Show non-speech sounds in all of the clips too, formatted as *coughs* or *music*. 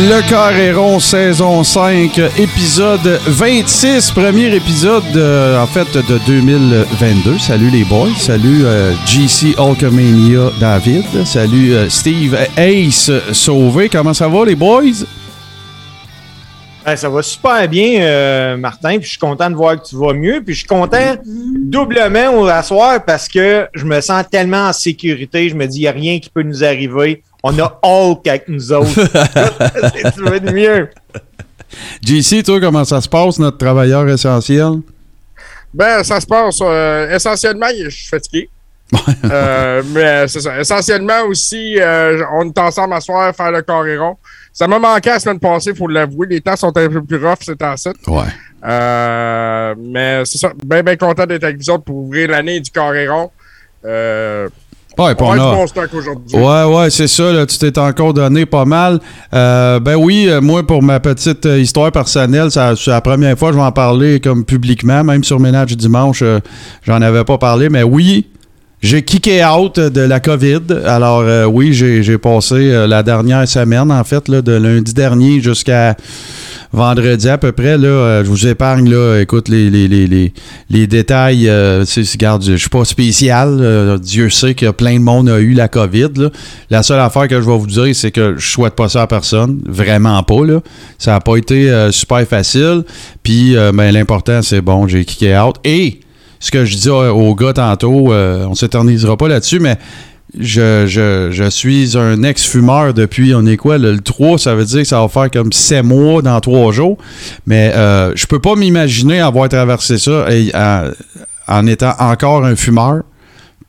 Le Carréron, saison 5, épisode 26, premier épisode euh, en fait de 2022. Salut les boys, salut euh, GC Alchemania David, salut euh, Steve Ace Sauvé. Comment ça va les boys? Ben, ça va super bien, Martin. Puis je suis content de voir que tu vas mieux. Puis je suis content doublement au soir parce que je me sens tellement en sécurité. Je me dis, il n'y a rien qui peut nous arriver. On a Hulk avec nous autres. *laughs* C'est tu veux de mieux. GC, toi, comment ça se passe, notre travailleur essentiel? Ben, ça se passe. euh, essentiellement, je suis fatigué. *laughs* Euh, mais c'est ça. Essentiellement aussi, euh, on est ensemble à soir faire le Coréron. Ça m'a manqué la semaine passée, il faut l'avouer. Les temps sont un peu plus rough ces temps-ci. Ouais. Euh, mais c'est ça. Bien, bien content d'être avec vous autres pour ouvrir l'année du Coréron. Euh, Ouais, on on a bon stock aujourd'hui. Ouais, ouais, c'est ça. Là, tu t'es encore donné pas mal. Euh, ben oui, euh, moi, pour ma petite euh, histoire personnelle, c'est la première fois que je vais en parler comme publiquement, même sur Ménage dimanche, euh, j'en avais pas parlé. Mais oui, j'ai kické out de la COVID. Alors euh, oui, j'ai j'ai passé euh, la dernière semaine, en fait, là, de lundi dernier jusqu'à vendredi à peu près. Là, euh, je vous épargne, là, écoute, les, les, les, les, détails. Euh, regarde, je suis pas spécial. euh, Dieu sait que plein de monde a eu la COVID. La seule affaire que je vais vous dire, c'est que je souhaite pas ça à personne. Vraiment pas. Là. Ça n'a pas été euh, super facile. Puis, ben, l'important, c'est bon, j'ai kické out. Et ce que je dis euh, au gars tantôt, on s'éternisera pas là-dessus, mais je, je, je suis un ex-fumeur depuis, on est quoi, le, le 3, ça veut dire que ça va faire comme 7 mois dans 3 jours. Mais euh, je peux pas m'imaginer avoir traversé ça en, en étant encore un fumeur,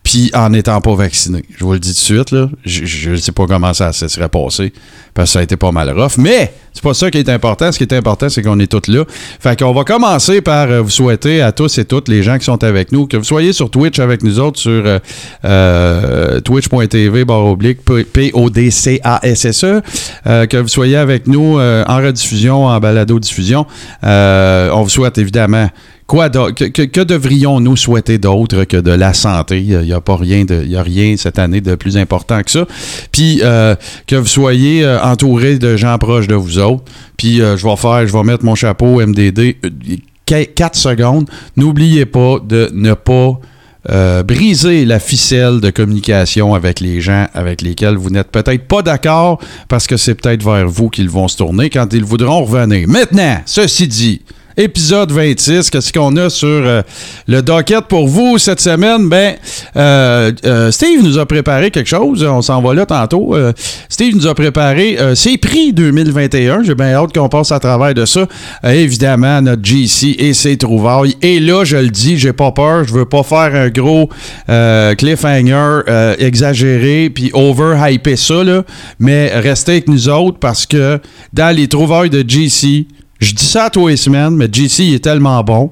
puis en n'étant pas vacciné. Je vous le dis tout de suite, là. Je- ne sais pas comment ça se serait passé, parce que ça a été pas mal rough. Mais c'est pas ça qui est important. Ce qui est important, c'est qu'on est tous là. Fait qu'on va commencer par euh, vous souhaiter à tous et toutes les gens qui sont avec nous, que vous soyez sur Twitch avec nous autres, sur euh, euh, twitch.tv, barre oblique, P-O-D-C-A-S-S-E, que vous soyez avec nous en rediffusion, en balado-diffusion. On vous souhaite évidemment Quoi que, que- devrions-nous souhaiter d'autre que de la santé? Il n'y a, pas rien y a rien cette année de plus important que ça. Puis euh, que vous soyez euh, entouré de gens proches de vous autres. Puis euh, je vais faire, je vais mettre mon chapeau MDD 4 secondes. N'oubliez pas de ne pas briser la ficelle de communication avec les gens avec lesquels vous n'êtes peut-être pas d'accord parce que c'est peut-être vers vous qu'ils vont se tourner quand ils voudront revenir. Maintenant, ceci dit, épisode 26, qu'est-ce qu'on a sur euh, le docket pour vous cette semaine? Ben, euh, euh, Steve nous a préparé quelque chose, on s'en va là tantôt. Steve nous a préparé ses prix 2021, j'ai bien hâte qu'on passe à travers de ça. Évidemment, notre GC et ses trouvailles. Et là, je le dis, j'ai pas peur, je veux pas faire un gros cliffhanger exagéré puis over-hyper ça, mais restez avec nous autres parce que dans les trouvailles de GC, je dis ça à tous les semaines, mais il est tellement bon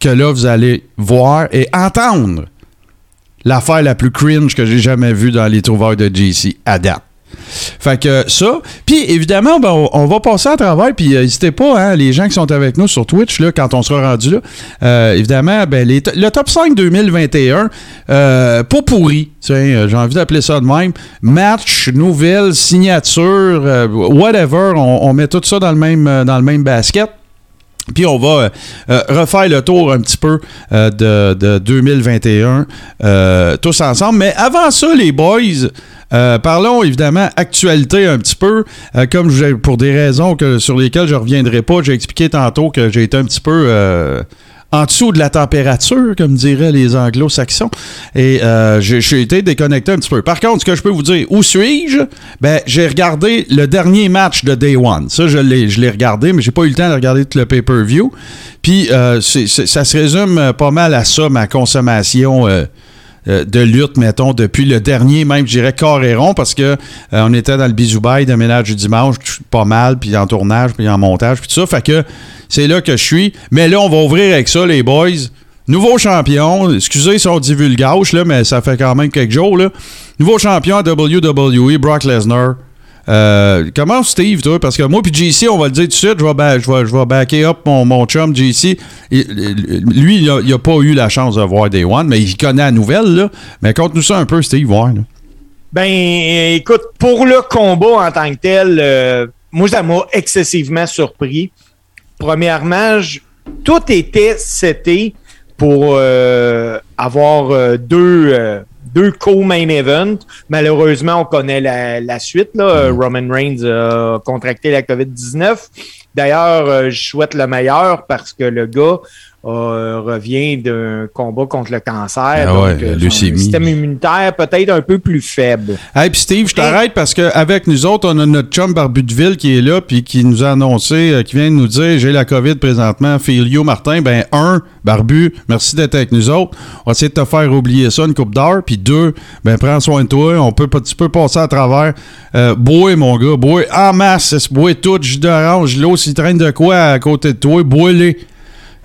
que là, vous allez voir et entendre l'affaire la plus cringe que j'ai jamais vue dans les trouvailles de GC à date. Fait que ça. Puis évidemment, ben, on, va passer à travers. Puis euh, n'hésitez pas, hein, les gens qui sont avec nous sur Twitch, là, quand on sera rendu là. euh, évidemment, ben, le top 5 2021, euh, pas pourri. euh, J'ai envie d'appeler ça de même. Match, nouvelles, signature, whatever. On, on met tout ça dans le même, dans le même basket. Puis on va euh, euh, refaire le tour un petit peu euh, de, de 2021 euh, tous ensemble. Mais avant ça, les boys, parlons évidemment actualité un petit peu. Comme pour des raisons que, sur lesquelles je reviendrai pas, j'ai expliqué tantôt que j'ai été un petit peu en dessous de la température, comme diraient les anglo-saxons. Et euh, j'ai été déconnecté un petit peu. Par contre, ce que je peux vous dire, où suis-je? Ben, j'ai regardé le dernier match de Day One. Ça, je l'ai regardé, mais j'ai pas eu le temps de regarder tout le pay-per-view. Puis, euh, ça se résume pas mal à ça, ma consommation euh, euh, de lutte, mettons, depuis le dernier, même, je dirais, Coréron, parce que euh, on était dans le bisoubaille de ménage du dimanche, pas mal, puis en tournage, puis en montage, puis tout ça. Fait que c'est là que je suis. Mais là, on va ouvrir avec ça, les boys. nouveau champion. Excusez si on dit là, mais ça fait quand même quelques jours. Nouveau champion à WWE, Brock Lesnar. Euh, comment Steve, toi? Parce que moi puis JC, on va le dire tout de suite, je vais, je je backer up mon, mon chum JC. Lui, il a, il a pas eu la chance de voir Day One, mais il connaît la nouvelle, là. Mais conte-nous ça un peu, Steve, voir. Ben, écoute, pour le combat en tant que tel, euh, moi, ça m'a excessivement surpris. Premièrement, tout était seté pour euh, avoir euh, deux, deux co-main events. Malheureusement, on connaît la, la suite. Là. Euh, Roman Reigns a contracté la COVID-19. D'ailleurs, euh, je souhaite le meilleur parce que le gars euh, revient d'un combat contre le cancer. Ah donc, ouais, euh, leucémie. système immunitaire peut-être un peu plus faible. Hey, puis Steve, je t'arrête parce qu'avec nous autres, on a notre chum Barbu de Ville qui est là, puis qui nous a annoncé, euh, qui vient de nous dire j'ai la COVID présentement, you, Martin. Ben, un, Barbu, merci d'être avec nous autres. On va essayer de te faire oublier ça une coupe d'heure. Puis deux, ben, prends soin de toi. On peut, tu peux passer à travers. Euh, bois, mon gars, bois en masse. Bois tout, jus d'orange, l'eau, s'il traîne de quoi à côté de toi, bois-les.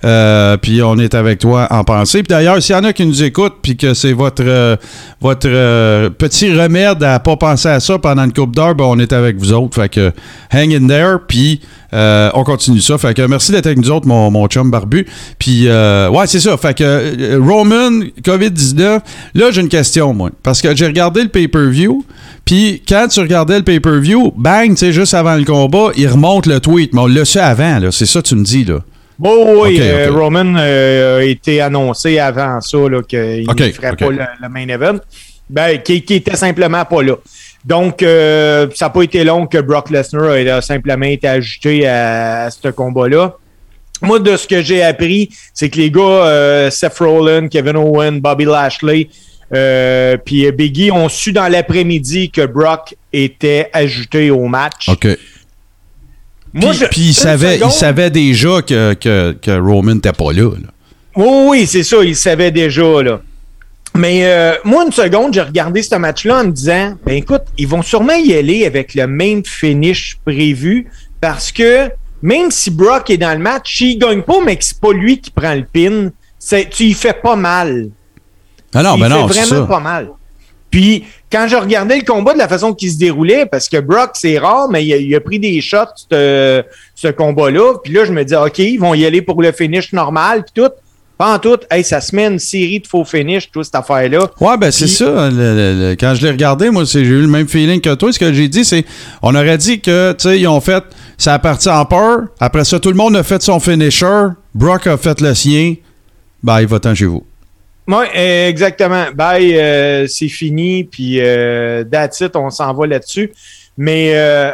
Euh, puis on est avec toi en pensée. Puis d'ailleurs, s'il y en a qui nous écoutent, puis que c'est votre, euh, votre euh, petit remède à pas penser à ça pendant une coupe d'heure, ben on est avec vous autres. Fait que hang in there, puis on continue ça. Fait que merci d'être avec nous autres, mon, mon chum barbu. Puis ouais, c'est ça. Fait que Roman, COVID-19, là j'ai une question, moi. Parce que j'ai regardé le pay-per-view, puis quand tu regardais le pay-per-view, bang, tu sais, juste avant le combat, il remonte le tweet. Mais on l'a su avant. C'est ça que tu me dis, là. Bon, oui, euh. Roman euh, a été annoncé avant ça qu'il ne ferait pas le, le main event, ben, qui, qui était simplement pas là. Donc, euh, ça n'a pas été long que Brock Lesnar a, simplement été ajouté à, à ce combat-là. Moi, de ce que j'ai appris, c'est que les gars, euh, Seth Rollins, Kevin Owen, Bobby Lashley, euh, puis Biggie ont su dans l'après-midi que Brock était ajouté au match. OK. Moi, puis, je- puis il, savait, il déjà que, que, que Roman n'était pas là. là. Oui, oui, c'est ça, il savait déjà, là. Mais euh, moi, une seconde, j'ai regardé ce match-là en me disant, ben écoute, ils vont sûrement y aller avec le même finish prévu parce que même si Brock est dans le match, s'il gagne pas, mais que c'est pas lui qui prend le pin, tu y fais pas mal. Ah non, il ben non, fait c'est vraiment ça. pas mal. Puis, quand je regardais le combat de la façon qu'il se déroulait, parce que Brock, c'est rare, mais il a, il a pris des shots, ce, ce combat-là. Puis là, je me dis, OK, ils vont y aller pour le finish normal, puis tout. Pas en tout. Hey, ça se met une série de faux finish, toute cette affaire-là. Ouais, ben c'est ça. le- le- le- quand je l'ai regardé, moi, j'ai eu le même feeling que toi. Ce que j'ai dit, c'est on aurait dit que, tu sais, ils ont fait. Ça a parti en peur. Après ça, tout le monde a fait son finisher. Brock a fait le sien. Ben, il va-t'en chez vous. Oui, exactement. Bye, euh, c'est fini, puis euh, that's it, on s'en va là-dessus. Mais euh,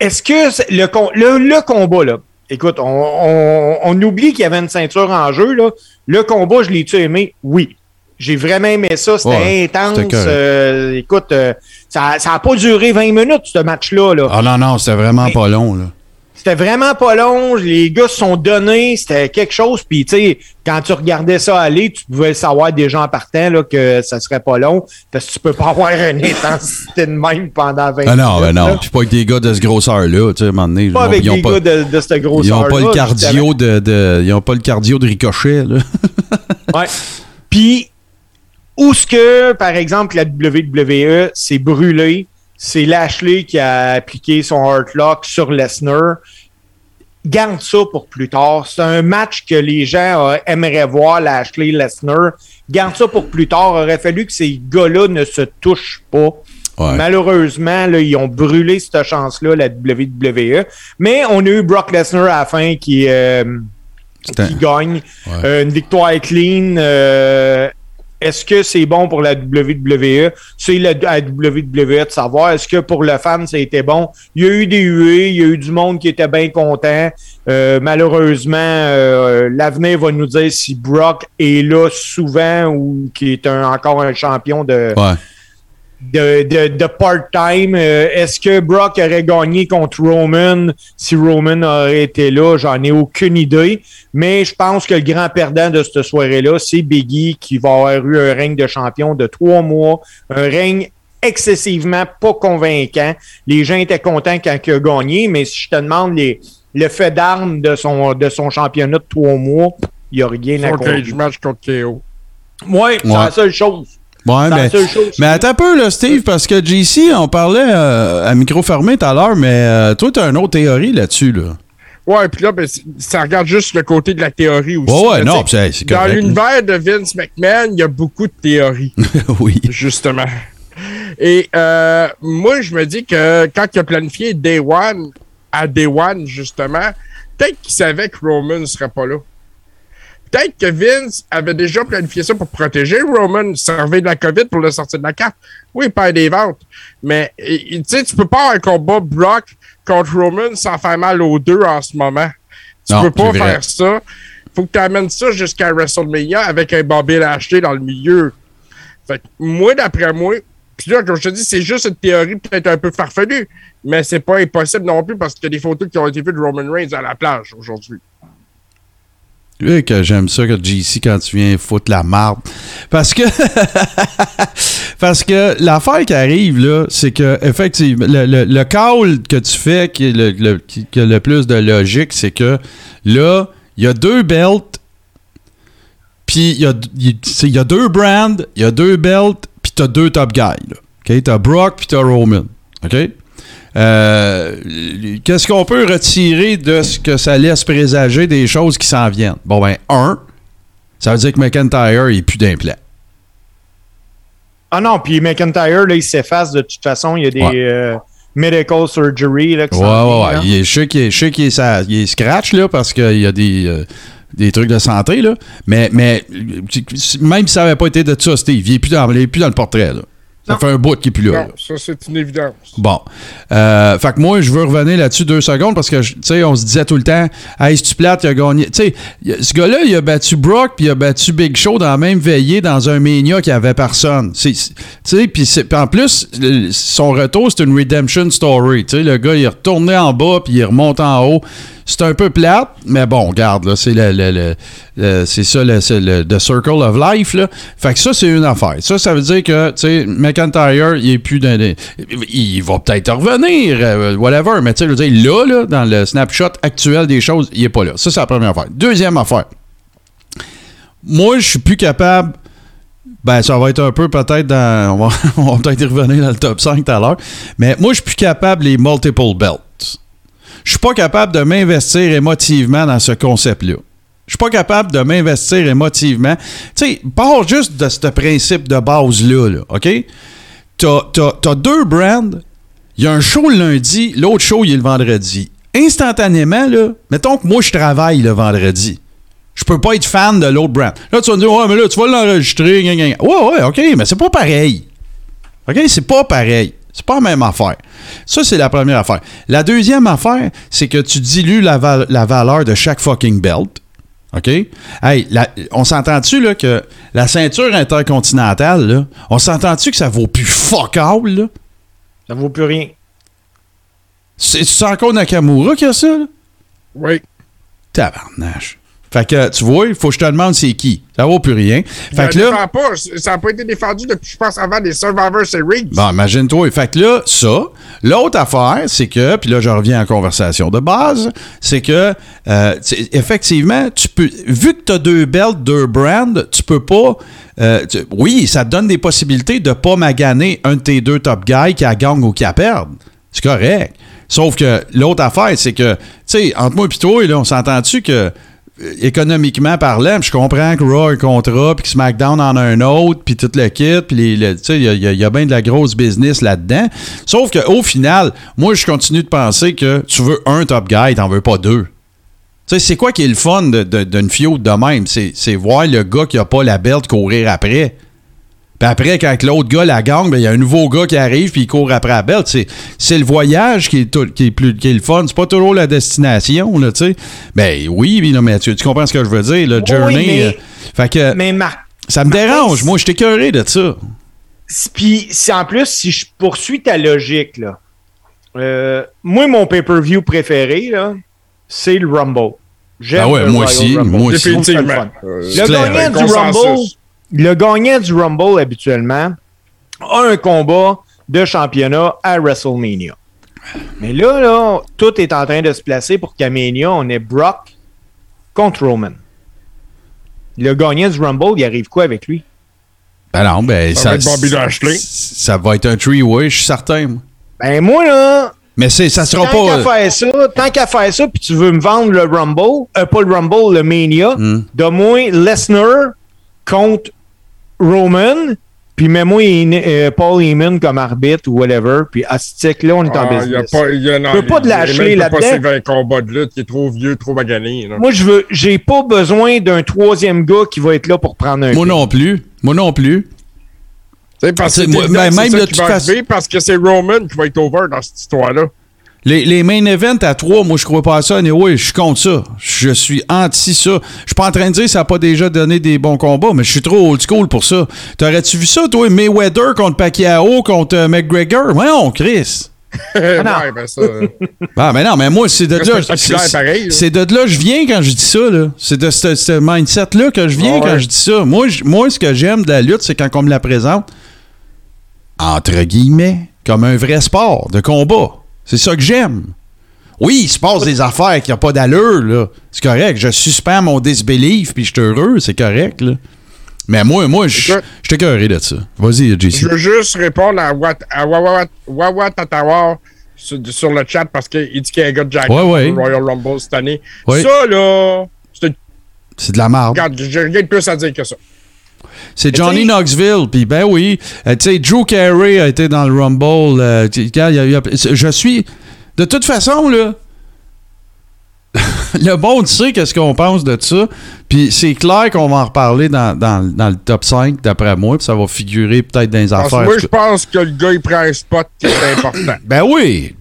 est-ce que le, le, le combat, là, écoute, on, on- on oublie qu'il y avait une ceinture en jeu, là. Le combat, je l'ai-tu aimé? Oui. J'ai vraiment aimé ça, c'était Ouais, intense. euh, écoute, ça n'a pas duré 20 minutes, ce match-là. Là. Ah non, non, c'était vraiment Mais- pas long, là. C'était vraiment pas long. Les gars se sont donnés. C'était quelque chose. Puis, tu sais, quand tu regardais ça aller, tu pouvais savoir déjà en partant là, que ça serait pas long. Parce que tu peux pas *laughs* avoir une intensité de même pendant 20 Ah non, ben minutes. non. Puis pas avec des gars de ce grosseur-là, tu sais, à un moment donné. Pas avec ils ont des pas- gars de, de cette grosseur Ils ont pas le cardio de, de- ils ont pas le cardio de ricochet là. *laughs* Ouais. Puis, où ce que, par exemple, la WWE s'est brûlée, c'est Lashley qui a appliqué son Heartlock sur Lesnar. Garde ça pour plus tard. C'est un match que les gens euh, aimeraient voir, Lashley-Lesnar. Garde ça pour plus tard. Il aurait fallu que ces gars-là ne se touchent pas. Ouais. Malheureusement, là, ils ont brûlé cette chance-là, la WWE. Mais on a eu Brock Lesnar à la fin qui, euh, qui gagne. Ouais. Euh, une victoire clean. Est-ce que c'est bon pour la WWE? C'est la, WWE de savoir. Est-ce que pour le fan, ça a été bon? Il y a eu des huées, il y a eu du monde qui était bien content. Euh, malheureusement, euh, l'avenir va nous dire si Brock est là souvent ou qui est encore un champion de. De, de, de part-time. Euh, Est-ce que Brock aurait gagné contre Roman si Roman aurait été là? J'en ai aucune idée. Mais je pense que le grand perdant de cette soirée-là, c'est Biggie qui va avoir eu un règne de champion de trois mois. Un règne excessivement pas convaincant. Les gens étaient contents quand il a gagné, mais si je te demande les, le fait d'armes de son, de son championnat de trois mois, Il n'y a rien à Son cage match contre KO. Ouais, c'est la seule chose. Ouais, mais, attends un peu, là, Steve, parce que JC, on parlait euh, à micro fermé tout à l'heure, mais euh, toi, tu as une autre théorie là-dessus. Là. Ouais, puis là, ben, ça regarde juste le côté de la théorie aussi. Ouais, non, c'est c'est Dans correct. l'univers de Vince McMahon, il y a beaucoup de théories, *laughs* oui. justement. Et euh, moi, je me dis que quand il a planifié Day One, à Day One, justement, peut-être qu'il savait que Roman ne serait pas là. Peut-être que Vince avait déjà planifié ça pour protéger Roman, servir de la COVID pour le sortir de la carte. Oui, pas des ventes. Mais tu sais, tu peux pas avoir un combat Brock contre Roman sans faire mal aux deux en ce moment. Tu Non, peux pas faire ça. Faut que tu amènes ça jusqu'à WrestleMania avec un Bobby Lashley dans le milieu. Fait que moi, d'après moi, puis là, comme je te dis, c'est juste une théorie peut-être un peu farfelue, mais c'est pas impossible non plus parce qu'il y a des photos qui ont été vues de Roman Reigns à la plage aujourd'hui. Que j'aime ça que JC quand tu viens foutre la marde. Parce que *laughs* parce que l'affaire qui arrive là, c'est que effectivement le, le, le call que tu fais qui le, le- qui, a le plus de logique, c'est que là, il y a deux belts, puis il y a, y a deux brands, il y a deux belts, puis t'as deux top guys. Là. OK? T'as Brock puis t'as Roman. OK? Euh, Qu'est-ce qu'on peut retirer de ce que ça laisse présager des choses qui s'en viennent? Bon, ben, un, ça veut dire que McIntyre il est plus d'implant. Ah non, puis McIntyre, là, il s'efface de toute façon. Il y a des Ouais. euh, medical surgery là, Ouais, ouais, ouais. Il est, je sais qu'il est, scratch, là, parce qu'il y a des, euh, des trucs de santé, là. Mais, mais même si ça n'avait pas été de ça, Steve, il est plus plus dans le portrait, là. Ça Non. fait un bout qu'il est plus là. ça, c'est une évidence. Bon. Euh, fait que moi, je veux revenir là-dessus deux secondes parce que, tu sais, on se disait tout le temps, hey, c'est-tu plate, il a gagné. Tu sais, ce gars-là, il a battu Brock puis il a battu Big Show dans la même veillée dans un Mania qui avait personne. Tu sais, puis en plus, son retour, c'est une redemption story. Tu sais, le gars, il est retourné en bas puis il remonte en haut. C'est un peu plate, mais bon, regarde, là, c'est le, le- le- le- c'est ça, le, circle of life, là. Fait que ça, c'est une affaire. Ça, ça veut dire que, tu sais, McIntyre, il est plus dans Il va peut-être revenir, euh, whatever, mais tu sais, là, là, dans le snapshot actuel des choses, il est pas là. Ça, c'est la première affaire. Deuxième affaire. Moi, je suis plus capable ben, ça va être un peu peut-être dans. *laughs* On va, on va peut-être y revenir dans le top 5 tout à l'heure. Mais moi, je suis plus capable les multiple belts. Je suis pas capable de m'investir émotivement dans ce concept-là. Je suis pas capable de m'investir émotivement. Tu sais, pars juste de ce principe de base-là, là, OK? T'as, t'as- deux brands. Il y a un show le lundi, l'autre show, il est le vendredi. Instantanément, là, mettons que moi, je travaille le vendredi. Je peux pas être fan de l'autre brand. Là, tu vas me dire, ouais, mais là, tu vas l'enregistrer. Ouais, ouais, OK, mais c'est pas pareil. OK, c'est pas pareil. C'est pas la même affaire. Ça, c'est la première affaire. La deuxième affaire, c'est que tu dilues la, val- la valeur de chaque fucking belt. OK? Hey, la- on s'entend-tu, que la ceinture intercontinentale, là, on s'entend-tu que ça vaut plus fuck all, là? Ça vaut plus rien. C'est c'est encore Nakamura qui a ça, là? Oui. Tabarnache. Fait que, tu vois, il faut que je te demande c'est qui. Ça vaut plus rien. Fait que là. pas. Ça n'a pas été défendu depuis, je pense, avant les Survivor Series. Bon, imagine-toi. Fait que là, ça. L'autre affaire, c'est que, puis là, je reviens en conversation de base, c'est que, euh, effectivement, tu peux, vu que tu as deux belts, deux brands, tu peux pas. euh, tu- oui, ça te donne des possibilités de pas maganer un de tes deux top guys qui a gagne ou qui a perdre. C'est correct. Sauf que l'autre affaire, c'est que, tu sais, entre moi et toi, là, on s'entend-tu que économiquement parlant, puis je comprends que Raw a un contrat, puis que SmackDown en a un autre, puis tout le kit, puis il y a, y a- bien de la grosse business là-dedans. Sauf qu'au final, moi, je continue de penser que tu veux un top guy, t'en veux pas deux. Tu sais, c'est quoi qui est le fun de- de- d'une feud de même? C'est voir le gars qui a pas la belt courir après. Puis après, quand l'autre gars la gagne, ben, il y a un nouveau gars qui arrive puis il court après la belt. C'est, c'est le voyage qui est, tout- qui, est plus, qui est le fun. C'est pas toujours la destination, là, tu sais. Ben oui, mais non, mais tu, tu comprends ce que je veux dire, le Oui, journey. mais- euh, fait que Mais ça me dérange. Moi, je t'écœuré de ça. Puis, en plus, si je poursuis ta logique, là, euh, moi, mon pay-per-view préféré, là, c'est le Rumble. J'aime Ah ouais, le moi aussi, Rumble. moi aussi. Le. Euh, Le gagnant du. Rumble, le gagnant du Rumble, habituellement, a un combat de championnat à WrestleMania. Mais là, là, tout est en train de se placer pour qu'à Mania, on ait Brock contre Roman. le gagnant du Rumble, il arrive quoi avec lui? Ben non, ben Ça va être Bobby Lashley. Ça va être un three-way, je suis certain. moi. Ben moi, là, Mais c'est, ça sera tant qu'à pas. faire ça, tant qu'à faire ça, puis tu veux me vendre le Rumble, euh, pas le Rumble, le Mania, Hmm. donne-moi Lesnar contre Roman, puis mets-moi euh, Paul Heyman comme arbitre ou whatever, puis à ce là on est en Ah, il y a business. pas, a, non, Je veux pas de il peut pas là-dedans. suivre un combat de lutte, il est trop vieux, trop magané. là. Moi, je veux, j'ai pas besoin d'un troisième gars qui va être là pour prendre un. Moi non plus. Moi non plus. Tu sais, parce que C'est- c'est moi, c'est même de toute façon- parce que c'est Roman qui va être over dans cette histoire-là. Les, les main events à trois, moi je crois pas à ça. Anyway, je suis contre ça. Je suis anti ça. Je suis pas en train de dire que ça n'a pas déjà donné des bons combats, mais je suis trop old school pour ça. T'aurais-tu vu ça, toi, Mayweather contre Pacquiao contre euh, McGregor? *laughs* Ouais, Chris. non. ouais, ben ça. euh, Ah, mais non, mais moi, c'est de là. c'est- pareil, là. C'est de là je viens quand je dis ça, là. C'est de ce ce mindset-là que je viens Ah ouais. quand je dis ça. Moi, je- moi ce que j'aime de la lutte, c'est quand on me la présente, entre guillemets, comme un vrai sport de combat. C'est ça que j'aime. Oui, il se passe des affaires qui n'ont pas d'allure, là. C'est correct. Je suspends mon disbelief, puis je suis heureux, c'est correct, là. Mais moi, moi, je je t'écœuré de ça. Vas-y, JC. Je veux juste répondre à, Wat, à Wawa, Wawa Tatawar sur, sur le chat parce qu'il dit qu'il y a un gars de Jack Ouais, ouais. au Royal Rumble cette année. Ouais. Ça, là, c'est- C'est de la merde. regarde, j'ai rien de plus à dire que ça. C'est Johnny Knoxville, puis ben oui, euh, tu sais, Drew Carey a été dans le Rumble. euh, y a- il y a- je suis, de toute façon là, *laughs* le monde sait qu'est-ce qu'on pense de ça, puis c'est clair qu'on va en reparler dans, dans- dans le top 5 d'après moi, puis ça va figurer peut-être dans les affaires. moi, je pense que le gars, il prend un spot qui est important. Ben oui,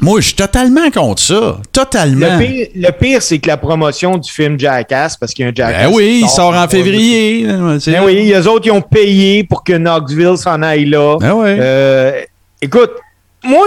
moi je suis totalement contre ça, totalement. Le pire, le pire, c'est que la promotion du film Jackass, parce qu'il y a un Jackass. Ben oui, il sort en février. Ben oui, les autres, ils ont payé pour que Knoxville s'en aille là. Ben ouais. Euh, écoute, moi,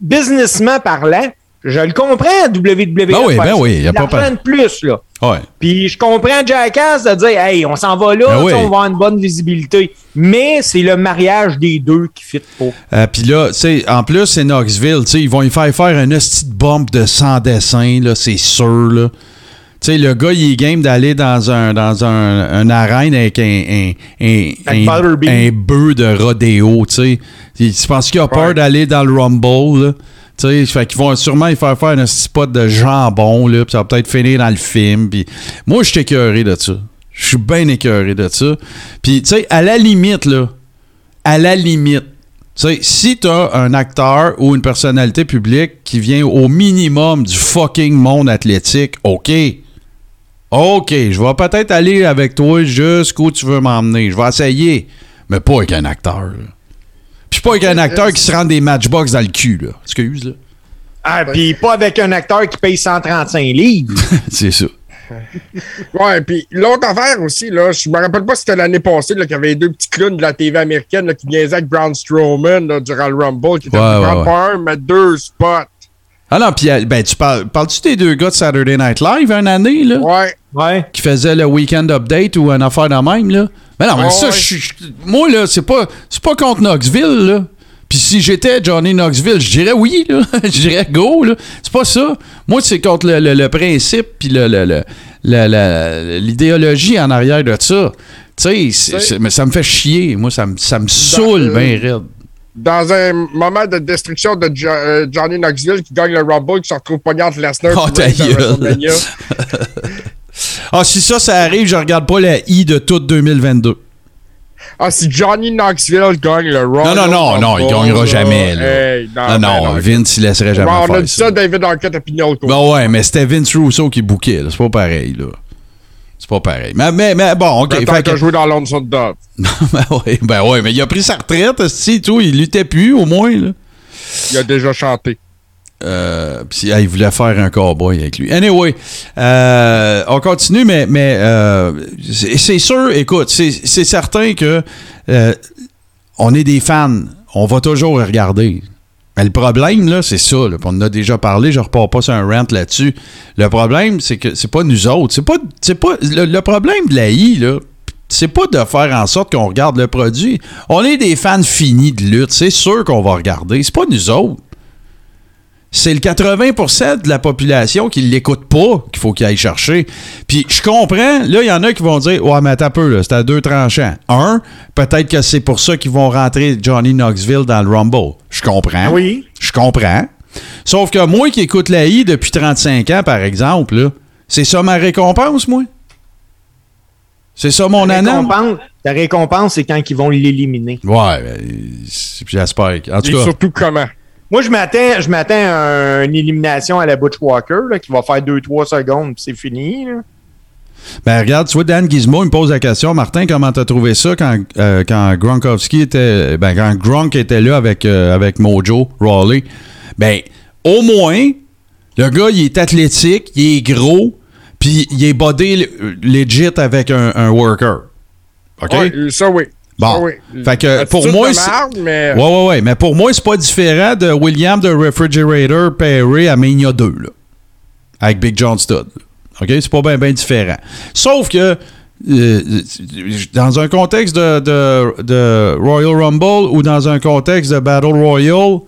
businessment parlant, je le comprends, WWE. Ben oui, ben oui, y a pas de plus, là. Ouais. Puis je comprends Jackass de dire, hey, on s'en va là, Ben oui. on va avoir une bonne visibilité. Mais c'est le mariage des deux qui fit pas. Euh, Puis là, tu sais, en plus, c'est Knoxville. Tu sais, ils vont y faire faire un hostie de bump de 100 dessins, là, c'est sûr, là. Tu sais, le gars, il est game d'aller dans un dans un, un arène avec un, un, un, un, bœuf de rodéo, tu sais. Il- Tu penses qu'il a peur Ouais. d'aller dans le Rumble, là? Tu sais, qu'ils vont sûrement y faire faire un petit spot de jambon, là, puis ça va peut-être finir dans le film. Puis moi, je suis écœuré de ça. Je suis bien écœuré de ça. Puis, tu sais, à la limite, là, à la limite, tu sais, si t'as un acteur ou une personnalité publique qui vient au minimum du fucking monde athlétique, OK. OK, je vais peut-être aller avec toi jusqu'où tu veux m'emmener. Je vais essayer. Mais pas avec un acteur. Puis pas avec un acteur qui se rend des matchbox dans le cul, là. Excuse, là. Ah, puis pas avec un acteur qui paye 135 livres. *laughs* C'est ça. Ouais, puis l'autre affaire aussi, là, je me rappelle pas si c'était l'année passée là, qu'il y avait deux petits clowns de la TV américaine là, qui niaisaient avec Braun Strowman là, durant le Rumble, qui étaient Ouais, ouais, pas un, mais deux spots. Ah non, puis euh, ben, tu parles, parles-tu des deux gars de Saturday Night Live une année, là? Ouais. Ouais. qui faisait le weekend update ou une affaire de même, là? Mais non, mais Ouais, ça, ouais. je suis- moi, là, c'est pas, c'est pas contre Knoxville, là. Puis si j'étais Johnny Knoxville, je dirais oui, là. *laughs* je dirais go, là. C'est pas ça. Moi, c'est contre le, le- le principe puis l'idéologie en arrière de ça. Tu sais, mais ça me fait chier. Moi, ça me, ça me saoule euh, bien raide. Dans un moment de destruction de Jo- euh, Johnny Knoxville qui gagne le Rumble, qui se retrouve pogné entre Lesnar Oh, et ta gueule. *laughs* Ah, si ça, ça arrive, je regarde pas la I de toute 2022. Ah, si Johnny Knoxville gagne le Rumble. Non, non, non, non, il gagnera jamais, Non, ben non, Vince, il laisserait jamais Ouais, on a dit ça. ça, David Arquette pigné autour. Ben ouais, mais c'était Vince Russo qui bouquait. C'est pas pareil, là. C'est pas pareil. Mais, mais, mais bon, OK. Fait que- jouer dans Lonesome Dove. *laughs* ben, ouais, ben ouais, mais il a pris sa retraite, si tout. Il luttait plus, au moins, là. Il a déjà chanté. Euh, il voulait faire un cowboy avec lui. Anyway, euh, on continue, mais, mais euh, c'est sûr, écoute, c'est certain que on est des fans. On va toujours regarder. Mais le problème, là, c'est ça. On en a déjà parlé, je repars pas sur un rant là-dessus. Le problème, c'est que c'est pas nous autres. C'est pas, pas le, le problème de la I, là, c'est pas de faire en sorte qu'on regarde le produit. On est des fans finis de lutte. C'est sûr qu'on va regarder. C'est pas nous autres. C'est le 80% de la population qui l'écoute pas qu'il faut qu'il aille chercher. Puis je comprends, là, il y en a qui vont dire Ouais, mais attends un peu, là, c'est à deux tranchants. Un, peut-être que c'est pour ça qu'ils vont rentrer Johnny Knoxville dans le Rumble. Je comprends. Oui. Je comprends. Sauf que moi qui écoute la I depuis 35 ans, par exemple, là, c'est ça ma récompense, moi? C'est ça mon Ta anam? récompense, ta récompense, c'est quand ils vont l'éliminer. Ouais, c'est- j'espère. En Et tout cas, surtout comment? Moi, je m'attends, je m'attends à une élimination à la Butch Walker, là, qui va faire 2-3 secondes, puis c'est fini. là. Ben regarde, tu vois, Dan Gizmo, il me pose la question, Martin, comment t'as trouvé ça quand, euh, quand Gronkowski était. Ben, quand Gronk était là avec, euh, avec Mojo, Rawley? Ben, au moins, le gars, il est athlétique, il est gros, puis il est body legit avec un, un worker. OK? Ouais, ça, oui. Bon. Oui. Fait que, pour moi, marde, mais. Ouais, ouais, ouais. Mais pour moi, c'est pas différent de William de Refrigerator Perry à Mania 2, là. Avec Big John Studd. OK? C'est pas bien ben différent. Sauf que euh, dans un contexte de, de- de Royal Rumble ou dans un contexte de Battle Royale,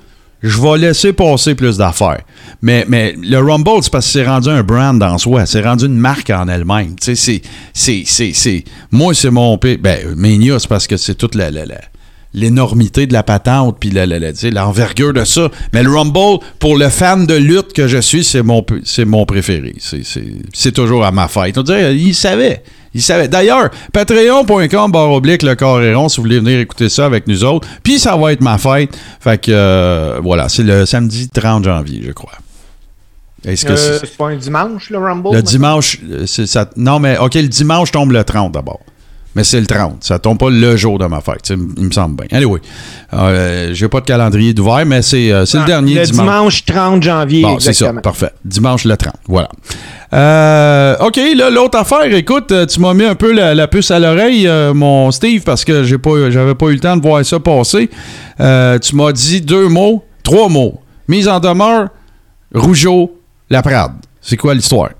je vais laisser passer plus d'affaires. Mais, le Rumble, c'est parce que c'est rendu un brand en soi. C'est rendu une marque en elle-même. Tu sais, c'est- Moi, c'est mon... Ben, Mania, c'est parce que c'est toute la... la- la- l'énormité de la patente puis l'envergure de ça. Mais le Rumble, pour le fan de lutte que je suis, c'est mon, mon préféré. C'est toujours à ma fête. On dirait, il savait. Il savait. D'ailleurs, patreon.com barre oblique le corps est rond si vous voulez venir écouter ça avec nous autres. Puis ça va être ma fête. Fait que euh, voilà, c'est le samedi 30 janvier, je crois. Est-ce que Euh, c'est- c'est pas un dimanche, le Rumble? le maintenant? dimanche, euh, c'est ça. Non, mais OK, le dimanche tombe le 30 d'abord. Mais c'est le 30. Ça tombe pas le jour de ma fête. Il me semble bien. Anyway, euh, j'ai pas de calendrier d'ouvert, mais c'est euh, le Ah, dernier Le dimanche. dimanche 30 janvier, Bon, c'est ça. Parfait. Dimanche le 30. Voilà. Euh, OK, là, l'autre affaire, écoute, euh, tu m'as mis un peu la, la puce à l'oreille, mon Steve, parce que j'ai pas, j'avais pas eu le temps de voir ça passer. Tu m'as dit deux mots, trois mots. Mise en demeure, Rougeau, Laprade. C'est quoi l'histoire?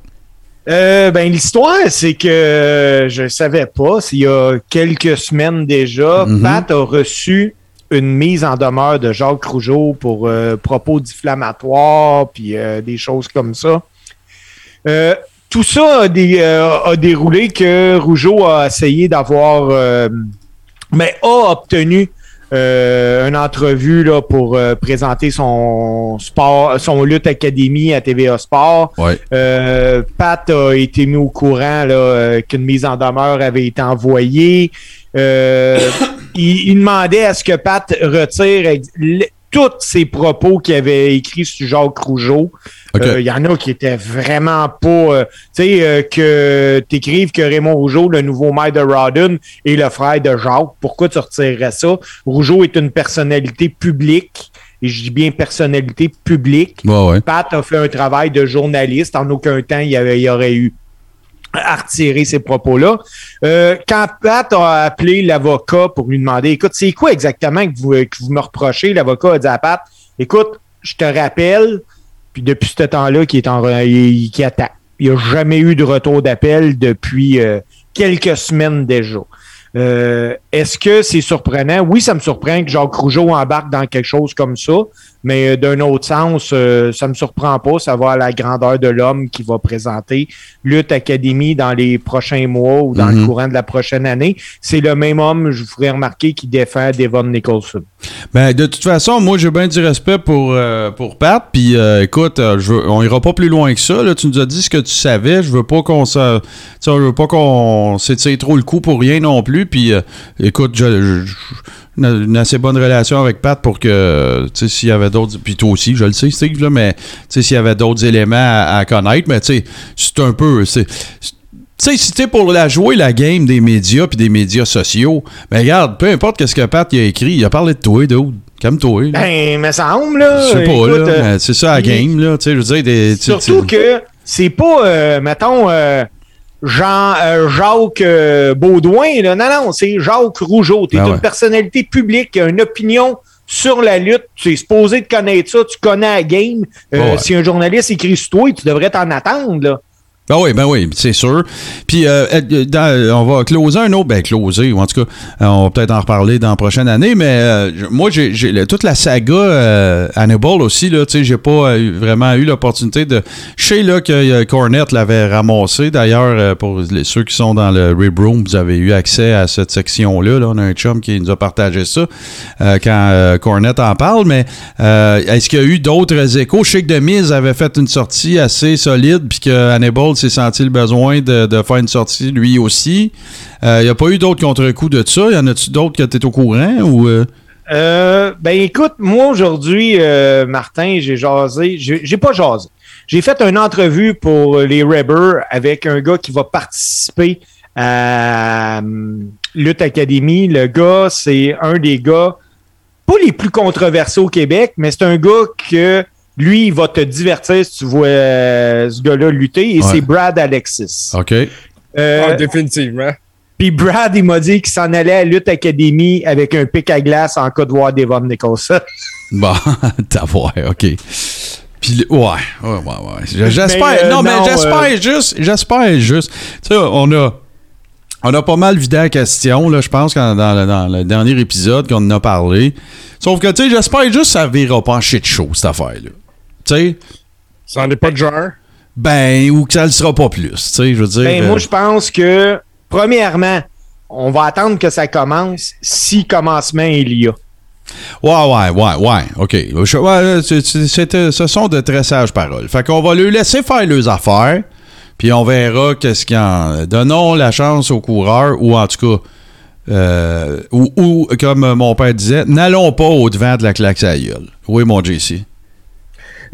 Euh, ben, l'histoire, c'est que euh, je savais pas, il y a quelques semaines déjà, Mhm. Pat a reçu une mise en demeure de Jacques Rougeau pour euh, propos diffamatoires, puis euh, des choses comme ça. Tout ça a, dé- a déroulé que Rougeau a essayé d'avoir, mais a obtenu euh, une entrevue là, pour euh, présenter son sport, son lutte académie à TVA Sport. Ouais. Euh, Pat a été mis au courant là, euh, qu'une mise en demeure avait été envoyée. Euh, *coughs* il, il demandait à ce que Pat retire tous ses propos qu'il avait écrits sur Jacques Rougeau. Euh, Il y en a qui étaient vraiment pas. euh, tu sais, euh, que t'écrives que Raymond Rougeau, le nouveau maire de Rawdon, est le frère de Jacques. Pourquoi tu retirerais ça? Rougeau est une personnalité publique. Et je dis bien personnalité publique. Ouais, ouais. Pat a fait un travail de journaliste. En aucun temps, il y, avait, il y aurait eu à retirer ces propos-là. Euh, quand Pat a appelé l'avocat pour lui demander, écoute, c'est quoi exactement que vous, me reprochez? L'avocat a dit à Pat, écoute, je te rappelle, puis depuis ce temps-là, qui est en il, qui attend. Il n'y a jamais eu de retour d'appel depuis euh, quelques semaines déjà. Euh, Est-ce que c'est surprenant? Oui, ça me surprend que Jacques Rougeau embarque dans quelque chose comme ça, mais euh, d'un autre sens, euh, ça me surprend pas. Ça va à la grandeur de l'homme qui va présenter Lutte Académie dans les prochains mois ou dans Mhm. le courant de la prochaine année. C'est le même homme, je vous ferai remarquer, qui défend Devon Nicholson. Ben, de toute façon, moi, j'ai bien du respect pour, euh, pour Pat. Puis, euh, écoute, euh, je veux- on ira pas plus loin que ça. Là. Tu nous as dit ce que tu savais. Je veux pas qu'on se, je veux pas qu'on s'étire trop le coup pour rien non plus. Puis, euh, écoute, je, je- je- une, une assez bonne relation avec Pat pour que, tu sais, s'il y avait d'autres, puis toi aussi, je le sais, Steve, là, mais, tu sais, s'il y avait d'autres éléments à, à connaître, mais, tu sais, c'est un peu, c'est, tu sais, si t'es pour la jouer la game des médias puis des médias sociaux, ben regarde, peu importe qu'est-ce que Pat a écrit, il a parlé de toi, dude. Calme-toi. là. Ben, me semble, là. Je sais pas, écoute, là, euh, mais c'est ça la game, là. Tu sais, je veux dire, des. Surtout que c'est pas, euh, mettons, euh, Jean, euh, Jacques euh, Baudouin. Là. Non, non, c'est Jacques Rougeau. Tu es Ah une personnalité publique qui a une opinion sur la lutte. Tu es supposé de connaître ça. Tu connais la game. Euh, ouais. Si un journaliste écrit sur toi, tu devrais t'en attendre. Là. Ben oui, ben oui, c'est sûr. Puis euh, euh, on va closer un autre, ben closer, ou en tout cas, euh, on va peut-être en reparler dans la prochaine année, mais euh, moi, j'ai toute la saga Hannibal aussi, là, tu sais, j'ai pas vraiment eu l'opportunité de... Je sais, là, que Cornette l'avait ramassé, d'ailleurs, pour les- ceux qui sont dans le Rib Room, vous avez eu accès à cette section-là, là, on a un chum qui nous a partagé ça quand Cornette en parle, mais est-ce qu'il y a eu d'autres échos? Je sais que Demise avait fait une sortie assez solide, puis que Hannibal s'est senti le besoin de, faire une sortie lui aussi. Euh, Il n'y a pas eu d'autres contre-coups de ça? Y en a-tu d'autres que tu es au courant? ou euh? Euh, ben écoute, moi aujourd'hui, euh, Martin, j'ai jasé. J'ai pas jasé. J'ai fait une entrevue pour les Rebers avec un gars qui va participer à euh, Lutte Academy. Le gars, c'est un des gars, pas les plus controversés au Québec, mais c'est un gars que lui, il va te divertir si tu vois euh, ce gars-là lutter, et Ouais. c'est Brad Alexis. OK. Euh, Ah, définitivement. puis Brad, il m'a dit qu'il s'en allait à Lutte Academy avec un pic à glace en cas de voir Devon Nicholson. *laughs* Bon, *laughs* t'as voir, OK. Puis, ouais, ouais, ouais, ouais. J'espère, Mais, euh, non, mais non, j'espère euh, juste, j'espère juste. Tu sais, on a, on a pas mal vidé la question, là, je pense, quand- dans, le, dans le dernier épisode qu'on en a parlé. Sauf que, tu sais, j'espère juste que ça verra pas en shit show, cette affaire-là. Tu sais, Ça n'en est pas de genre? ben, ou que ça le sera pas plus, tu sais, je veux dire. Ben, euh, moi, je pense que, premièrement, on va attendre que ça commence si commencement il y a. Ouais, ouais, ouais, ouais, OK. Je- ouais, ce sont de très sages paroles. Fait qu'on va leur laisser faire leurs affaires, puis on verra qu'est-ce qu'il y en... Donnons la chance aux coureurs, ou en tout cas, euh, ou, ou, comme mon père disait, n'allons pas au-devant de la claque à la gueule. Oui, mon JC.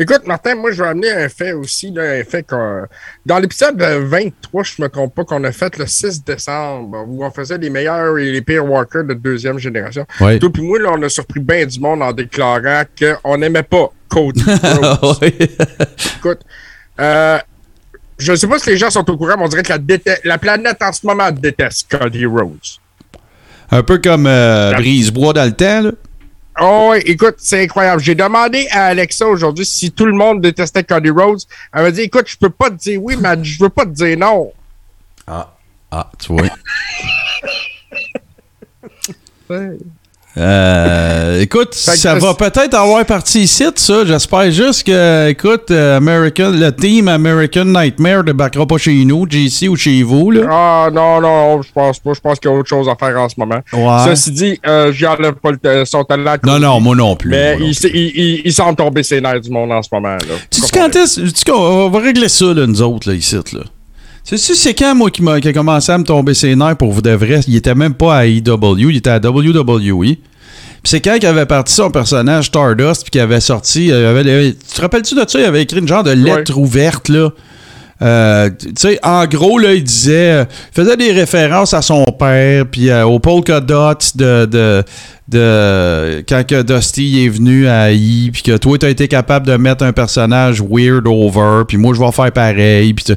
Écoute, Martin, moi, je vais amener un fait aussi, là, un fait qu'on. Dans l'épisode 23, je me trompe pas, qu'on a fait le 6 décembre, où on faisait les meilleurs et les pires walkers de deuxième génération. Oui. Toi puis moi, là, on a surpris bien du monde en déclarant qu'on n'aimait pas Cody. *laughs* Oui. Écoute, euh, je ne sais pas si les gens sont au courant, mais on dirait que la, la planète en ce moment déteste Cody Rhodes. Un peu comme euh, Brisebois dans le temps, là. Oh, oui, écoute, c'est incroyable. J'ai demandé à Alexa aujourd'hui si tout le monde détestait Cody Rhodes. Elle m'a dit, écoute, je peux pas te dire oui, mais je veux pas te dire non. Ah, tu vois. *laughs* Euh, écoute, ça va peut-être avoir parti ici, ça. J'espère juste que, écoute, euh, American, le team American Nightmare ne backera pas chez nous, JC ou chez vous, là. Ah, non, non, je pense pas. Je pense qu'il y a autre chose à faire en ce moment. Ouais. Ceci dit, euh, j'y enlève pas le son talent. Non, non, moi non plus. Mais il, il, il, il semble tomber ses nerfs du monde en ce moment. Là. Tu sais quand est-ce on va régler ça, là, nous autres, là, ici, là. Tu sais, c'est quand, moi, qui, a commencé à me tomber ses nerfs pour vous de vrai? Il était même pas à EW, il était à WWE. Puis c'est quand il avait parti son personnage Stardust, puis qu'il avait sorti. euh, il avait- tu te rappelles-tu de ça? Il avait écrit une genre de lettre ouverte, là. Euh, tu sais, en gros, là, il disait, euh, il faisait des références à son père, puis euh, au polka dots de, de, de quand que Dusty est venu à I, puis que toi, tu as été capable de mettre un personnage weird over, puis moi, je vais faire pareil, puis tu-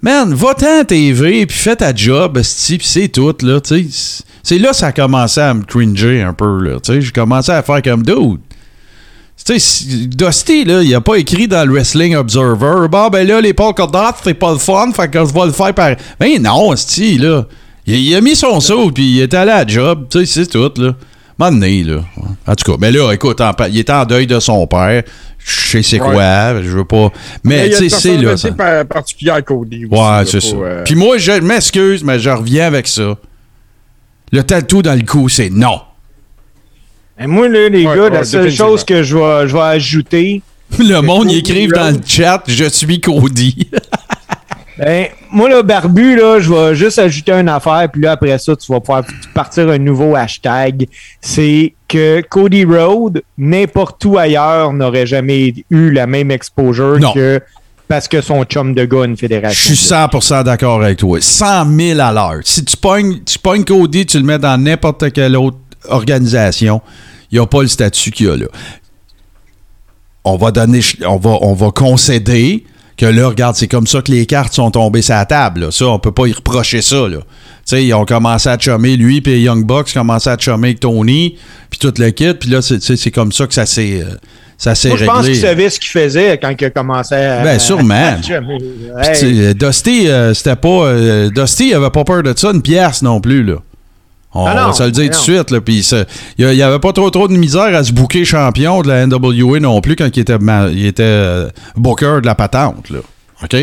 Man, va-t'en à TV, puis fais ta job, puis c'est tout, là, tu. C'est là que ça a commencé à me cringer un peu, là, tu. J'ai commencé à faire comme dude. Tu sais, Dusty, là, il a pas écrit dans le Wrestling Observer, bon, ben là, les polka dots, c'est pas le fun, fait que je vais le faire par. Ben non, esti, là. Il, il a mis son saut, puis il est allé à la job, tu sais, c'est tout, là. M'en donné, là. En tout cas, mais là, écoute, en il était en deuil de son père. Je sais c'est Ouais. quoi, je veux pas. Mais, tu sais, c'est là. ça. par- particulière à Cody aussi. Ouais, c'est ça. euh, Puis moi, je m'excuse, mais je reviens avec ça. Le tatou dans le cou, c'est non. Et moi, là, les Ouais, gars, ouais, la seule chose que je vais, je vais ajouter, Le monde, ils écrivent dans le chat Je suis Cody. Ben, moi, là, Barbu, là, je vais juste ajouter une affaire, puis là, après ça, tu vas pouvoir partir un nouveau hashtag. C'est que Cody Road, n'importe où ailleurs, n'aurait jamais eu la même exposure Non. que parce que son chum de gars une Je fédération. suis 100% d'accord avec toi. 100 000 à l'heure. Si tu pognes, tu pognes Cody, tu le mets dans n'importe quelle autre organisation, il n'y a pas le statut qu'il y a là. On va donner, on va, on va concéder que là, regarde, c'est comme ça que les cartes sont tombées sur la table. là. Ça, on peut pas y reprocher ça. Là. Ils ont commencé à chummer, lui, puis Young Bucks commencé à chummer avec Tony, puis toute le kit, puis là, c'est, comme ça que ça s'est, euh, ça s'est je pense qu'il savait ce qu'il faisait quand il a commencé à. Ben, sûrement. *laughs* à- Hey. Dusty, euh, c'était pas. euh, Dusty avait pas peur de ça, une pièce non plus, là. On Ah non, va se le dire ah tout de suite, là. Il y a- il y avait pas trop trop de misère à se booker champion de la NWA non plus quand il était, il était euh, booker de la patente, là. OK?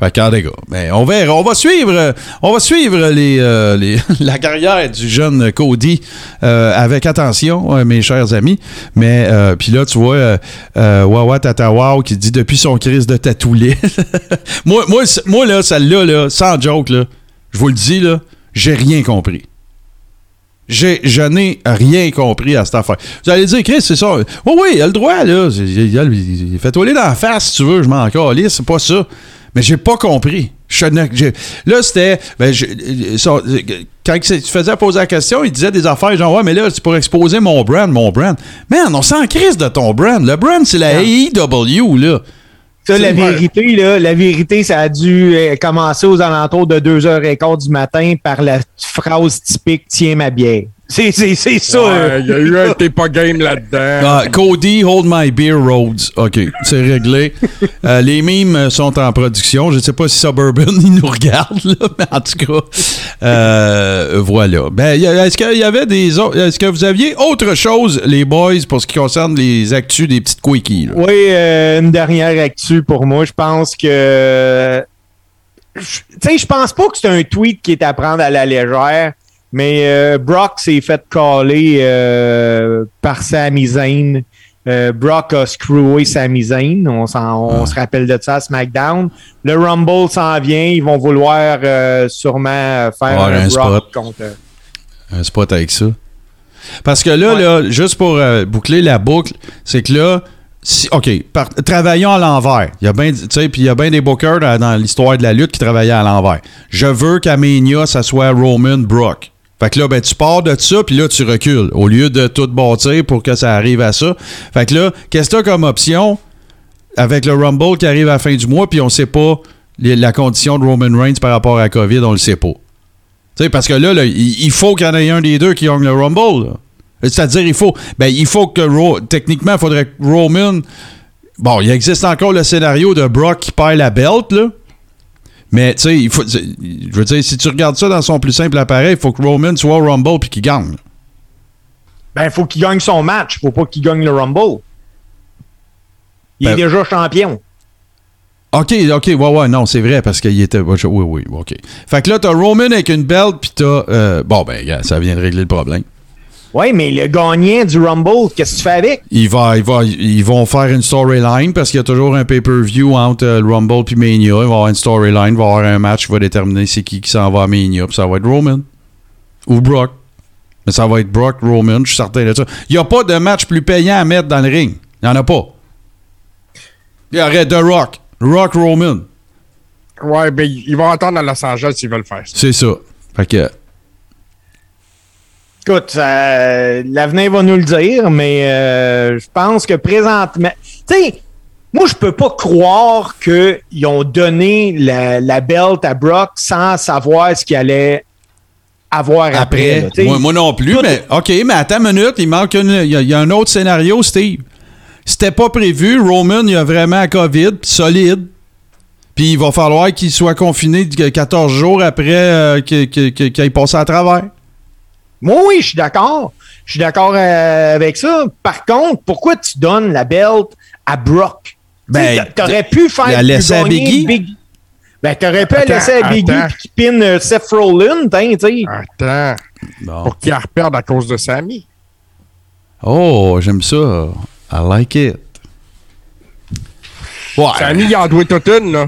Fait que, les gars, ben, on verra. On va suivre, euh, on va suivre les, euh, les- *laughs* la carrière du jeune Cody euh, avec attention, euh, mes chers amis. Mais, puis là, tu vois, Wawa Tatawao qui dit depuis son crise de tatoulet. *laughs* moi, moi, moi, là, celle-là, là, sans joke, là, je vous le dis, là, j'ai rien compris. J'ai, je n'ai rien compris à cette affaire. Vous allez dire, Chris, c'est ça. Oui, oui, il a le droit, là. Fait toiler dans la face, si tu veux, je m'en calisse, c'est pas ça. Mais j'ai pas compris. Je là, c'était. ben, je- ça- quand il se faisait poser la question, il disait des affaires genre, ouais, mais là, c'est pour exposer mon brand, mon brand. Man, on s'en crise de ton brand. Le brand, c'est la AEW, là. Ça, la vérité, là, la vérité, ça a dû euh, commencer aux alentours de 2h15 du matin par la phrase typique Tiens ma bière. C'est, c'est, c'est ça. Ouais. Il y a eu un t'es pas game là-dedans. Ah, Cody, hold my beer, Rhodes. OK, c'est réglé. *laughs* Euh, les mimes sont en production. Je ne sais pas si Suburban il nous regarde, là, mais en tout cas, euh, voilà. Ben, est-ce qu'il y avait des autres. Est-ce que vous aviez autre chose, les boys, pour ce qui concerne les actus des petites quickies? là? Oui, euh, une dernière actu pour moi. Je pense que. je- Tu sais, je pense pas que c'est un tweet qui est à prendre à la légère, mais euh, Brock s'est fait caller euh, par Sami Zayn. Euh, Brock a screwé Sami Zayn. On, Ah. se rappelle de ça à SmackDown. Le Rumble s'en vient. Ils vont vouloir euh, sûrement faire un, un Brock spot. contre. Un spot avec ça. Parce que là, Ouais. là juste pour boucler la boucle, c'est que là, si- OK, par- travaillons à l'envers. Il y a bien, tu sais, puis il y a bien des bookers dans, dans l'histoire de la lutte qui travaillaient à l'envers. Je veux qu'à Mania, ça soit Roman Brock. Fait que là, ben, tu pars de ça, puis là, tu recules. Au lieu de tout bâtir pour que ça arrive à ça. Fait que là, qu'est-ce que tu comme option avec le Rumble qui arrive à la fin du mois, puis on sait pas la condition de Roman Reigns par rapport à COVID, on le sait pas. Sais, parce que là, il faut qu'il y en ait un des deux qui gagne le Rumble. C'est-à-dire, il faut. Ben, il faut que. Techniquement, il faudrait que Roman. Bon, il existe encore le scénario de Brock qui perd la belt, là. Mais, tu sais, il faut. Je veux dire, si tu regardes ça dans son plus simple appareil, il faut que Roman soit au Rumble puis qu'il gagne. Ben, il faut qu'il gagne son match. faut pas qu'il gagne le Rumble. Il Ben- est déjà champion. OK, OK, ouais, ouais, non, c'est vrai, parce qu'il était. Oui, oui, OK. Fait que là, t'as Roman avec une belt, puis t'as. euh, bon, ben, ça vient de régler le problème. Oui, mais le gagnant du Rumble, qu'est-ce que tu fais avec? Il va, il va, ils vont faire une storyline parce qu'il y a toujours un pay-per-view entre euh, le Rumble puis Mania. Il va y avoir une storyline, il va y avoir un match qui va déterminer c'est qui qui s'en va à Mania. Puis ça va être Roman. Ou Brock. Mais ça va être Brock, Roman, je suis certain de ça. Il n'y a pas de match plus payant à mettre dans le ring. Il n'y en a pas. Il y aurait The Rock. Rock Roman. Ouais, ben, ils vont attendre à Los Angeles s'ils veulent faire ça. C'est ça. Fait que. Écoute, ça- l'avenir va nous le dire, mais euh, je pense que présentement. Tu sais, moi, je peux pas croire qu'ils ont donné la, la belt à Brock sans savoir ce qu'il allait avoir après. Moi, moi non plus, Tout- mais OK, mais attends une minute, il manque une- il y, a- il y a un autre scénario, Steve. C'était pas prévu, Roman, il a vraiment la COVID, solide. Puis il va falloir qu'il soit confiné de 14 jours après euh, qu'il ait passé à travers. Moi, oui, je suis d'accord. Je suis d'accord euh, avec ça. Par contre, pourquoi tu donnes la belt à Brock? Ben, Ben, t'aurais pu faire la laisser à Biggie. Big- Ben, t'aurais pu Attends, laisser à Biggie qu'il pine euh, Seth Rollins, hein, tu sais. Attends, Bon. pour qu'ils reperdent à cause de Sammy. Oh, j'aime ça. I like it. Ouais. Sammy, il en doit toute une, là.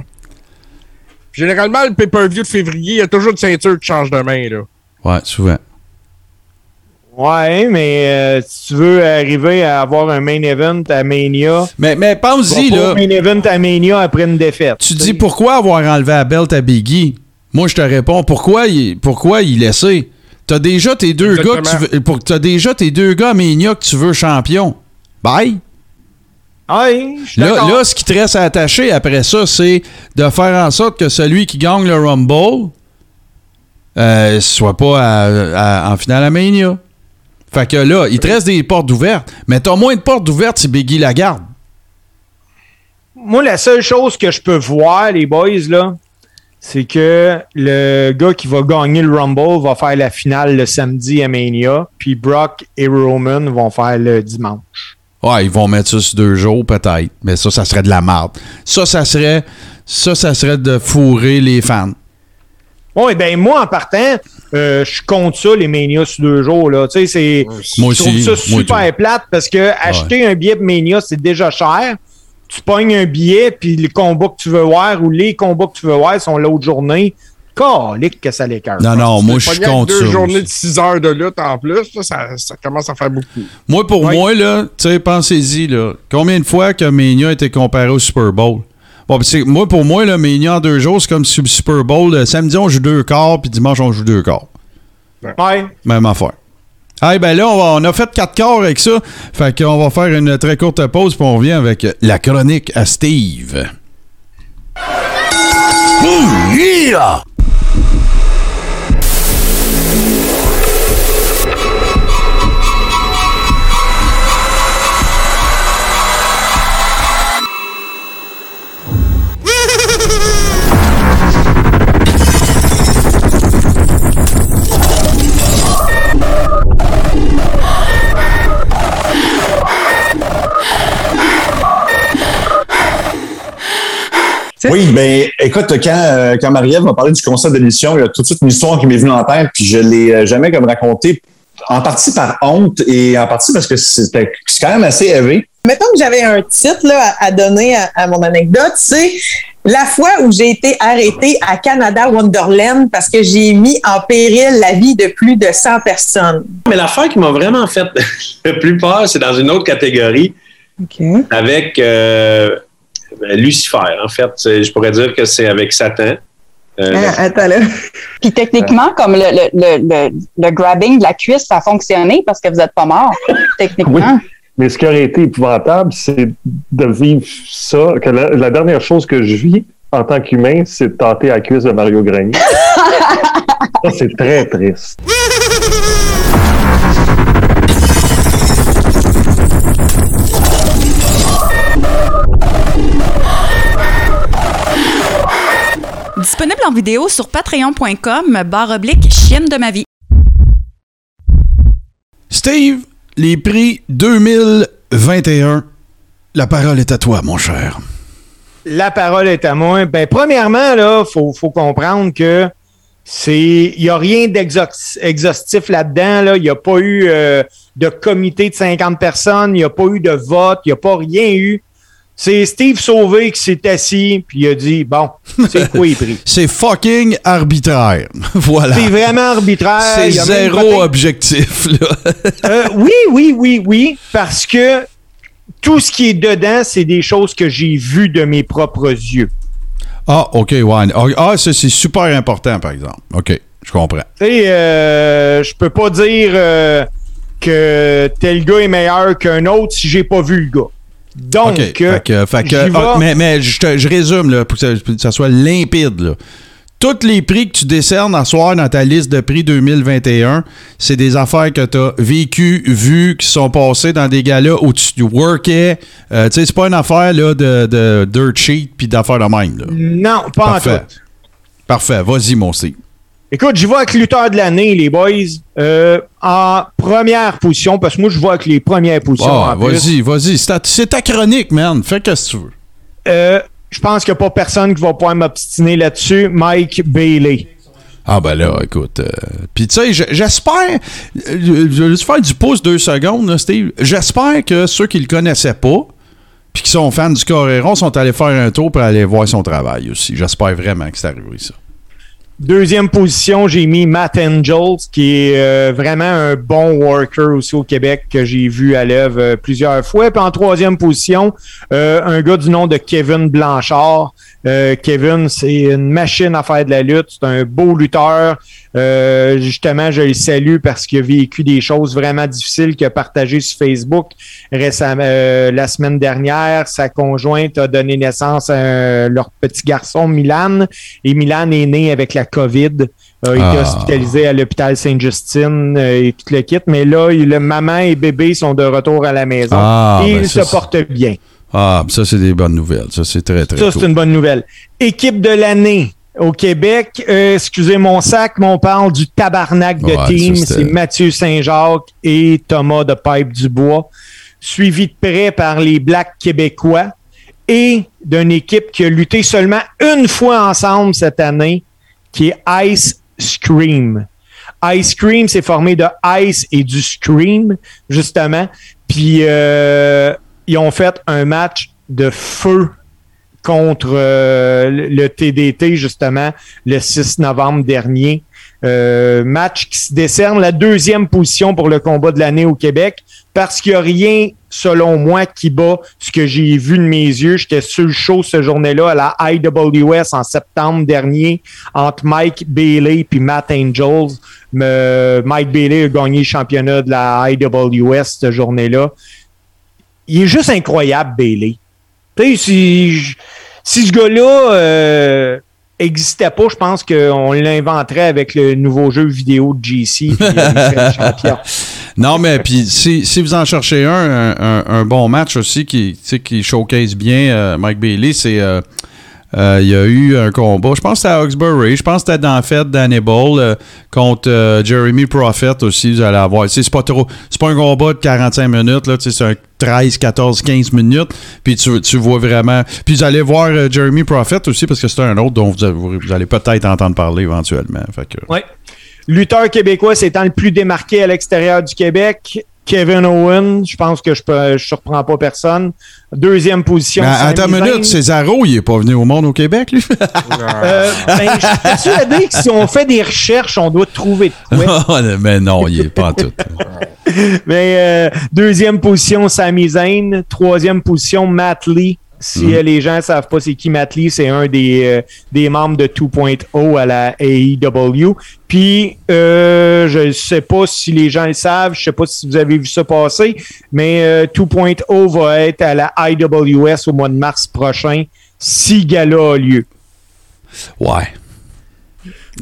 Généralement, le pay-per-view de février, il y a toujours une ceinture qui change de main, là. Ouais, souvent. Ouais, mais euh, si tu veux arriver à avoir un main event à Mania, Mais, mais tu pense-y, là. au main event à Mania après une défaite. Tu dis pourquoi avoir enlevé la belt à Biggie? Moi, je te réponds pourquoi il, pourquoi il laissait. T'as déjà tes deux gars que tu veux, pour, déjà tes deux gars à Mania que tu veux champion. Bye. Suis Là, là, ce qui te reste à attacher après ça, c'est de faire en sorte que celui qui gagne le Rumble euh, soit pas à- à- en finale à Mania. Fait que là, il te reste des portes ouvertes, mais t'as moins de portes ouvertes si Biggie la garde. Moi, la seule chose que je peux voir, les boys, là, c'est que le gars qui va gagner le Rumble va faire la finale le samedi à Mania, puis Brock et Roman vont faire le dimanche. Ouais, ils vont mettre ça sur deux jours, peut-être. Mais ça, ça serait de la merde. Ça, ça serait. Ça, ça serait de fourrer les fans. Oui, ben moi, en partant, euh, je compte ça, les Mania sur deux jours. Là. Tu sais, c'est. Moi Je trouve aussi, ça moi super tout. plate parce que acheter un billet de Mania, c'est déjà cher. Tu pognes un billet, puis les combats que tu veux voir ou les combats que tu veux voir sont l'autre journée. Calique que ça l'écarte. Non, non, moi, je suis contre deux ça. journées aussi. de 6 heures de lutte en plus, là, ça, ça commence à faire beaucoup. Moi, pour Ouais. moi, là, tu sais, pensez-y, là. Combien de fois que Mania a été comparé au Super Bowl? Bon, moi, pour moi, là, Mania en deux jours, c'est comme si le Super Bowl. le samedi, on joue deux quarts, puis dimanche, on joue deux quarts. Ouais. Même affaire. Ah, ben là, on, va- on a fait quatre quarts avec ça. Fait qu'on va faire une très courte pause, puis on revient avec la chronique à Steve. Ouh, yeah! Oui, ben écoute, quand, euh, quand Marie-Ève m'a parlé du concept de l'émission, il y a tout de suite une histoire qui m'est venue en tête, puis je l'ai euh, jamais comme racontée, en partie par honte et en partie parce que c'était c'est quand même assez élevé. Mettons que j'avais un titre là, à, donner à, à mon anecdote, c'est la fois où j'ai été arrêtée à Canada Wonderland parce que j'ai mis en péril la vie de plus de 100 personnes. Mais l'affaire qui m'a vraiment fait *laughs* le plus peur, c'est dans une autre catégorie OK. avec euh, Lucifer. En fait, je pourrais dire que c'est avec Satan. Euh, Ah, attends là. *laughs* Puis techniquement, comme le, le, le, le, le grabbing de la cuisse, ça a fonctionné parce que vous n'êtes pas mort, *laughs* techniquement. Mais ce qui aurait été épouvantable, c'est de vivre ça. Que la, la dernière chose que je vis en tant qu'humain, c'est de tenter la cuisse de Mario Grenier. *laughs* ça, c'est très triste. En vidéo sur patreon.com barre oblique chienne de ma vie. Steve, les prix 2021. La parole est à toi, mon cher. La parole est à moi. Ben, premièrement, là, faut, faut comprendre que c'est, il y a rien d'exhaustif là-dedans, là. Il n'y a pas eu euh, de comité de 50 personnes, il n'y a pas eu de vote, il n'y a pas rien eu. C'est Steve Sauvé qui s'est assis, puis il a dit, bon, c'est quoi les prix? *laughs* C'est fucking arbitraire. *laughs* voilà. C'est vraiment arbitraire. C'est zéro objectif, là. *laughs* Euh, oui, oui, oui, oui, parce que tout ce qui est dedans, c'est des choses que j'ai vues de mes propres yeux. Ah, OK, ouais. Ah, ça, c'est super important, par exemple. OK, je comprends. Tu sais, euh, je peux pas dire euh, que tel gars est meilleur qu'un autre si j'ai pas vu le gars. Donc, euh, Fait que, fait que- j'y vais. ah, mais mais je, te- je résume là, pour que ça, pour que ça soit limpide. Là. Tous les prix que tu décernes à soir dans ta liste de prix 2021, c'est des affaires que tu as vécues, vues, qui sont passées dans des galas où tu workais. Euh, tu sais, c'est pas une affaire là, de, de dirt sheet puis d'affaires de même. Là. non, pas en Parfait. tout. Parfait. Vas-y, mon Steve. Écoute, j'y vais avec lutteur de l'année, les boys. Euh, en première position, parce que moi, je vois avec les premières positions. Plus. vas-y, vas-y. C'est ta, chronique, man. Fais ce que tu veux. Euh, je pense qu'il n'y a pas personne qui va pouvoir m'obstiner là-dessus. Mike Bailey. Ah ben là, écoute. euh, Puis tu sais, j'espère. euh, Je vais juste faire du pouce deux secondes, là, Steve. J'espère que ceux qui le connaissaient pas, puis qui sont fans du Coréron, sont allés faire un tour pour aller voir son travail aussi. J'espère vraiment que c'est arrivé ça. Deuxième position, j'ai mis Matt Angels, qui est euh, vraiment un bon worker aussi au Québec que j'ai vu à l'œuvre euh, plusieurs fois. Puis en troisième position, euh, un gars du nom de Kevin Blanchard. Euh, Kevin, c'est une machine à faire de la lutte. C'est un beau lutteur. Euh, justement, je le salue parce qu'il a vécu des choses vraiment difficiles qu'il a partagées sur Facebook récemment, euh, la semaine dernière. Sa conjointe a donné naissance à un- leur petit garçon, Milan. Et Milan est né avec la COVID. a été Ah. hospitalisé à l'hôpital Sainte-Justine euh, et tout le kit. Mais là, il- le maman et bébé sont de retour à la maison. Ah, et ben ils se portent bien. Ah, ça, c'est des bonnes nouvelles. Ça, c'est très, très Ça, cool. c'est une bonne nouvelle. Équipe de l'année au Québec. Euh, excusez mon sac, mais on parle du tabarnak de Ouais, team. ça, C'est Mathieu Saint-Jacques et Thomas de Pipe Dubois, suivi de près par les Blacks québécois et d'une équipe qui a lutté seulement une fois ensemble cette année, qui est Ice Scream. Ice Scream, c'est formé de Ice et du Scream, justement. Puis, euh, ils ont fait un match de feu contre euh, le TDT, justement, le 6 novembre dernier. Euh, match qui se décerne la deuxième position pour le combat de l'année au Québec parce qu'il n'y a rien, selon moi, qui bat ce que j'ai vu de mes yeux. J'étais sur le ce journée-là à la IWS en septembre dernier entre Mike Bailey puis Matt Angels. Mike Bailey a gagné le championnat de la IWS cette journée-là. Il est juste incroyable, Bailey. Tu sais, si, si ce gars-là euh, existait pas, je pense qu'on l'inventerait avec le nouveau jeu vidéo de GC. puis, euh, *laughs* champion. Non, mais puis si, si vous en cherchez un, un, un- un bon match aussi qui, qui showcase bien euh, Mike Bailey, c'est. Euh, il y a eu un combat, je pense que c'était à Hawkesbury, je pense que c'était dans la fête d'Hannibal euh, contre euh, Jeremy Prophet aussi, vous allez avoir. C'est pas trop. C'est pas un combat de 45 minutes, là, c'est un 13, 14, 15 minutes. Puis tu, tu vois vraiment. Puis vous allez voir Jeremy Prophet aussi, parce que c'est un autre dont vous, vous allez peut-être entendre parler éventuellement. Fait que. Lutteur québécois s'étant le plus démarqué à l'extérieur du Québec, Kevin Owen, je pense que je ne surprends pas personne. Deuxième position. Sami attends une minute, Césaro, il est pas venu au monde au Québec, lui? Euh, ben, je suis persuadé que si on fait des recherches, on doit trouver de quoi. *laughs* mais non, il est pas en tout. *laughs* Mais euh, deuxième position, Sami Zayn. Troisième position, Matt Lee. Si Mhm. euh, les gens ne savent pas c'est qui Matt Lee, c'est un des, euh, des membres de 2.0 à la AEW. Puis, euh, je ne sais pas si les gens le savent, je ne sais pas si vous avez vu ça passer, mais euh, 2.0 va être à la IWS au mois de mars prochain, si gala a lieu. Ouais.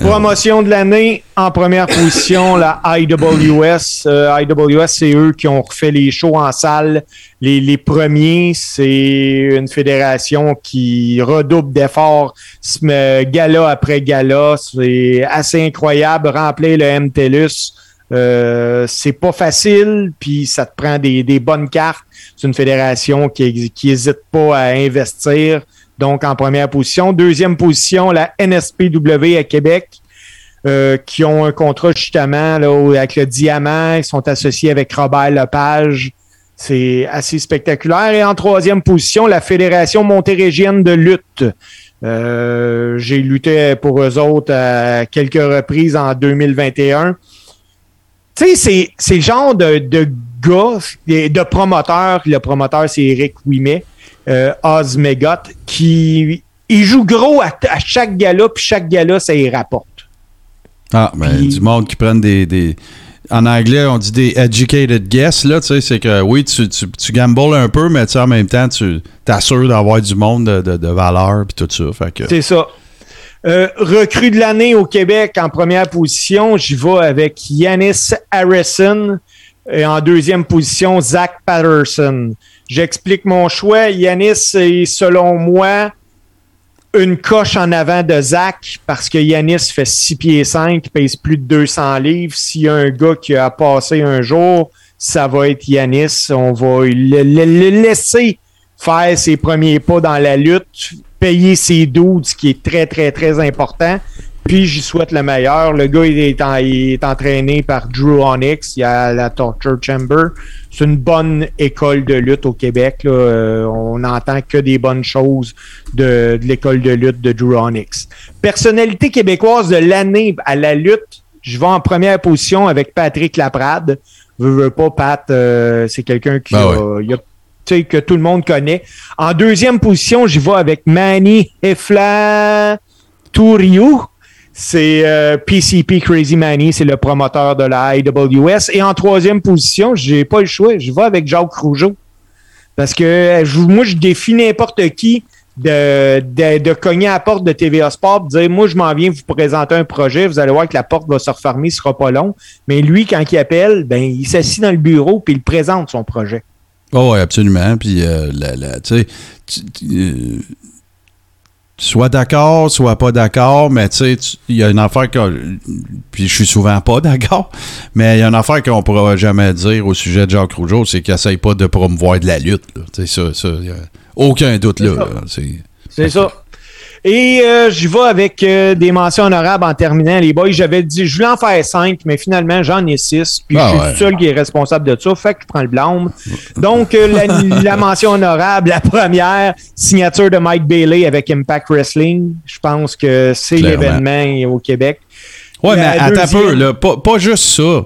Promotion de l'année, en première position, la IWS. Euh, IWS, c'est eux qui ont refait les shows en salle. Les, premiers, c'est une fédération qui redouble d'efforts sm- gala après gala. C'est assez incroyable. Remplir le MTLUS, euh, c'est pas facile, puis ça te prend des, bonnes cartes. C'est une fédération qui qui hésite pas à investir. Donc, en première position. Deuxième position, la NSPW à Québec, euh, qui ont un contrat justement là, avec le Diamant. Ils sont associés avec Robert Lepage. C'est assez spectaculaire. Et en troisième position, la Fédération montérégienne de lutte. Euh, J'ai lutté pour eux autres à quelques reprises en 2021. Tu sais, c'est- le genre de, de gars, de de promoteur. Le promoteur, c'est Eric Ouimet, euh, Oz Megot, qui il joue gros à, à chaque gala, puis chaque gala, ça y rapporte. Ah, ben, du monde qui prennent des, des- En anglais, on dit des educated guess, là, tu sais, c'est que oui, tu, tu, tu gambles un peu, mais tu sais, en même temps, tu t'assures d'avoir du monde de, de, de valeur, puis tout ça. C'est ça. Euh, recrue de l'année au Québec en première position, j'y vais avec Yanis Harrison. Et en deuxième position, Zach Patterson. J'explique mon choix. Yanis est, selon moi, une coche en avant de Zach parce que Yanis fait 6 pieds 5, pèse plus de 200 livres. S'il y a un gars qui a passé un jour, ça va être Yanis. On va le, le- le laisser faire ses premiers pas dans la lutte, payer ses doutes, ce qui est très, très, très important. Puis j'y souhaite le meilleur. Le gars il est, en- il est entraîné par Drew Onyx, il y a la Torture Chamber. C'est une bonne école de lutte au Québec. là. Euh, on n'entend que des bonnes choses de, de l'école de lutte de Drew Onyx. Personnalité québécoise de l'année à la lutte, je vais en première position avec Patrick Laprade. Veux, veux pas, Pat, euh, c'est quelqu'un qui Ben a- il que tout le monde connaît. En deuxième position, j'y vais avec Manny Hefla Touriou. C'est euh, PCP Crazy Manny, c'est le promoteur de la IWS. Et en troisième position, j'ai pas le choix, je vais avec Jacques Rougeau. Parce que euh, moi, je défie n'importe qui. de, de, cogner à la porte de TVA Sport, de dire Moi, je m'en viens vous présenter un projet, vous allez voir que la porte va se refermer, ce sera pas long. Mais lui, quand il appelle, ben, il s'assit dans le bureau puis il présente son projet. Oh, oui, absolument. Puis, euh, la- la- tu sais, euh, soit d'accord, soit pas d'accord, mais tu sais, il y a une affaire que. Puis, je suis souvent pas *laughs* d'accord, mais il y a une affaire qu'on pourra jamais dire au sujet de Jacques Rougeau, c'est qu'il essaye pas de promouvoir de la lutte. Tu sais, ça, ça, y a aucun doute là. ça. là. C'est- C'est ça. Et euh, j'y vais avec euh, des mentions honorables en terminant, les boys. J'avais dit, je voulais en faire cinq, mais finalement, j'en ai six. Puis Ah je suis ouais. le seul qui est responsable de ça. Fait que je prends le blâme. Donc, euh, la, *laughs* la mention honorable, la première, signature de Mike Bailey avec Impact Wrestling. Je pense que c'est l'événement au Québec. Ouais, La mais attends un peu, là, pas, pas juste ça.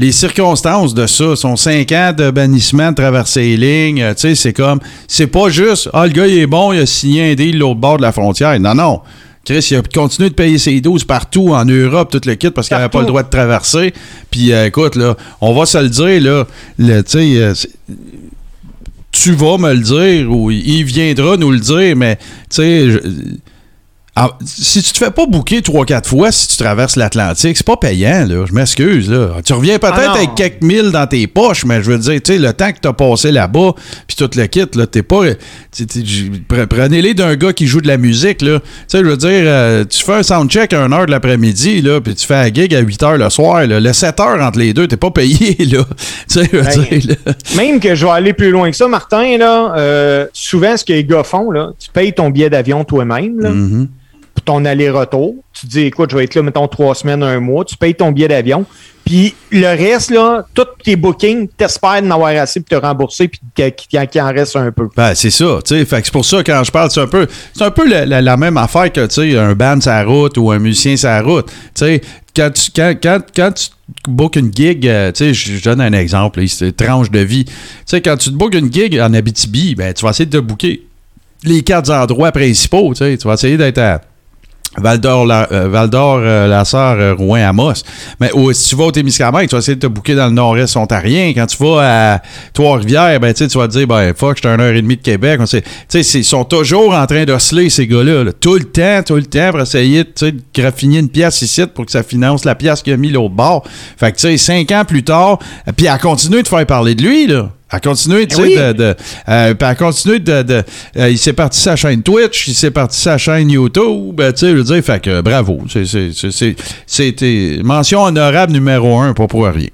Les circonstances de ça sont cinq ans de bannissement de traverser les lignes. euh, Tu sais, c'est comme. C'est pas juste. Ah, le gars, il est bon, il a signé un deal l'autre bord de la frontière. Non, non. Chris, il a continué de payer ses 12 partout en Europe, tout le kit, parce qu'il n'avait pas le droit de traverser. Puis, euh, écoute, là, on va se le dire, là. le- Tu sais, euh, tu vas me le dire ou il viendra nous le dire, mais tu sais, je- ah, si tu te fais pas bouquer trois quatre fois si tu traverses l'Atlantique, c'est pas payant, là. Je m'excuse, là. Tu reviens peut-être Ah non. avec quelques mille dans tes poches, mais je veux dire, tu sais, le temps que t'as passé là-bas, puis tout le kit, là, t'es pas... Prenez-les d'un gars qui joue de la musique, là. Tu sais, je veux dire, euh, tu fais un soundcheck à 1h de l'après-midi, là, puis tu fais un gig à 8h le soir, là. Le 7h entre les deux, t'es pas payé, *laughs* là. Tu sais, je veux Ben, dire, là. Même que je vais aller plus loin que ça, Martin, là, euh, souvent, ce que les gars font, là, tu payes ton billet d'avion toi-même, là, Mhm. pour ton aller-retour. Tu dis, écoute, je vais être là, mettons, trois semaines, un mois. Tu payes ton billet d'avion. Puis le reste, là, tous tes bookings, t'espères d'en avoir assez pour te rembourser puis qu'il en reste un peu. Ben, c'est ça, tu sais. C'est pour ça, quand je parle, c'est un peu, c'est un peu la, la- même affaire que, tu sais, un band la route ou un musicien la route. Tu sais, quand tu, quand, quand, quand tu bookes une gig, euh, tu sais, je donne un exemple, c'est tranche de vie. Tu sais, quand tu te bookes une gig en Abitibi, ben, tu vas essayer de te booker les quatre endroits principaux, tu sais. Tu vas essayer d'être à Val d'Or, la, euh, euh, Sœur, euh, Rouen, Amos. Mais si tu vas au Témiscamingue, tu vas essayer de te bouquer dans le nord-est ontarien. Quand tu vas à Trois-Rivières, ben, tu vas te dire, ben, fuck, j'étais à une heure et demie de Québec. Ils sont toujours en train d'osciller, ces gars-là, là. tout le temps, tout le temps, pour essayer de graffiner une pièce ici pour que ça finance la pièce qu'il a mis l'autre bord. Fait que, tu sais, cinq ans plus tard, puis elle continue de faire parler de lui, là. Elle continue, tu sais, oui. de, de- euh, puis elle continue de. de- euh, il s'est parti sa chaîne Twitch, il s'est parti sa chaîne YouTube, ben, tu sais, je veux dire, fait que bravo. C'était mention honorable numéro un, pas pour rien.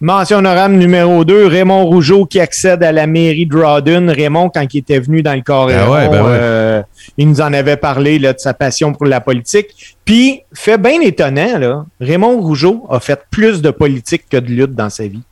Mention honorable numéro 2, Raymond Rougeau qui accède à la mairie de Rawdon. Raymond, quand il était venu dans le Coréon, Ben ouais, ben ouais. euh, il nous en avait parlé là, de sa passion pour la politique. Puis, fait bien étonnant, là, Raymond Rougeau a fait plus de politique que de lutte dans sa vie.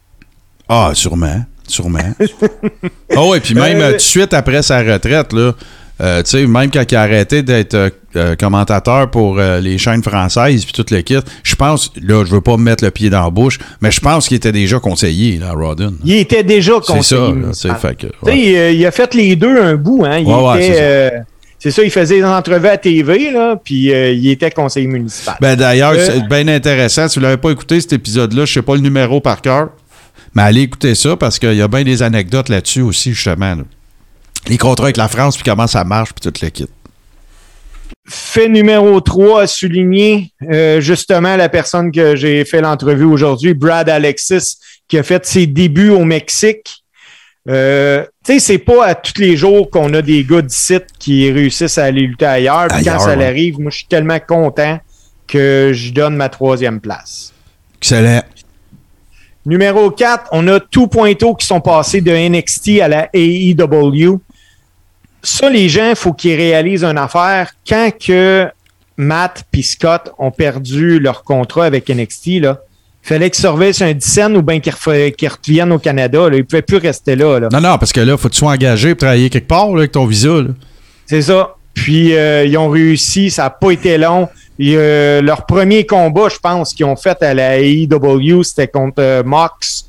Ah, sûrement. Sûrement. *laughs* Ah ouais, puis même Euh, euh, tout de suite après sa retraite, là, euh, tu sais, même quand il a arrêté d'être euh, commentateur pour euh, les chaînes françaises puis tout le kit, je pense, là, je veux pas me mettre le pied dans la bouche, mais je pense qu'il était déjà conseiller, là, à Rawdon. Il était déjà C'est conseiller ça, tu sais, fait que, Tu sais, il, il a fait les deux un bout. Hein. Il Ouais, ouais, était, c'est ça. c'est ça, il faisait des entrevues à TV, là, puis euh, il était conseiller municipal. Ben d'ailleurs, Euh, c'est bien intéressant. Si vous l'avez pas écouté cet épisode-là, je sais pas le numéro par cœur, mais allez écouter ça parce qu'il y a bien des anecdotes là-dessus aussi, justement. là. Les contrats avec la France, puis comment ça marche, puis tout le kit. Fait numéro 3 à souligner euh, justement la personne que j'ai fait l'entrevue aujourd'hui, Brad Alexis, qui a fait ses débuts au Mexique. Euh, tu sais, c'est pas à tous les jours qu'on a des gars d'ici qui réussissent à aller lutter ailleurs. Puis quand ça ouais. arrive, moi, je suis tellement content que je donne ma troisième place. Excellent. Numéro 4, on a tout pointo qui sont passés de NXT à la AEW. Ça, les gens, il faut qu'ils réalisent une affaire. Quand que Matt et Scott ont perdu leur contrat avec NXT, là, il fallait qu'ils surveillent sur un 10 cents ou bien qu'ils qu'ils reviennent au Canada. Là. Ils ne pouvaient plus rester là. là. Non, non, parce que là, faut que tu sois engagé pour travailler quelque part là, avec ton visa. C'est ça. Puis euh, ils ont réussi, ça n'a pas été long. Euh, leur premier combat, je pense, qu'ils ont fait à la AEW, c'était contre euh, Mox,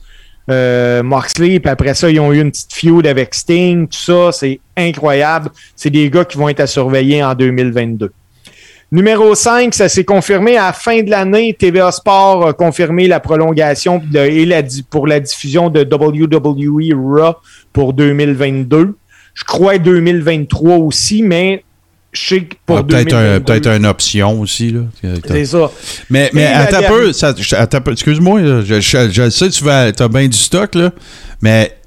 euh, Moxley. Puis après ça, ils ont eu une petite feud avec Sting, tout ça. C'est incroyable. C'est des gars qui vont être à surveiller en 2022. Numéro 5, ça s'est confirmé à la fin de l'année. TVA Sport a confirmé la prolongation et la, pour la diffusion de WWE Raw pour 2022. Je crois 2023 aussi, mais je sais que pour Ah, peut-être 2022, un, peut-être une option aussi. Là. C'est ça. Mais, mais attends un peu, ça- excuse-moi, je, je- je sais que tu vas, as bien du stock, là, mais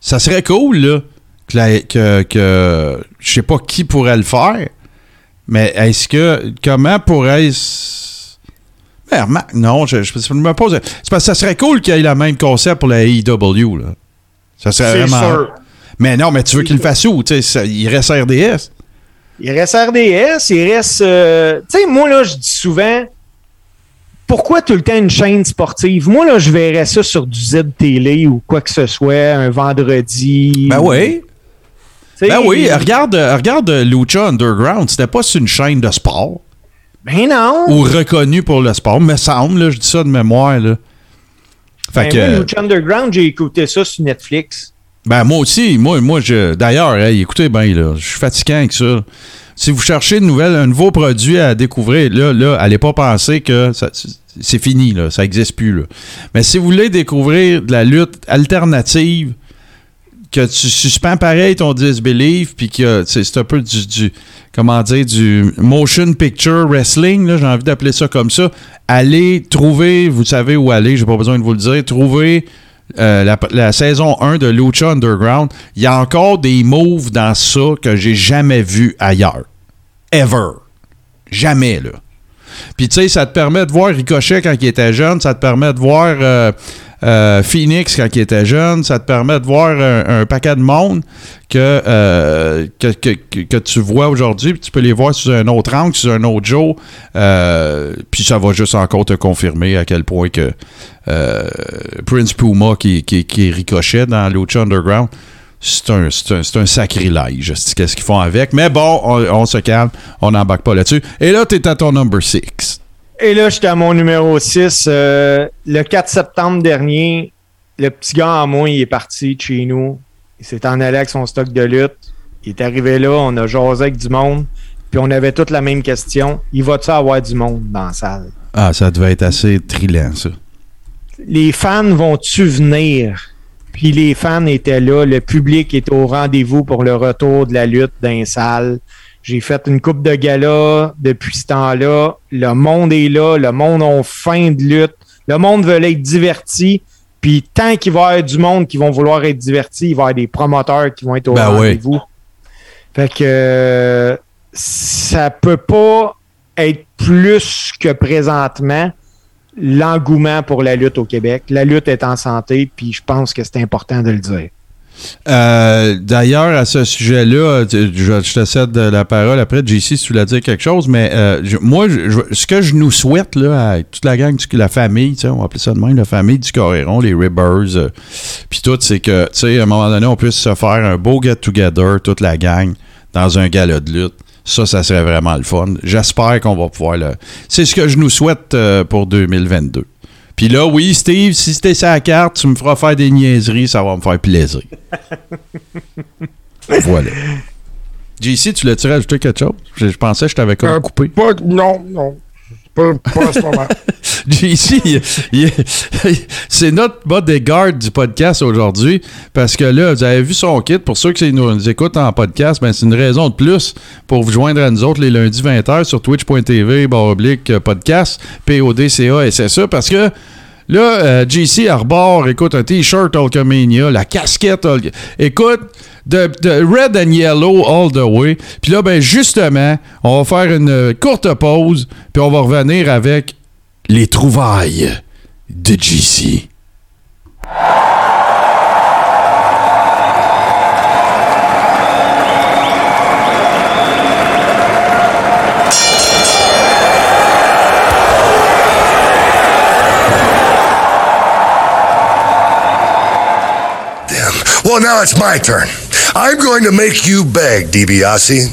ça serait cool là, que, la- que, que je sais pas qui pourrait le faire, mais est-ce que, comment pourrait-ce... Ben, non, je, je, me pose... C'est parce que ça serait cool qu'il y ait le même concept pour la AEW, là. Ça serait vraiment... sûr. Mais non, mais tu veux qu'il le fasse où? Ça- il reste RDS. Il reste RDS, il reste. euh, tu sais, moi, là, je dis souvent, pourquoi tout le temps une chaîne sportive? Moi, là, je verrais ça sur du Z Télé ou quoi que ce soit, un vendredi. Ben oui. Tu sais, Ben oui, regarde, regarde Lucha Underground, c'était pas sur une chaîne de sport. Ben non. ou reconnu pour le sport, me semble, là, je dis ça de mémoire. Là. Fait Ben que, moi, Lucha Underground, j'ai écouté ça sur Netflix. Ben moi aussi, moi, moi je. D'ailleurs, hey, écoutez bien, là, je suis fatiguant avec ça. Si vous cherchez une nouvelle, un nouveau produit à découvrir, là, là, allez pas penser que c'est fini, là, ça n'existe plus. Mais si vous voulez découvrir de la lutte alternative, que tu suspends pareil ton disbelief, puis que c'est un peu du, du- comment dire, du motion picture wrestling, j'ai envie d'appeler ça comme ça. Allez trouver, vous savez où aller, j'ai pas besoin de vous le dire, trouver euh, la, saison 1 de Lucha Underground. Il y a encore des moves dans ça que j'ai jamais vu ailleurs. Ever. Jamais, là. Puis, tu sais, ça te permet de voir Ricochet quand il était jeune, ça te permet de voir euh, euh, Phoenix quand il était jeune, ça te permet de voir un, paquet de monde que, euh, que, tu vois aujourd'hui, puis tu peux les voir sous un autre angle, sous un autre jour, puis ça va juste encore te confirmer à quel point que Prince Puma, qui, qui, qui est Ricochet dans Lucha Underground, c'est un, c'est un, un sacrilège. Qu'est-ce qu'ils font avec? Mais bon, on, on se calme, on n'embarque pas là-dessus. Et là, tu es à ton number 6. Et là, j'étais à mon numéro 6. le 4 septembre dernier, le petit gars en moi, il est parti de chez nous. Il s'est en allé avec son stock de lutte. Il est arrivé là, on a jasé avec du monde. Puis on avait toute la même question. Il va-tu avoir du monde dans la salle? Ah, ça devait être assez trillant, ça. les fans vont-tu venir? Puis les fans étaient là, le public était au rendez-vous pour le retour de la lutte dans les salles. J'ai fait une coupe de gala depuis ce temps-là. Le monde est là, le monde a faim de lutte. Le monde veut être diverti. Puis tant qu'il va y avoir du monde qui vont vouloir être divertis, il va y avoir des promoteurs qui vont être au Ben oui. rendez-vous. Fait que euh, ça peut pas être plus que présentement l'engouement pour la lutte au Québec. La lutte est en santé, puis je pense que c'est important de le dire. Euh, D'ailleurs, à ce sujet-là, je, te cède la parole après, JC, si tu voulais dire quelque chose, mais euh, moi, ce que je nous souhaite, là, à toute la gang, la famille, on va appeler ça de même, la famille du Coréron, les Ribbers, euh, puis tout, c'est que, tu sais, à un moment donné, on puisse se faire un beau get-together, toute la gang, dans un gala de lutte. Ça, ça serait vraiment le fun. J'espère qu'on va pouvoir le... C'est ce que je nous souhaite euh, pour 2022. Puis là, oui, Steve, si c'était sa carte, tu me feras faire des niaiseries, ça va me faire plaisir. *laughs* voilà. JC, tu l'as-tu rajouté quelque chose? Je, je pensais que je t'avais Euh, coupé. Non, non. Pas à ce moment. *laughs* JC, *laughs* c'est notre bodyguard du podcast aujourd'hui parce que là, vous avez vu son kit. Pour ceux qui nous, écoutent en podcast, ben, c'est une raison de plus pour vous joindre à nous autres les lundis 20h sur twitch.tv, oblique, euh, podcast, PODCA, SSA, parce que Là, euh, JC arbore, écoute, un t-shirt Hulkamania, la casquette Écoute, de, red and yellow all the way. Puis là, ben justement, on va faire une courte pause, puis on va revenir avec les trouvailles de JC. Well, now it's my turn. I'm going to make you beg, DiBiase.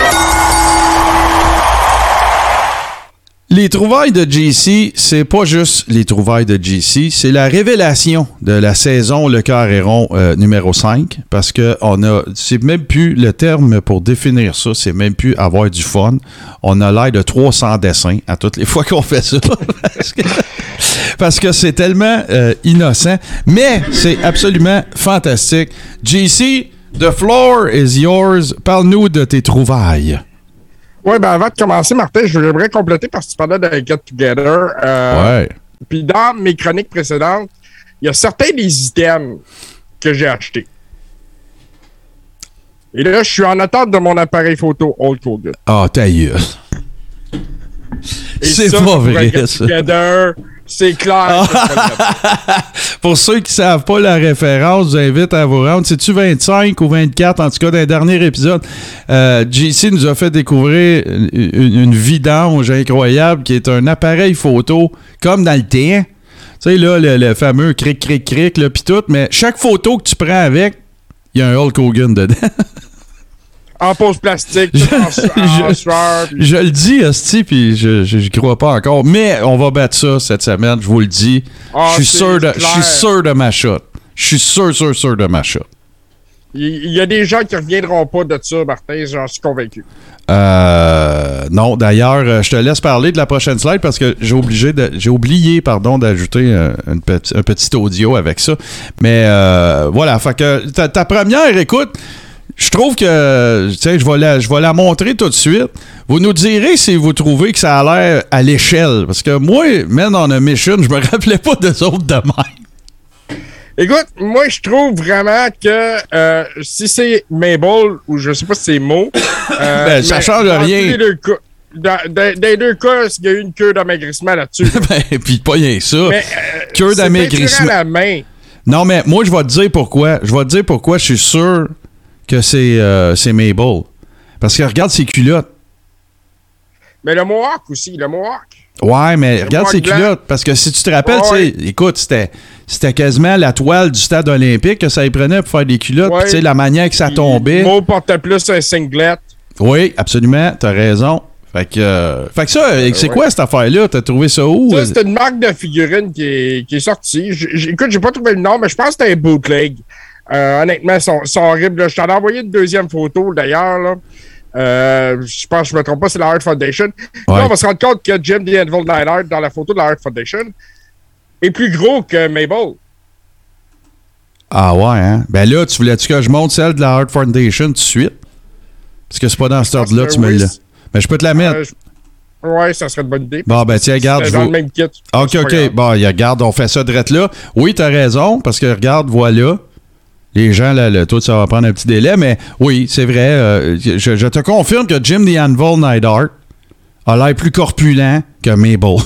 Les trouvailles de JC, c'est pas juste les trouvailles de JC, c'est la révélation de la saison Le Carréron euh, numéro 5 parce que on a c'est même plus le terme pour définir ça, c'est même plus avoir du fun. On a l'air de 300 dessins à toutes les *laughs* fois qu'on fait ça parce que parce que c'est tellement euh, innocent, mais c'est absolument fantastique. JC The floor is yours. Parle-nous de tes trouvailles. Oui, ben avant de commencer, Martin, je voudrais compléter parce que tu parlais de Get Together. Euh, ouais. Puis dans mes chroniques précédentes, il y a certains des items que j'ai achetés. Et là, je suis en attente de mon appareil photo Old Kogan. Ah, ta. Et C'est pas vrai, Get ça. Together, c'est clair. *laughs* Pour ceux qui savent pas la référence, je vous invite à vous rendre. C'est-tu 25 ou 24, en tout cas, dans le dernier épisode? Euh, JC nous a fait découvrir une, vidange incroyable qui est un appareil photo comme dans le temps. Tu sais, là, le, le fameux cric, cric, cric, là, pis tout, mais chaque photo que tu prends avec, il y a un Hulk Hogan dedans. *laughs* en pose plastique, Je- en, en je- puis- Je le dis, Asti, puis je je- crois pas encore. Mais on va battre ça cette semaine, je vous le dis. Ah, je suis sûr de, je suis clair. sûr de ma shot. Je suis sûr, sûr, sûr de ma shot. Il y a des gens qui reviendront pas de ça, Martin, j'en suis convaincu. Euh, non, d'ailleurs, euh, je te laisse parler de la prochaine slide parce que j'ai obligé j'ai oublié, pardon, d'ajouter petit- un petit audio avec ça. Mais euh, voilà, fait que ta, ta première, écoute, je trouve que, tu sais, je vais la, je vais la montrer tout de suite. Vous nous direz si vous trouvez que ça a l'air à l'échelle, parce que moi, Man on a Mission, je me *laughs* rappelais pas des autres de même. Écoute, moi, je trouve vraiment que euh, si c'est Mabel ou je sais pas si c'est Mo. *coughs* euh, Ben, ça change rien. tous les deux cas- dans, dans- dans les deux cas, il y a eu une queue d'amaigrissement là-dessus. *laughs* ben, puis pas rien ça. Mais, euh, Queue d'amaigrissement. la main. Non, mais moi, je vais te dire pourquoi. Je vais te dire pourquoi je suis sûr que c'est euh, c'est Mabel. Parce que regarde ses culottes. Mais le Mohawk aussi, le Mohawk. Ouais, mais regarde ses blanc. culottes. Parce que si tu te rappelles, Ouais. écoute, c'était. Quasiment la toile du stade olympique que ça y prenait pour faire des culottes. Ouais. Puis, sais, la manière que ça Puis tombait. Mo portait plus un singlet. Oui, absolument. T'as raison. Fait que, euh, fait que ça, c'est ouais. quoi cette affaire-là? T'as trouvé ça où? Ça, c'est une marque de figurines qui est, qui est sortie. J- écoute, j'ai pas trouvé le nom, mais je pense que c'était un bootleg. Euh, honnêtement, sont, sont horribles. là. Je t'en ai envoyé une deuxième photo, d'ailleurs. Euh, je pense que je me trompe pas, c'est la Art Foundation. Là, on va se rendre compte que Jim the Anvil dans la photo de la Art Foundation, est plus gros que Mabel. Ah ouais, hein? Ben là, tu voulais-tu que je monte celle de la Art Foundation tout de suite? Parce que c'est pas dans cet ordre-là, tu me l'as. Mais je peux te la mettre. Euh, je- Ouais, ça serait une bonne idée. Bon, ben tiens, regarde, C'est dans vous- le même kit. OK, OK. Bon, regarde, on fait ça direct là. Oui, t'as raison, parce que regarde, voilà. Les gens, là, le, toi, ça va prendre un petit délai, mais oui, c'est vrai. euh, je, je te confirme que Jim the Anvil Neidhart a l'air plus corpulent que Mabel. *laughs*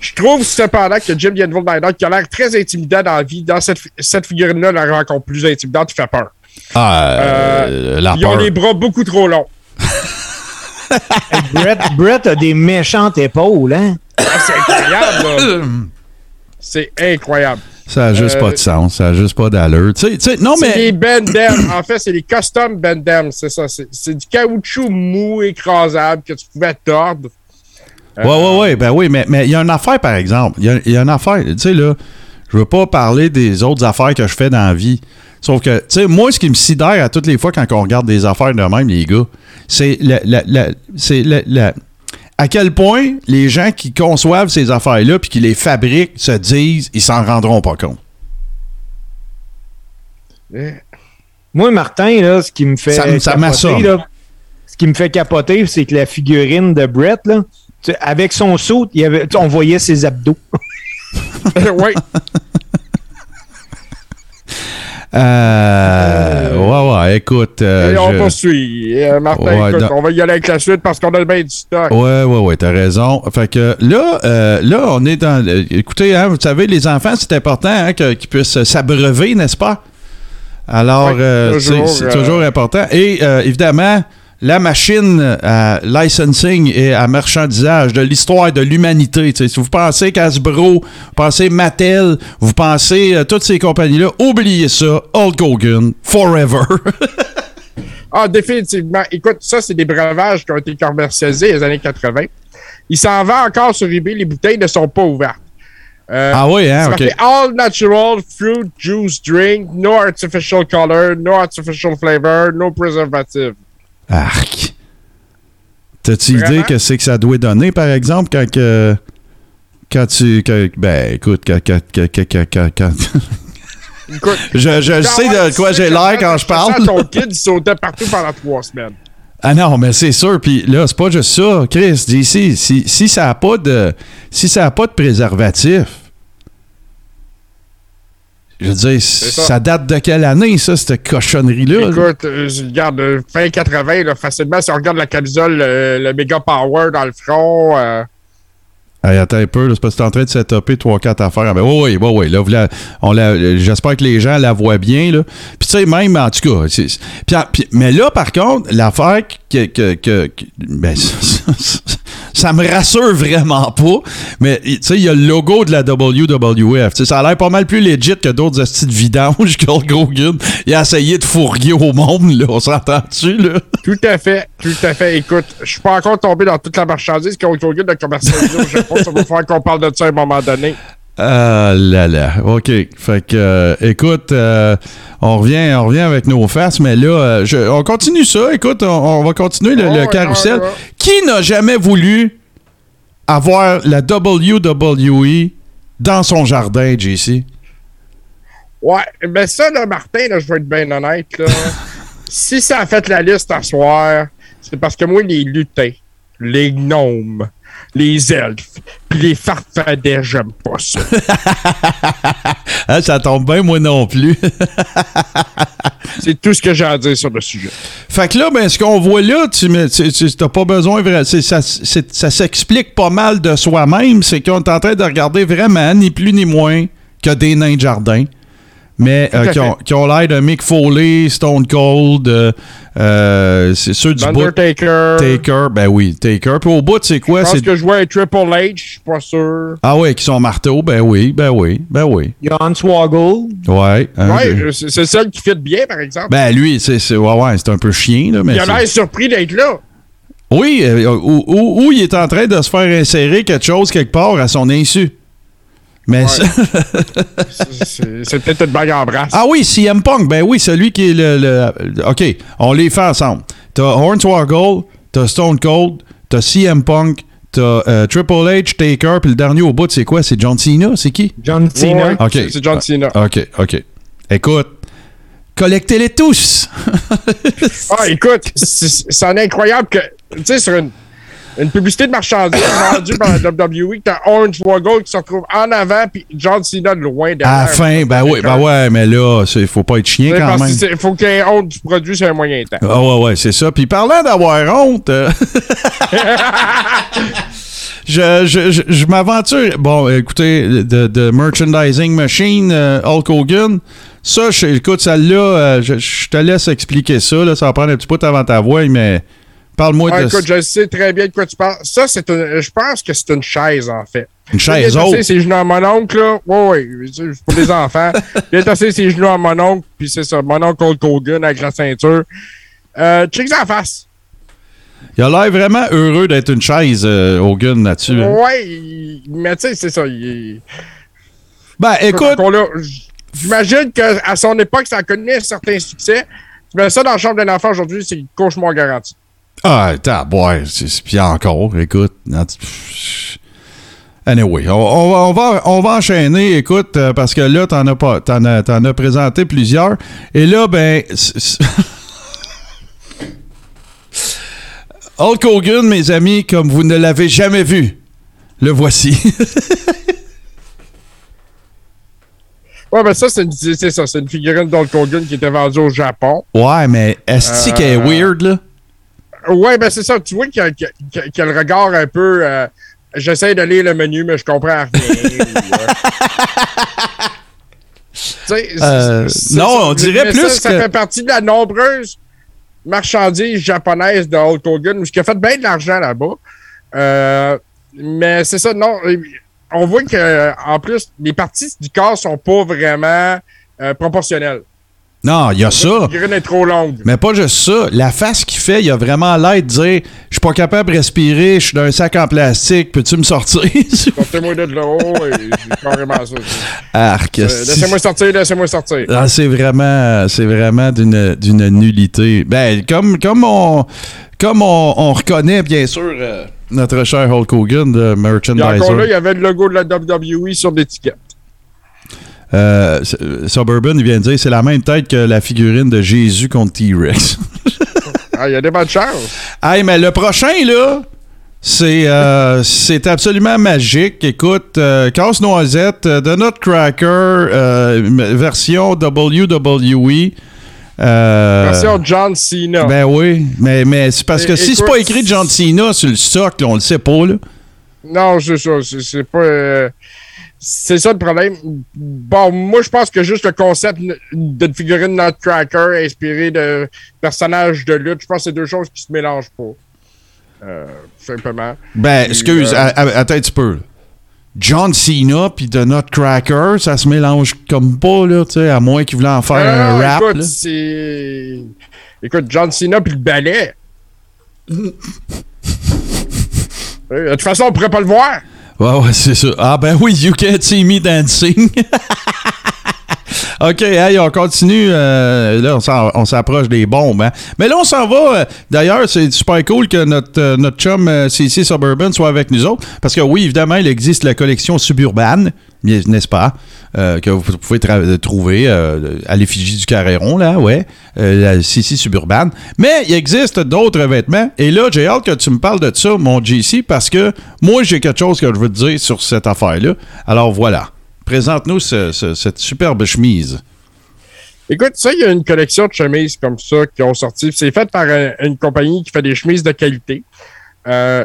Je trouve cependant que Jim the Anvil Neidhart, qui a l'air très intimidant dans la vie, dans cette, cette figurine-là, la rend encore plus intimidante, il fait peur. ah, euh, la Ils ont les bras beaucoup trop longs. *laughs* Brett, Brett a des méchantes épaules, hein? Ah, c'est incroyable, là. *laughs* C'est incroyable. Ça a juste Euh, pas de sens, ça a juste pas d'allure. Tu sais, tu sais, non, C'est mais. des Bendem. en fait, c'est des custom Bendem, c'est ça. C'est c'est du caoutchouc mou, écrasable que tu pouvais tordre. Euh, Ouais, ouais, ouais, ben oui, mais mais il y a une affaire, par exemple. Il y y a une affaire, tu sais, là, je veux pas parler des autres affaires que je fais dans la vie. Sauf que, tu sais, moi, ce qui me sidère à toutes les fois quand on regarde des affaires de même, les gars, c'est la, c'est la- la- à quel point les gens qui conçoivent ces affaires-là puis qui les fabriquent se disent, ils s'en rendront pas compte? Moi, Martin, là, ce qui me fait Ça me- ça capoter, là, ce qui me fait capoter, c'est que la figurine de Brett, là, tu avec son saut, il y avait, tu on voyait ses abdos. *laughs* oui. Euh, ouais, ouais, écoute. euh, Et on je- poursuit. Euh, Martin, Ouais, écoute, non. on va y aller avec la suite parce qu'on a le bain du stock. Ouais, ouais, ouais, t'as raison. Fait que là, euh, là, on est dans. euh, écoutez, hein, vous savez, les enfants, c'est important hein, qu'ils puissent s'abreuver, n'est-ce pas? Alors, Ouais, euh, toujours, c'est euh, toujours important. Et euh, évidemment, la machine à licensing et à marchandisage de l'histoire de l'humanité. Si vous pensez Hasbro, vous pensez Mattel, vous pensez euh, toutes ces compagnies-là, oubliez ça. Hulk Hogan, forever. *laughs* Ah, définitivement. Écoute, ça, c'est des breuvages qui ont été commercialisés les années 80. Il s'en vend encore sur eBay. Les bouteilles ne sont pas ouvertes. Euh, ah oui, hein? OK. All natural fruit juice drink, no artificial color, no artificial flavor, no preservative. Arc. T'as-tu idée que c'est que ça doit donner, par exemple, quand que. Quand tu. que- ben, écoute, quand. quand, quand, quand, *laughs* Écoute, Je, je sais de quoi j'ai l'air quand je parle. Ton kid sautait partout pendant trois semaines. Ah non, mais c'est sûr. Puis là, c'est pas juste ça, Chris. DC, si, si ça n'a pas de si ça a pas de préservatif, je veux dire, ça. ça. date de quelle année, ça, cette cochonnerie-là? Écoute, euh, je regarde euh, fin 80, là, facilement, si on regarde la camisole, euh, le méga power dans le front. euh, Hey, attends un peu, c'est parce que t'es en train de setuper 3-4 affaires. Ben, oui, oui, oui, oui. Là, vous la- on la- j'espère que les gens la voient bien. Là. Puis, tu sais, même, en tout cas. mais là, par contre, l'affaire que. que, que- que- ben, *laughs* ça, me rassure vraiment pas. Mais, tu sais, il y a le logo de la WWF. Ça a l'air pas mal plus legit que d'autres astuces de vidange *laughs* que Hulk Hogan. Il a essayé de fourguer au monde, là. On s'entend-tu, là? Tout à fait, tout à fait. Écoute, je suis pas encore tombé dans toute la marchandise qu'on Hogan de commercialiser au Japon. Ça va falloir qu'on parle de ça à un moment donné. Ah là là, OK. Fait que, euh, écoute, euh, on, revient, on revient avec nos faces, mais là, euh, je- on continue ça. Écoute, on, on va continuer le, carrousel. Qui n'a jamais voulu avoir la WWE dans son jardin, JC? Ouais, mais ça, là, Martin, là, je vais être bien honnête, là. *laughs* si ça a fait la liste à soir, c'est parce que moi, les lutins, les gnomes, les elfes, puis les farfadets, j'aime pas ça. *laughs* Hein, ça tombe bien, moi non plus. *laughs* c'est tout ce que j'ai à dire sur le sujet. Fait que là, ben, ce qu'on voit là, tu n'as pas besoin. Ça, ça s'explique pas mal de soi-même. C'est qu'on est en train de regarder vraiment, ni plus ni moins, que des nains de jardin. Mais euh, qui, ont, fait. qui ont l'air de Mick Foley, Stone Cold, euh, euh, c'est ceux du bout. Undertaker. Taker, ben oui, Taker. Puis au bout, c'est quoi? Je pense C'est que je vois un Triple H, je suis pas sûr. Ah ouais, qui sont marteaux, ben oui, ben oui, ben oui. Jan Swaggle. Ouais. hein, Ouais, c'est celle qui fit bien, par exemple. ben lui, c'est c'est- ouais, ouais, c'est un peu chien, là, mais. il a l'air surpris d'être là. Oui, euh, ou, ou- ou il est en train de se faire insérer quelque chose quelque part à son insu. Mais C'est- peut-être une bague en brasse. ah oui, CM Punk, ben oui, celui qui est le, le- OK, on les fait ensemble. T'as Hornswoggle, t'as Stone Cold, t'as CM Punk, t'as euh, Triple H, Taker, puis le dernier au bout, c'est quoi? C'est John Cena? C'est qui? John Cena. Ouais, OK. c'est- John Cena. OK, OK. Écoute, collectez-les tous! *laughs* Ah, écoute, c'est c'est incroyable que, tu sais, sur une, une publicité de marchandises *coughs* vendue par la WWE, t'as Orange Woggle qui se retrouve en avant, puis John Cena de loin derrière. À la fin, ben oui, ben ouais, mais là, il faut pas être chien quand même. Il faut qu'il y ait honte du produit sur un moyen temps. Ah ouais, ouais, c'est ça. Puis parlant d'avoir honte, euh, *laughs* je, je, je, je m'aventure. Bon, écoutez, de, de Merchandising Machine, euh, Hulk Hogan, ça, je, écoute, celle-là, euh, je, je te laisse expliquer ça. Là, ça va prendre un petit peu avant ta voix, mais parle-moi Ah, de écoute, je sais très bien de quoi tu parles. Ça, c'est une, je pense que c'est une chaise, en fait. une chaise Il est haute. assis ses genoux à mon oncle, là. Ouais, ouais, c'est pour les enfants. *laughs* Il est assis ses genoux à mon oncle, puis c'est ça, mon oncle Hulk Hogan avec la ceinture. Euh, check ça en face. Il a l'air vraiment heureux d'être une chaise, euh, Hogan, là-dessus. hein. Il- mais tu sais, c'est ça. il- Ben, écoute, J'imagine qu'à son époque, ça a connu un certain succès. Mais ça, dans la chambre d'un enfant aujourd'hui, c'est cauchemar garanti. Ah, t'as ouais, puis encore, écoute. Anyway, on, on va, on, va, on va enchaîner, écoute, euh, parce que là, t'en as pas, t'en as, t'en as présenté plusieurs. Et là, ben, *laughs* Hulk Hogan, mes amis, comme vous ne l'avez jamais vu, le voici. *laughs* Ouais, mais ça, c'est une- c'est ça. C'est une figurine d'Hulk Hogan qui était vendue au Japon. ouais, mais est-ce qu'elle est Euh, weird, là? Ouais, ben c'est ça. Tu vois qu'il y, a- y le regard un peu. euh, J'essaie de lire le menu, mais je comprends rien. *laughs* euh, non, ça. on dirait plus ça, fait partie de la nombreuse marchandise japonaise de Hulk Hogan, qui a fait bien de l'argent là-bas. Euh, mais c'est ça, non. On voit que en plus, les parties du corps sont pas vraiment euh, proportionnelles. Non, il y a ça. La est trop longue. Mais pas juste ça. La face qu'il fait, il a vraiment l'air de dire Je suis pas capable de respirer, je suis dans un sac en plastique, peux-tu me sortir? *laughs* Sortez-moi de là, oh, et carrément ça. Arc. Euh, laissez-moi sortir, laissez-moi sortir. Ah, c'est vraiment, c'est vraiment d'une, d'une nullité. Ben, comme, comme on, comme on, on reconnaît bien sûr euh, notre cher Hulk Hogan de Et encore là, il merchandiser. y avait le logo de la WWE sur l'étiquette. Euh, Suburban, il vient de dire c'est la même tête que la figurine de Jésus contre T-Rex. *laughs* ah, il y a des bonnes chances. Hey, mais le prochain, là, c'est euh, c'est absolument magique. Écoute, euh, Casse-Noisette, euh, The Nutcracker, euh, version WWE. Euh, Version John Cena. Ben oui, mais, mais c'est parce que si c'est pas écrit John Cena sur le socle, on le sait pas, là. Non, c'est ça. C'est c'est pas. euh, c'est ça le problème. Bon, moi, je pense que juste le concept d'une figurine Nutcracker inspiré de personnages de lutte, je pense que c'est deux choses qui se mélangent pas. Euh, simplement. Ben, Puis, excuse, euh, attends un petit peu. John Cena puis The Nutcracker, ça se mélange comme pas, là, tu sais, à moins qu'il voulait en faire non, un rap. écoute, c'est. Écoute, John Cena puis le ballet. *laughs* Euh, De toute façon, on pourrait pas le voir. Ouais, ouais, c'est ça. Ah, ben oui, You Can't See Me Dancing. *laughs* OK, hey, on continue. euh, là, on s'approche des bombes. hein. Mais là, on s'en va. euh, D'ailleurs, c'est super cool que notre, euh, notre chum CC Suburban soit avec nous autres. Parce que oui, évidemment, il existe la collection suburbane, n'est-ce pas? Que vous pouvez trouver à l'effigie du Carréron, là, ouais. la CC Suburban. Mais il existe d'autres vêtements. Et là, j'ai hâte que tu me parles de ça, mon JC, parce que moi, j'ai quelque chose que je veux te dire sur cette affaire-là. Alors voilà. Présente-nous ce- ce- cette superbe chemise. Écoute, ça, il y a une collection de chemises comme ça qui ont sorti. C'est fait par un- une compagnie qui fait des chemises de qualité. Euh,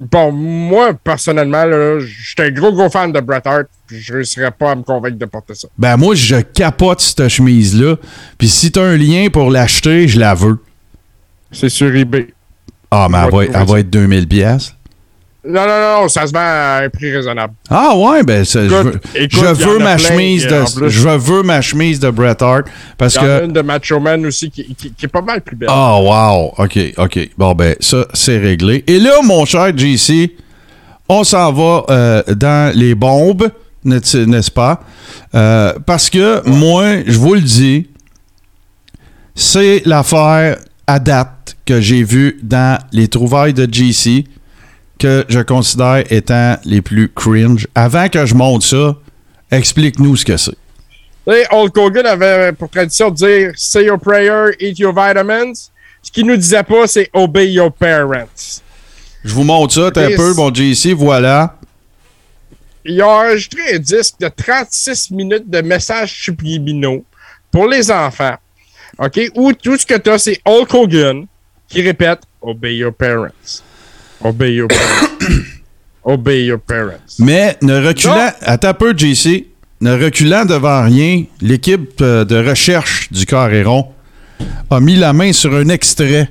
bon, moi, personnellement, là, j'étais un gros, gros fan de Bret Hart. Je ne réussirais pas à me convaincre de porter ça. Ben moi, je capote cette chemise-là. Puis si t'as un lien pour l'acheter, je la veux. C'est sur eBay. Ah, mais elle va, elle va être 2000 pièces. Non, non, non, ça se vend à un prix raisonnable. Ah ouais, ben ça, je veux, écoute, je ma chemise de je veux ma chemise de Bret Hart parce y en a une de Macho Man aussi qui, qui- qui est pas mal plus belle. Ah wow, OK, OK. Bon ben ça c'est réglé. Et là mon cher JC, on s'en va euh, dans les bombes, n'est- n'est-ce pas? Euh, parce que moi, je vous le dis, c'est l'affaire à date que j'ai vue dans les trouvailles de JC que je considère étant les plus cringe. Avant que je monte ça, explique-nous ce que c'est. Sais, Hulk Hogan avait pour tradition de dire Say your prayer, eat your vitamins. Ce qu'il nous disait pas, c'est Obey your parents. Je vous montre ça un peu, mon JC, voilà. Il a enregistré un disque de 36 minutes de messages subliminaux pour les enfants. OK? Où tout ce que tu as, c'est Hulk Hogan qui répète Obey your parents. Obey your parents. *coughs* Obey your parents. Mais ne reculant, un peu, JC, ne reculant devant rien, l'équipe euh, de recherche du Carréron a mis la main sur un extrait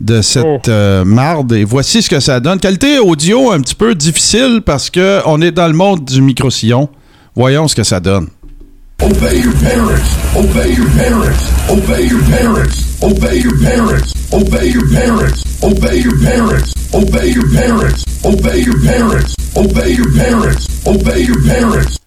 de cette Oh. euh, marde et voici ce que ça donne. Qualité audio un petit peu difficile parce que on est dans le monde du micro-sillon. Voyons ce que ça donne. Obey your parents. Obey your parents. Obey your parents. Obey your parents. Obey your parents. Obey your parents. Obey your parents. Obey your parents. Obey your parents. Obey your parents.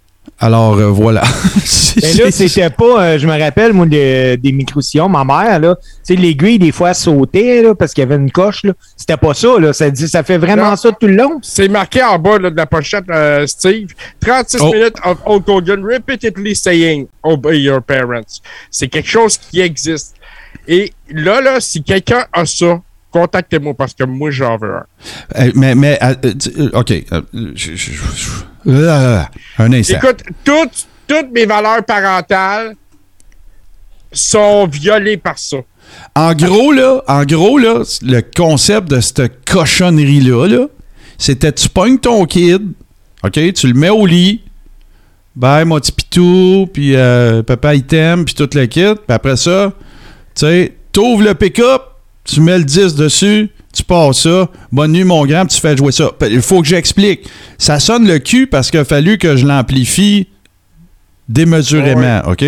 Alors euh, voilà. *laughs* Mais là, c'était pas, euh, je me rappelle, moi, de- des micro-sillons, ma mère, là, tu sais, l'aiguille, des fois, sautait, là, parce qu'il y avait une coche, là. C'était pas ça, là. Ça, dit, ça fait vraiment Non. ça tout le long. C'est marqué en bas là, de la pochette, euh, Steve. 36 Oh. minutes of Hulk Hogan repeatedly saying Obey your parents. C'est quelque chose qui existe. Et là, là, si quelqu'un a ça, contactez-moi parce que moi, j'en veux un. Euh, mais, mais euh, euh, euh, OK. euh, je- je- je- euh, un instant. Écoute, toutes, toutes mes valeurs parentales sont violées par ça. En gros, là, en gros, là, le concept de cette cochonnerie-là, là, c'était tu pognes ton kid, OK, tu le mets au lit, bye, mon petit pitou, puis euh, papa, il t'aime, puis tout le kit, puis après ça, tu sais, t'ouvres le pick-up, tu mets le 10 dessus, tu passes ça, bonne nuit, mon grand, puis tu fais jouer ça. Il faut que j'explique. Ça sonne le cul parce qu'il a fallu que je l'amplifie démesurément, OK?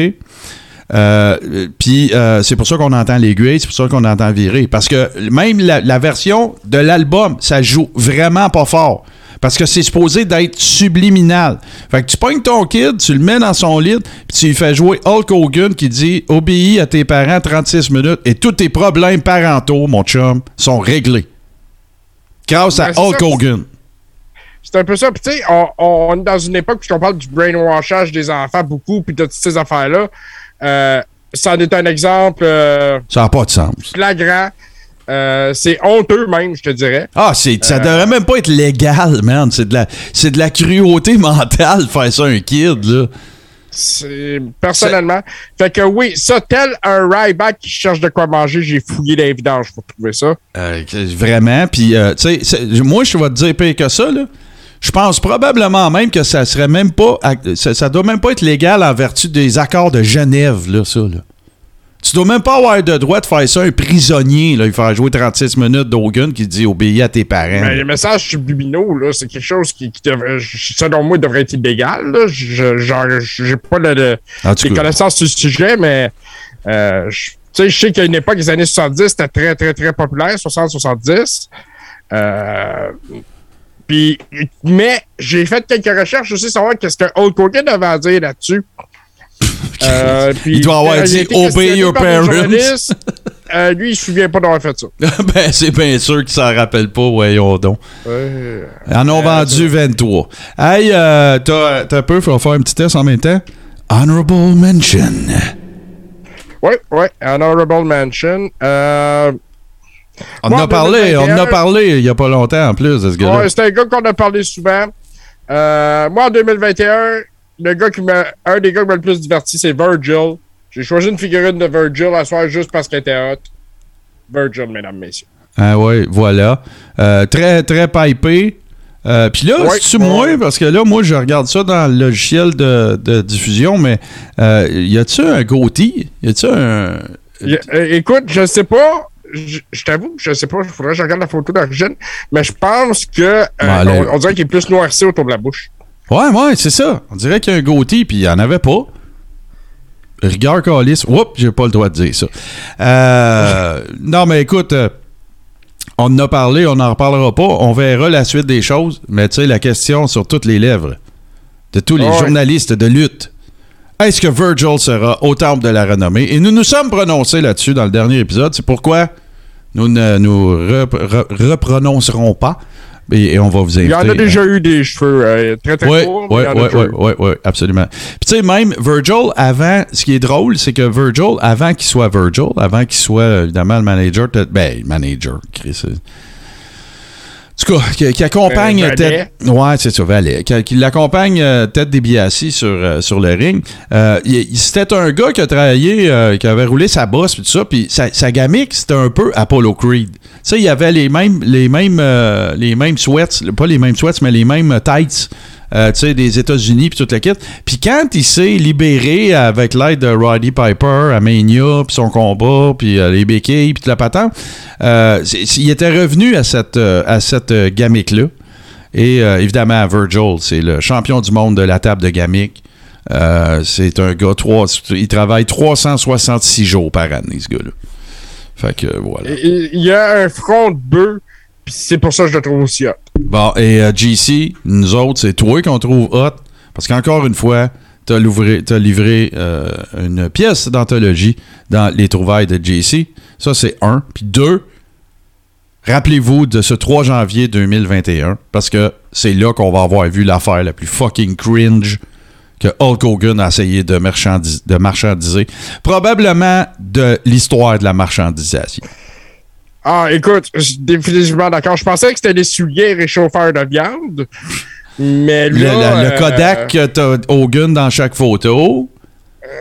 Euh, Puis euh, c'est pour ça qu'on entend l'aiguille, c'est pour ça qu'on entend virer. Parce que même la, la version de l'album, ça joue vraiment pas fort. Parce que c'est supposé d'être subliminal. Fait que tu pognes ton kid, tu le mets dans son lit, puis tu lui fais jouer Hulk Hogan qui dit Obéis à tes parents 36 minutes et tous tes problèmes parentaux, mon chum, sont réglés. Grâce à Ben, Hulk ça. Hogan. C'est un peu ça. Puis, tu sais, on, on est dans une époque où on parle du brainwashage des enfants beaucoup, puis de toutes ces affaires-là. Euh, ça en est un exemple euh, Ça n'a pas de sens. flagrant. Euh, c'est honteux, même, je te dirais. Ah, c'est, ça Euh, devrait même pas être légal, man. C'est de la, c'est de la cruauté *laughs* mentale faire ça à un kid, là. C'est personnellement. Fait que oui, ça, tel un Ryback qui cherche de quoi manger, j'ai fouillé les vidanges pour trouver ça. Euh, vraiment. Puis, euh, tu sais, moi, je vais te dire pire que ça, là. Je pense probablement même que ça serait même pas. ça doit même pas être légal en vertu des accords de Genève, là, ça, là. Tu dois même pas avoir de droit de faire ça un prisonnier, là. Il faire jouer 36 minutes d'Hogan qui dit obéis à tes parents. Mais les messages subliminaux, là, c'est quelque chose qui, qui devrait, selon moi, devrait être illégal. Là. Je, genre, j'ai pas le, le- cas. connaissances sur ce sujet, mais euh, je- tu sais, je sais qu'à une époque, les années 70, c'était très, très, très populaire, 60-70. Euh, puis, mais j'ai fait quelques recherches aussi, savoir qu'est-ce que Hulk Hogan avait à dire là-dessus. Euh, *laughs* puis, Il doit avoir euh, dit, Obey your parents. Euh, lui, il se souvient pas d'avoir fait ça. *laughs* ben, c'est bien sûr qu'il s'en rappelle pas, voyons donc. Ils en ont vendu 23. Hey, euh, t'as, t'as un peu, faut faire un petit test en même temps. Honorable mention. Ouais, ouais, honorable mention. Euh, On en a parlé, on en a 2021, parlé il y a pas longtemps en plus de ce gars-là. Ouais, c'est un gars qu'on a parlé souvent. Euh, moi, en 2021, le gars qui m'a, un des gars qui m'a le plus diverti, c'est Virgil. J'ai choisi une figurine de Virgil à soir juste parce qu'elle était hot. Virgil, mesdames, messieurs. Ah ouais, voilà. Euh, très, très pipé. Euh, Puis là, Ouais, c'est-tu ouais. moi? Parce que là, moi, je regarde ça dans le logiciel de, de diffusion, mais euh, y a-tu un goatee? Y a-tu un. Euh, écoute, je sais pas. Je, je t'avoue, je sais pas. Il faudrait que je regarde la photo d'origine. Mais je pense que. euh, Ben, on dirait qu'il est plus noirci autour de la bouche. Ouais, ouais, c'est ça. On dirait qu'il y a un goatee, puis il n'y en avait pas. Rigueur calice. Oups, j'ai pas le droit de dire ça. Euh, non, mais écoute, euh, on en a parlé, on n'en reparlera pas. On verra la suite des choses. Mais tu sais, la question sur toutes les lèvres de tous les journalistes de lutte. Est-ce que Virgil sera au temple de la renommée? Et nous nous sommes prononcés là-dessus dans le dernier épisode. C'est pourquoi nous ne nous rep- re- reprononcerons pas. Et, et on va vous Il inviter. y en a à- déjà eu des cheveux euh, très très oui, courts. oui, il y en a oui, oui, oui, oui, absolument. Puis tu sais, même Virgil, avant, ce qui est drôle, c'est que Virgil, avant qu'il soit Virgil, avant qu'il soit euh, évidemment le manager, ben, manager, Chris. En tout cas, qui, qui accompagne Euh. Ted. Ouais, c'est ça, Valet. Qui, qui l'accompagne euh, Ted DiBiase sur, euh, sur le ring. Euh, c'était un gars qui a travaillé, qui avait roulé sa bosse, puis tout ça. Puis sa, sa gamique, c'était un peu Apollo Creed. Tu sais, il avait les mêmes, les mêmes, les mêmes sweats, pas les mêmes sweats, mais les mêmes tights. Euh, tu sais, des États-Unis puis toute la kit. Puis quand il s'est libéré avec l'aide de Roddy Piper à Mania, puis son combat, puis euh, les béquilles, puis toute la patente, euh, il était revenu à cette, à cette gamique-là. Et évidemment, Virgil, c'est le champion du monde de la table de gamique. C'est un gars, trois, il travaille 366 jours par année, ce gars-là. Fait que voilà. Il il y a un front de bœuf, c'est pour ça que je le trouve aussi hot. Bon, et euh, GC, nous autres, c'est toi qu'on trouve hot. Parce qu'encore une fois, t'as livré, euh, une pièce d'anthologie dans les trouvailles de JC. Ça, c'est un. Puis deux, rappelez-vous de ce 3 janvier 2021, parce que c'est là qu'on va avoir vu l'affaire la plus fucking cringe que Hulk Hogan a essayé de marchandiser. Probablement de l'histoire de la marchandisation. Ah, écoute, je suis définitivement d'accord. Je pensais que c'était des souliers réchauffeurs de viande. Mais Le, là. le- le euh, Kodak que t'as Hogan dans chaque photo.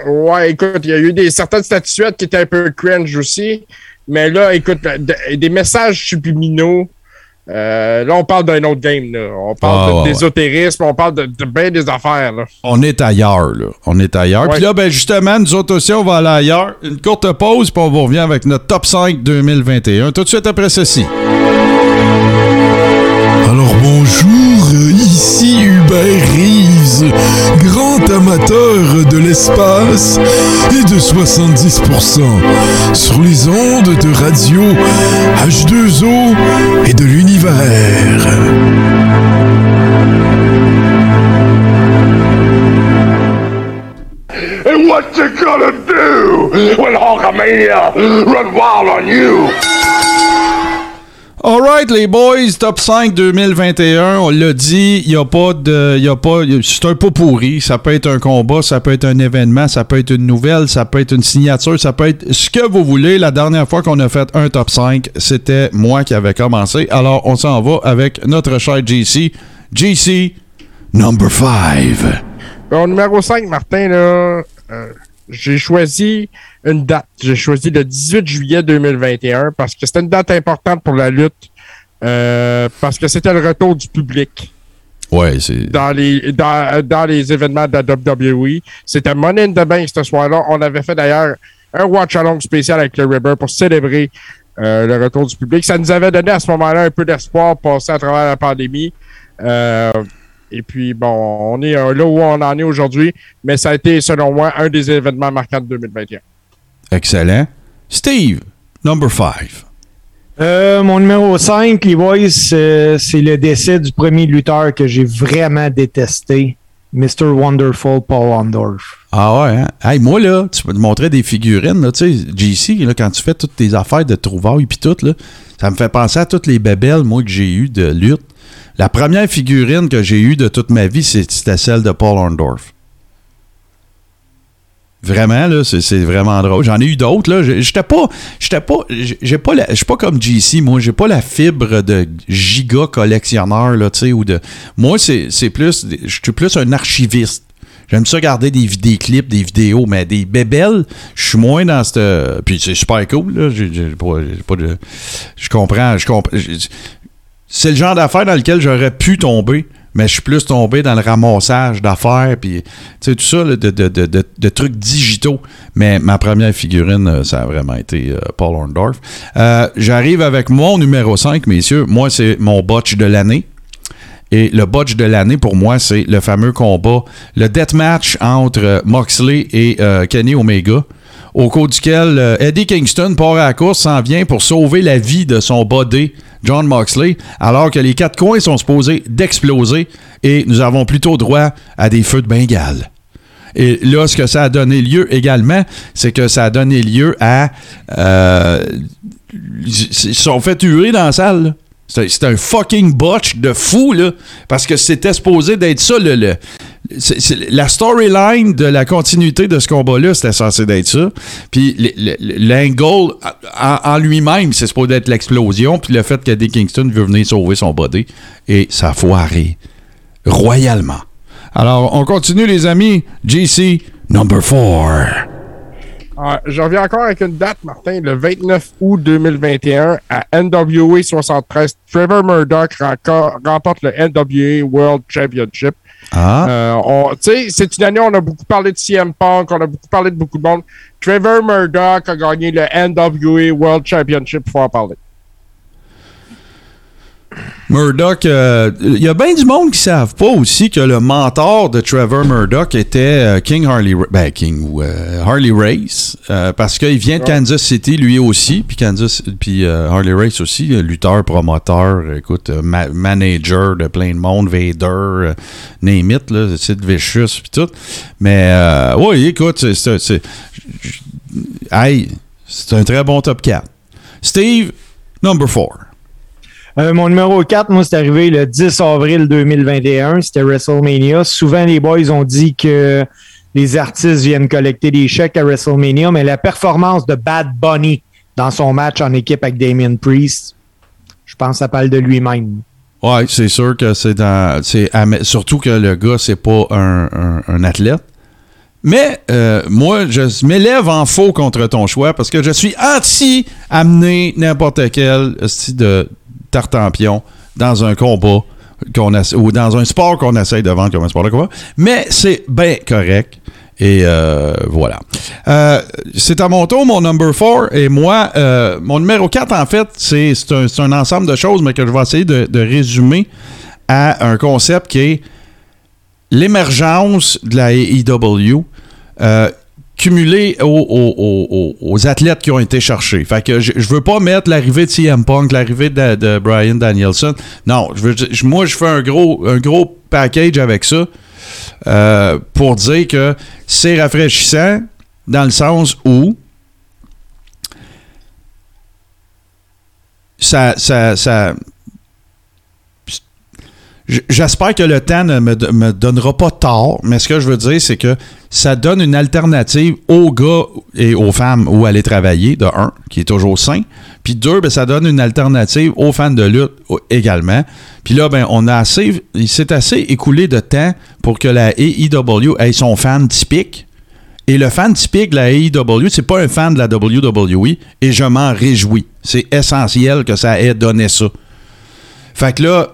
Ouais, écoute, il y a eu des, certaines statuettes qui étaient un peu cringe aussi. Mais là, écoute, de- des messages subliminaux. Euh, là, on parle d'un autre game. Là. On parle Ah, de- ouais, d'ésotérisme, on parle de, de bien des affaires. Là. On est ailleurs, là. On est ailleurs. Puis là, ben justement, nous autres aussi, on va aller ailleurs. Une courte pause, puis on vous revient avec notre top 5 2021. Tout de suite après ceci. Alors bonjour, ici Hubert Reeves, grand amateur de l'espace et de 70% sur les ondes de radio H2O et de l'univers. And what you gonna do when Hulkamania run wild on you? Alright, les boys, top 5 2021, on l'a dit, il y a pas de. Pas, c'est un pot pourri. Ça peut être un combat, ça peut être un événement, ça peut être une nouvelle, ça peut être une signature, ça peut être ce que vous voulez. La dernière fois qu'on a fait un top 5, c'était moi qui avais commencé. Alors, on s'en va avec notre cher JC. JC, number 5. Bon, numéro 5, Martin, là, euh, j'ai choisi une date. J'ai choisi le 18 juillet 2021 parce que c'était une date importante pour la lutte. euh, parce que c'était le retour du public Ouais, c'est. dans les, dans, dans les événements de la WWE. C'était Money in the Bank ce soir-là. On avait fait d'ailleurs un watch along spécial avec le Ribber pour célébrer euh, le retour du public. Ça nous avait donné à ce moment-là un peu d'espoir passé à travers la pandémie. Euh, et puis, bon, on est euh, là où on en est aujourd'hui, mais ça a été, selon moi, un des événements marquants de 2021. Excellent. Steve, number 5. Euh, mon numéro 5, les boys, c'est c'est le décès du premier lutteur que j'ai vraiment détesté, Mr. Wonderful Paul Ondorf. Ah ouais, hein? Hey, moi, là, tu me montrais des figurines, là, tu sais, JC, là, quand tu fais toutes tes affaires de trouvailles puis tout, là, ça me fait penser à toutes les bébelles, moi, que j'ai eues de lutte. La première figurine que j'ai eue de toute ma vie, c'était celle de Paul Orndorff. Vraiment, là, c'est vraiment drôle. J'en ai eu d'autres, là. J'étais pas. J'étais pas. j'ai- pas suis pas comme JC, moi. J'ai pas la fibre de giga collectionneur, là, tu sais, ou de. Moi, c'est plus. Je suis plus un archiviste. J'aime ça garder des, clips, des vidéos, mais des bébelles, je suis moins dans cette. Puis c'est super cool, là. J'ai pas de. Je comprends. Je comprends. C'est le genre d'affaires dans lequel j'aurais pu tomber, mais je suis plus tombé dans le ramassage d'affaires, puis tout ça, de, trucs digitaux. Mais ma première figurine, euh, ça a vraiment été euh, Paul Orndorff. Euh, J'arrive avec mon numéro 5, messieurs. Moi, c'est mon botch de l'année. Et le botch de l'année, pour moi, c'est le fameux combat, le deathmatch entre Moxley et Kenny Omega, au cours duquel euh, Eddie Kingston part à la course, s'en vient pour sauver la vie de son body, John Moxley, alors que les quatre coins sont supposés d'exploser et nous avons plutôt droit à des feux de Bengale. Et là, ce que ça a donné lieu également, c'est que ça a donné lieu à. euh, ils se sont fait tuer dans la salle. C'était un fucking botch de fou, là. Parce que c'était supposé d'être ça, le. c'est- c'est- la storyline de la continuité de ce combat-là, c'était censé d'être ça. Puis le- le- l'angle en, lui-même, c'est supposé être l'explosion. Puis le fait qu'Eddie Kingston veut venir sauver son body. Et ça a foiré. Royalement. Alors, on continue, les amis. JC, number 4. Ah, je reviens encore avec une date, Martin, le 29 août 2021 à NWA 73. Trevor Murdoch remporte le NWA World Championship. Ah. Euh, on- tu sais, c'est une année où on a beaucoup parlé de CM Punk, on a beaucoup parlé de beaucoup de monde. Trevor Murdoch a gagné le NWA World Championship, faut en parler. Murdoch, euh, il y a bien du monde qui savent pas aussi que le mentor de Trevor Murdoch était euh, King Harley, ben King ou euh, Harley Race, euh, parce qu'il vient de Kansas City lui aussi, puis Kansas, puis euh, Harley Race aussi, euh, lutteur, promoteur, écoute, euh, ma- manager de plein de monde, Vader, euh, name it, là, Sid Vicious, puis tout. Mais euh, oui, écoute, c'est- hey, c'est un très bon top 4. Steve, number 4. Euh, mon numéro 4, moi, c'est arrivé le 10 avril 2021. C'était WrestleMania. Souvent, les boys ont dit que les artistes viennent collecter des chèques à WrestleMania, mais la performance de Bad Bunny dans son match en équipe avec Damien Priest, je pense que ça parle de lui-même. Ouais, c'est sûr que c'est dans. surtout que le gars, c'est pas un, athlète. Mais euh, moi, je m'élève en faux contre ton choix parce que je suis anti amener n'importe quel style de tartampion dans un combat qu'on ou dans un sport qu'on essaye de vendre comme un sport de combat. Mais c'est bien correct. Et euh, voilà. Euh, c'est à mon tour, mon number 4. Et moi, euh, mon numéro 4, en fait, c'est un, un ensemble de choses, mais que je vais essayer de, de résumer à un concept qui est l'émergence de la AEW cumulée aux, aux- aux- athlètes qui ont été cherchés. Fait que je, je veux pas mettre l'arrivée de CM Punk, l'arrivée de, Brian Danielson. Non, moi, je fais un gros, un gros package avec ça euh, pour dire que c'est rafraîchissant dans le sens où ça, ça, ça, J'espère que le temps ne me, me donnera pas tort, mais ce que je veux dire, c'est que ça donne une alternative aux gars et aux femmes où aller travailler, de un, qui est toujours sain, puis deux, ben, ça donne une alternative aux fans de lutte également. Puis là, ben, on a assez, il s'est assez écoulé de temps pour que la AEW ait son fan typique. Et le fan typique de la AEW, c'est pas un fan de la WWE, et je m'en réjouis. C'est essentiel que ça ait donné ça. Fait que là,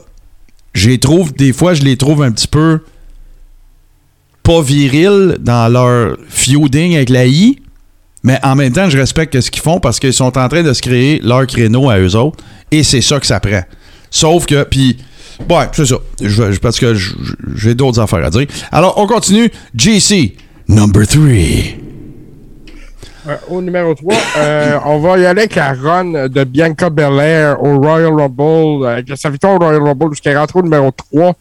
je les trouve, des fois, je les trouve un petit peu pas virils dans leur feuding avec la I, mais en même temps, je respecte ce qu'ils font parce qu'ils sont en train de se créer leur créneau à eux autres, et c'est ça que ça prend. Sauf que, puis, ouais, c'est ça, Je- parce que j'ai d'autres affaires à dire. Alors, on continue. JC, number 3. Euh, au numéro 3, on va y aller avec la run de Bianca Belair au Royal Rumble, euh, avec sa victoire au Royal Rumble jusqu'à rentrer au numéro 3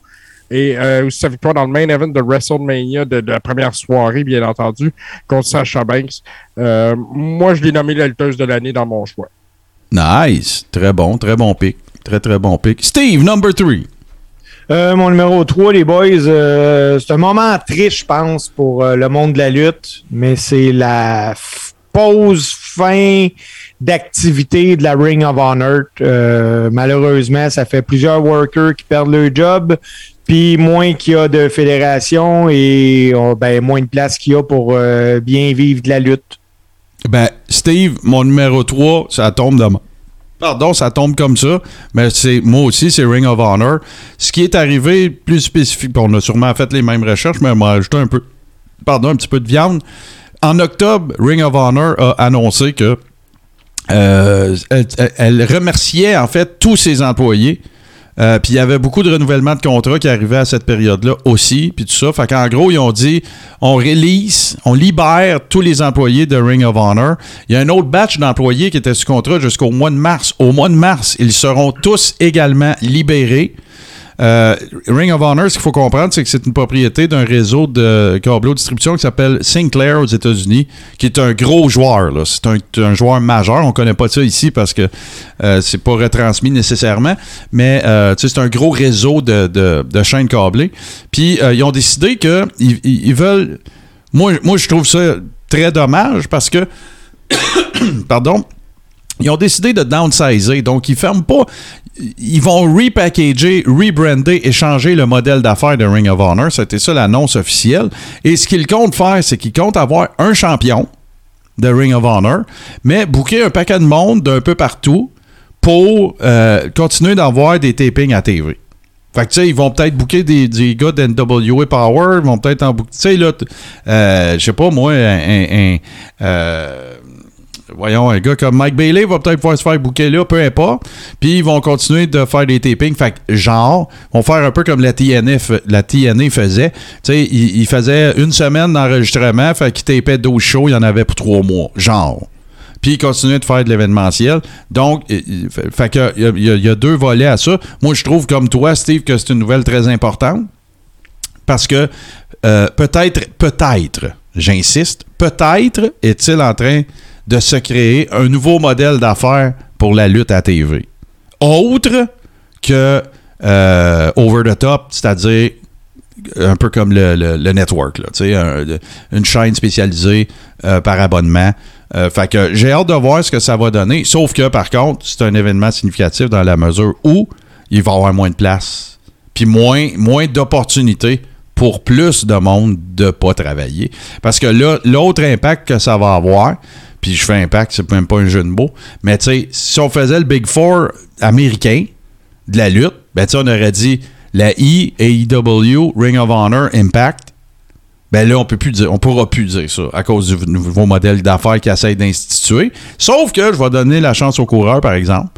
et euh, aussi sa victoire dans le main event de WrestleMania de, de la première soirée, bien entendu, contre Sasha Banks. Euh, moi, je l'ai nommé la lutteuse de l'année dans mon choix. Nice. Très bon, très bon pick. Très, très bon pick. Steve, number 3. Euh, mon numéro 3, les boys, euh, c'est un moment triste, je pense, pour euh, le monde de la lutte, mais c'est la f- pause fin d'activité de la Ring of Honor. Euh, malheureusement, ça fait plusieurs workers qui perdent leur job, puis moins qu'il y a de fédération et oh, ben, moins de place qu'il y a pour euh, bien vivre de la lutte. Ben, Steve, mon numéro 3, ça tombe de Pardon, ça tombe comme ça, mais c'est moi aussi, c'est Ring of Honor. Ce qui est arrivé plus spécifique, on a sûrement fait les mêmes recherches, mais on m'a ajouté un peu, pardon, un petit peu de viande. En octobre, Ring of Honor a annoncé que euh, elle, remerciait en fait tous ses employés. Euh, puis il y avait beaucoup de renouvellement de contrats qui arrivaient à cette période-là aussi, puis tout ça. Fait qu'en gros, ils ont dit on release, on libère tous les employés de Ring of Honor. Il y a un autre batch d'employés qui étaient sous contrat jusqu'au mois de mars. Au mois de mars, ils seront tous également libérés. Euh, Ring of Honor, ce qu'il faut comprendre, c'est que c'est une propriété d'un réseau de câbleau distribution qui s'appelle Sinclair aux États-Unis, qui est un gros joueur. C'est un, joueur majeur. On connaît pas ça ici parce que euh, c'est pas retransmis nécessairement, mais euh, c'est un gros réseau de, chaînes câblées. Puis euh, ils ont décidé que ils, ils- ils veulent. Moi, moi, je trouve ça très dommage parce que *coughs* pardon, ils ont décidé de downsizer. Donc, ils ferment pas. Ils vont repackager, rebrander et changer le modèle d'affaires de Ring of Honor. C'était ça l'annonce officielle. Et ce qu'ils comptent faire, c'est qu'ils comptent avoir un champion de Ring of Honor, mais booker un paquet de monde d'un peu partout pour euh, continuer d'avoir des tapings à TV. Fait que, tu sais, ils vont peut-être booker des, des gars d'NWA Power, ils vont peut-être en booker. Tu sais, là, euh, je sais pas, moi, un, euh, voyons, un gars comme Mike Bailey va peut-être pouvoir se faire booker là, peu importe. Puis ils vont continuer de faire des tapings. Fait que, genre, vont faire un peu comme la TNA, f- la TNA faisait. Tu sais, ils il faisaient une semaine d'enregistrement, fait qu'ils tapaient 12 shows, il y en avait pour trois mois. Genre. Puis ils continuaient de faire de l'événementiel. Donc, il- il- fait que, il il il y a deux volets à ça. Moi, je trouve, comme toi, Steve, que c'est une nouvelle très importante. Parce que euh, peut-être, peut-être, j'insiste, peut-être est-il en train de se créer un nouveau modèle d'affaires pour la lutte à TV. Autre que euh, over the top, c'est-à-dire un peu comme le, le- network, une chaîne spécialisée euh, par abonnement. Euh, fait que j'ai hâte de voir ce que ça va donner. Sauf que, par contre, c'est un événement significatif dans la mesure où il va y avoir moins de place. Puis moins, moins d'opportunités pour plus de monde de pas travailler. Parce que là, l'autre impact que ça va avoir, puis je fais impact, c'est même pas un jeu de mots, mais tu sais, si on faisait le Big Four américain de la lutte, ben tu on aurait dit la I, AEW, Ring of Honor, Impact. Ben là, on peut plus dire, on pourra plus dire ça à cause du nouveau modèle d'affaires qu'ils essayent d'instituer. Sauf que je vais donner la chance aux coureurs, par exemple.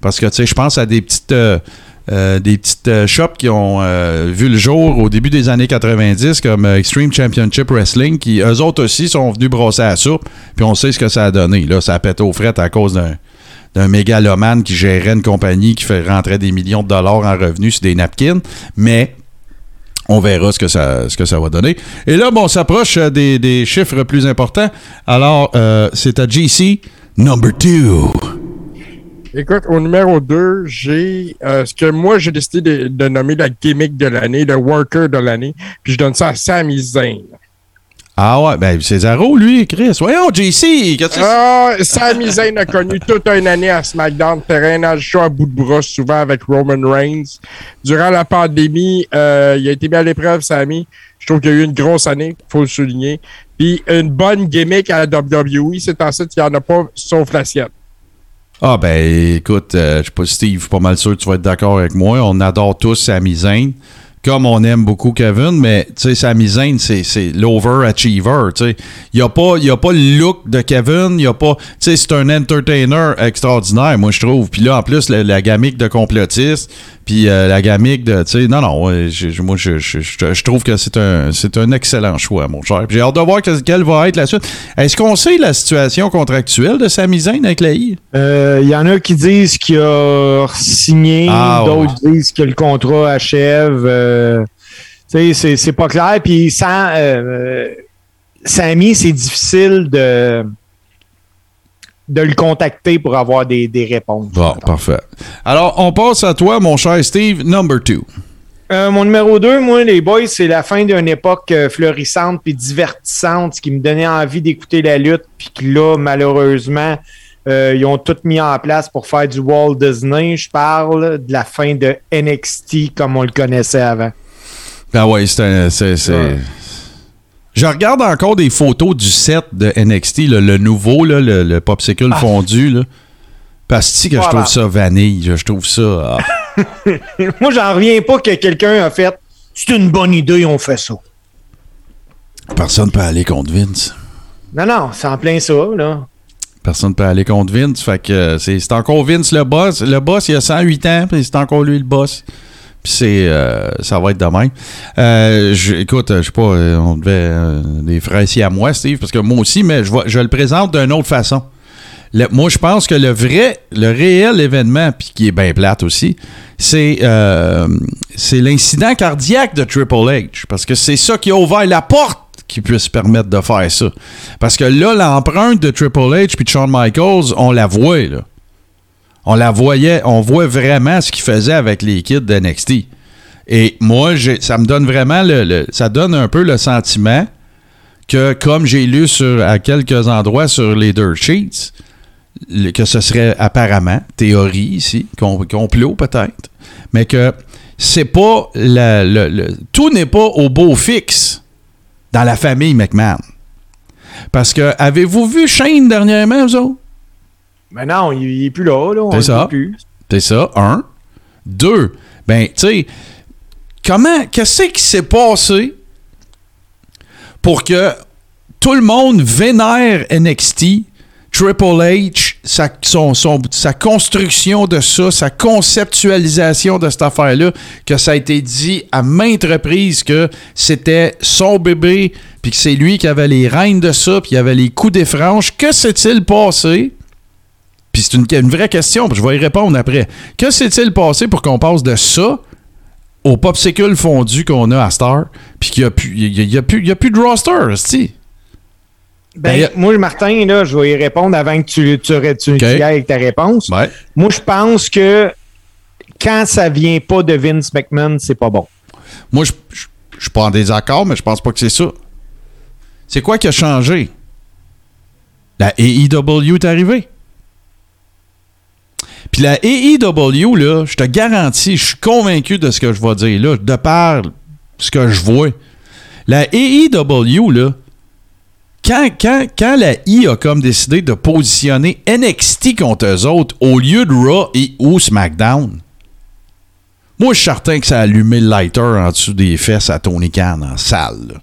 Parce que, tu sais, je pense à des petites, euh, euh, des petites euh, shops qui ont euh, vu le jour au début des années 90, comme Extreme Championship Wrestling, qui, eux autres aussi, sont venus brosser à soupe. Puis on sait ce que ça a donné. Là, ça a pété aux frettes à cause d'un mégalomane qui gérait une compagnie qui fait rentrer des millions de dollars en revenus sur des napkins. Mais on verra ce que ça, ce que ça va donner. Et là, bon, on s'approche des, chiffres plus importants. Alors, c'est à GC number two. Écoute, au numéro 2, j'ai euh, ce que moi j'ai décidé de, de nommer la gimmick de l'année, le worker de l'année, puis je donne ça à Sami Zayn. Ah ouais, ben Césaro, lui, Chris. Voyons, JC, qu'est-ce que Ah, Sami Zayn a connu toute une année à SmackDown, terrain show à bout de bras, souvent avec Roman Reigns. Durant la pandémie, euh, il a été mis à l'épreuve, Sami. Je trouve qu'il y a eu une grosse année, faut le souligner. Puis une bonne gimmick à la WWE, c'est ensuite, il n'y en a pas, sauf la sienne. Ah ben écoute, euh, je sais pas Steve, pas mal sûr que tu vas être d'accord avec moi. On adore tous Sami Zayn, comme on aime beaucoup Kevin, mais tu sais, Sami Zayn, c'est, l'overachiever. Tu sais, il y a pas, le look de Kevin, il a pas, tu sais, c'est un entertainer extraordinaire, moi je trouve. Puis là en plus la, la gamique de complotiste, puis euh, la gamique de, tu sais, non non, je- moi je, je, je- je trouve que c'est un, c'est un excellent choix, mon cher. J'ai hâte de voir que- quelle va être la suite. Est-ce qu'on sait la situation contractuelle de Sami Zayn avec la I? Euh, Il y en a qui disent qu'il a signé, Ah, ouais. d'autres disent que le contrat achève. euh, tu sais, c'est- c'est pas clair. Puis sans euh, Sammy, c'est difficile de, de le contacter pour avoir des, des réponses. Bon, parfait. Alors, on passe à toi, mon cher Steve, number two. Euh, mon numéro 2, moi, les boys, c'est la fin d'une époque euh, florissante puis divertissante, ce qui me donnait envie d'écouter la lutte, puis que là, malheureusement, euh, ils ont tout mis en place pour faire du Walt Disney. Je parle de la fin de NXT comme on le connaissait avant. Ah ouais, c'est un- c'est- c'est- Ouais. Je regarde encore des photos du set de NXT, là, le nouveau, là, le, le popsicle Ah. fondu. Là. Parce que je trouve ça vanille. Je trouve ça. ah. *laughs* moi, j'en reviens pas que quelqu'un a fait c'est une bonne idée, on fait ça. Personne peut aller contre Vince. Non, non, c'est en plein ça, là. Personne peut aller contre Vince. Fait que euh, c'est c'est encore Vince le boss. Le boss, il a 108 ans, puis c'est encore lui le boss. C'est. euh, ça va être de même. Euh, je- écoute, je sais pas, euh, on devait. euh, des ici à moi, Steve, parce que moi aussi, mais je, le présente d'une autre façon. Moi, je pense que le vrai, le réel événement, puis qui est bien plate aussi, c'est euh, c'est l'incident cardiaque de Triple H. Parce que c'est ça qui a ouvert la porte qui puisse se permettre de faire ça. Parce que là, l'empreinte de Triple H puis de Shawn Michaels, on la voit, là. On la voyait, on voit vraiment ce qu'il faisait avec les kids de. Et moi, ça me donne vraiment le, ça donne un peu le sentiment que, comme j'ai lu à quelques endroits sur les dirt sheets, que ce serait apparemment, théorie ici, com- complot peut-être, mais que c'est pas le- tout n'est pas au beau fixe dans la famille McMahon. Parce que avez-vous vu Shane dernièrement, vous? Mais non, il, il est plus là, là. le ça. C'est ça, un. Deux, ben, tu sais, comment, qu'est-ce qui s'est passé pour que tout le monde vénère NXT, Triple H, sa, son- son- sa construction de ça, sa conceptualisation de cette affaire-là, que ça a été dit à maintes reprises que c'était son bébé, puis que c'est lui qui avait les rênes de ça, puis il avait les coups des franges. Que s'est-il passé? Puis c'est une, une vraie question, puis je vais y répondre après. Que s'est-il passé pour qu'on passe de ça au popsicle fondu qu'on a à Star, puis qu'il n'y a, plus- il y a, il y a plus- il y a plus de roster, c'ti? Ben, Ben, moi, Martin, là, je vais y répondre avant que tu, tu, tu, tu y ailles avec ta réponse. Ouais. Moi, je pense que quand ça vient pas de Vince McMahon, c'est pas bon. Moi, je je- je suis pas en désaccord, mais je pense pas que c'est ça. C'est quoi qui a changé? La AEW est arrivée. Puis la AEW, là, je te garantis, je suis convaincu de ce que je vais dire là, de par ce que je vois. La AEW, là, quand, quand, quand la I a comme décidé de positionner NXT contre eux autres au lieu de Raw et ou SmackDown, moi, je suis certain que ça a allumé le lighter en dessous des fesses à Tony Khan en salle. là.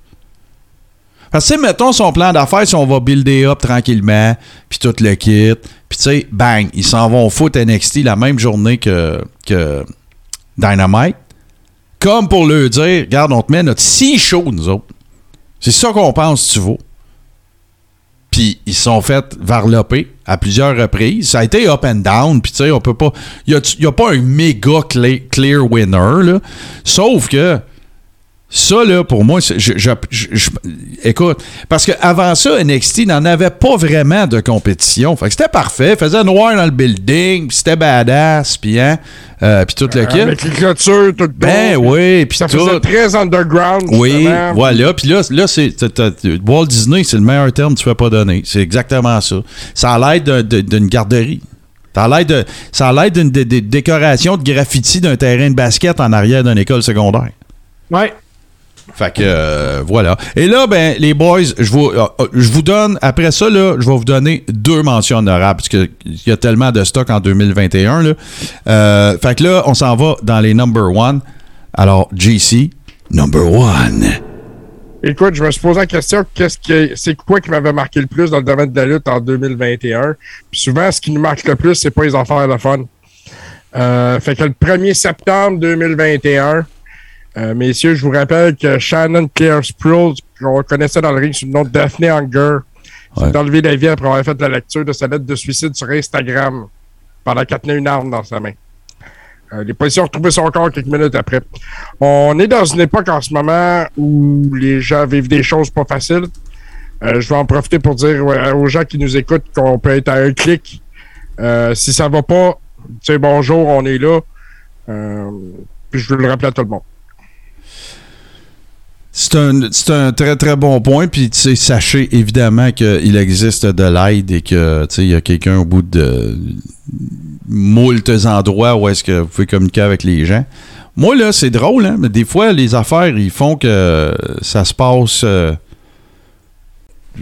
Parce que, mettons son plan d'affaires, si on va builder up tranquillement, puis tout le kit, puis tu sais, bang, ils s'en vont foutre NXT la même journée que, Dynamite. Comme pour leur dire, regarde, on te met notre si chaud, nous autres. C'est ça qu'on pense, tu vaux. Puis ils sont fait varloper à plusieurs reprises. Ça a été up and down. Puis tu sais, on peut pas. Il n'y a, pas un méga clear winner, là. Sauf que Ça, là, pour moi, c'est- je, je- je- je- écoute, parce qu'avant ça, NXT n'en avait pas vraiment de compétition. Fait que c'était parfait. Faisait noir dans le building, puis c'était badass, puis hein, euh, puis tout le kit. Avec les clôtures, tout le Ben tour. oui, puis Ça tout. faisait très underground. Oui, justement. voilà. Puis là, là c'est Walt Disney, c'est le meilleur terme que tu ne pas donner. C'est exactement ça. Ça a l'air d'une garderie. Ça a l'air ça d'une dé- dé- décoration de graffiti d'un terrain de basket en arrière d'une école secondaire. Ouais. Fait que euh, voilà. Et là, ben, les boys, je vous, euh, euh, donne, après ça, je vais vous donner deux mentions honorables, parce qu'il y a tellement de stock en 2021. Là. Euh, fait que là, on s'en va dans les number one. Alors, JC, number one. Écoute, je me suis posé la question, qu'est-ce que c'est quoi qui m'avait marqué le plus dans le domaine de la lutte en 2021? Puis souvent, ce qui nous marque le plus, c'est pas les affaires de fun. Fait que le 1er septembre 2021, euh, messieurs, je vous rappelle que Shannon Claire Sproul, qu'on connaissait dans le ring sous le nom de Daphne Hunger, s'est enlevé la vie après avoir fait la lecture de sa lettre de suicide sur Instagram pendant qu'elle tenait une arme dans sa main. Euh, les policiers ont retrouvé son corps quelques minutes après. On est dans une époque en ce moment où les gens vivent des choses pas faciles. Euh, je vais en profiter pour dire ouais, aux gens qui nous écoutent qu'on peut être à un clic. Euh, si ça va pas, tu sais, bonjour, on est là. Euh, puis je veux le rappeler à tout le monde. C'est un, un très très bon point. Puis tu sais, sachez évidemment qu'il existe de l'aide et que il y a quelqu'un au bout de moultes endroits où est-ce que vous pouvez communiquer avec les gens. Moi là, c'est drôle, hein, mais des fois les affaires ils font que ça se passe. euh,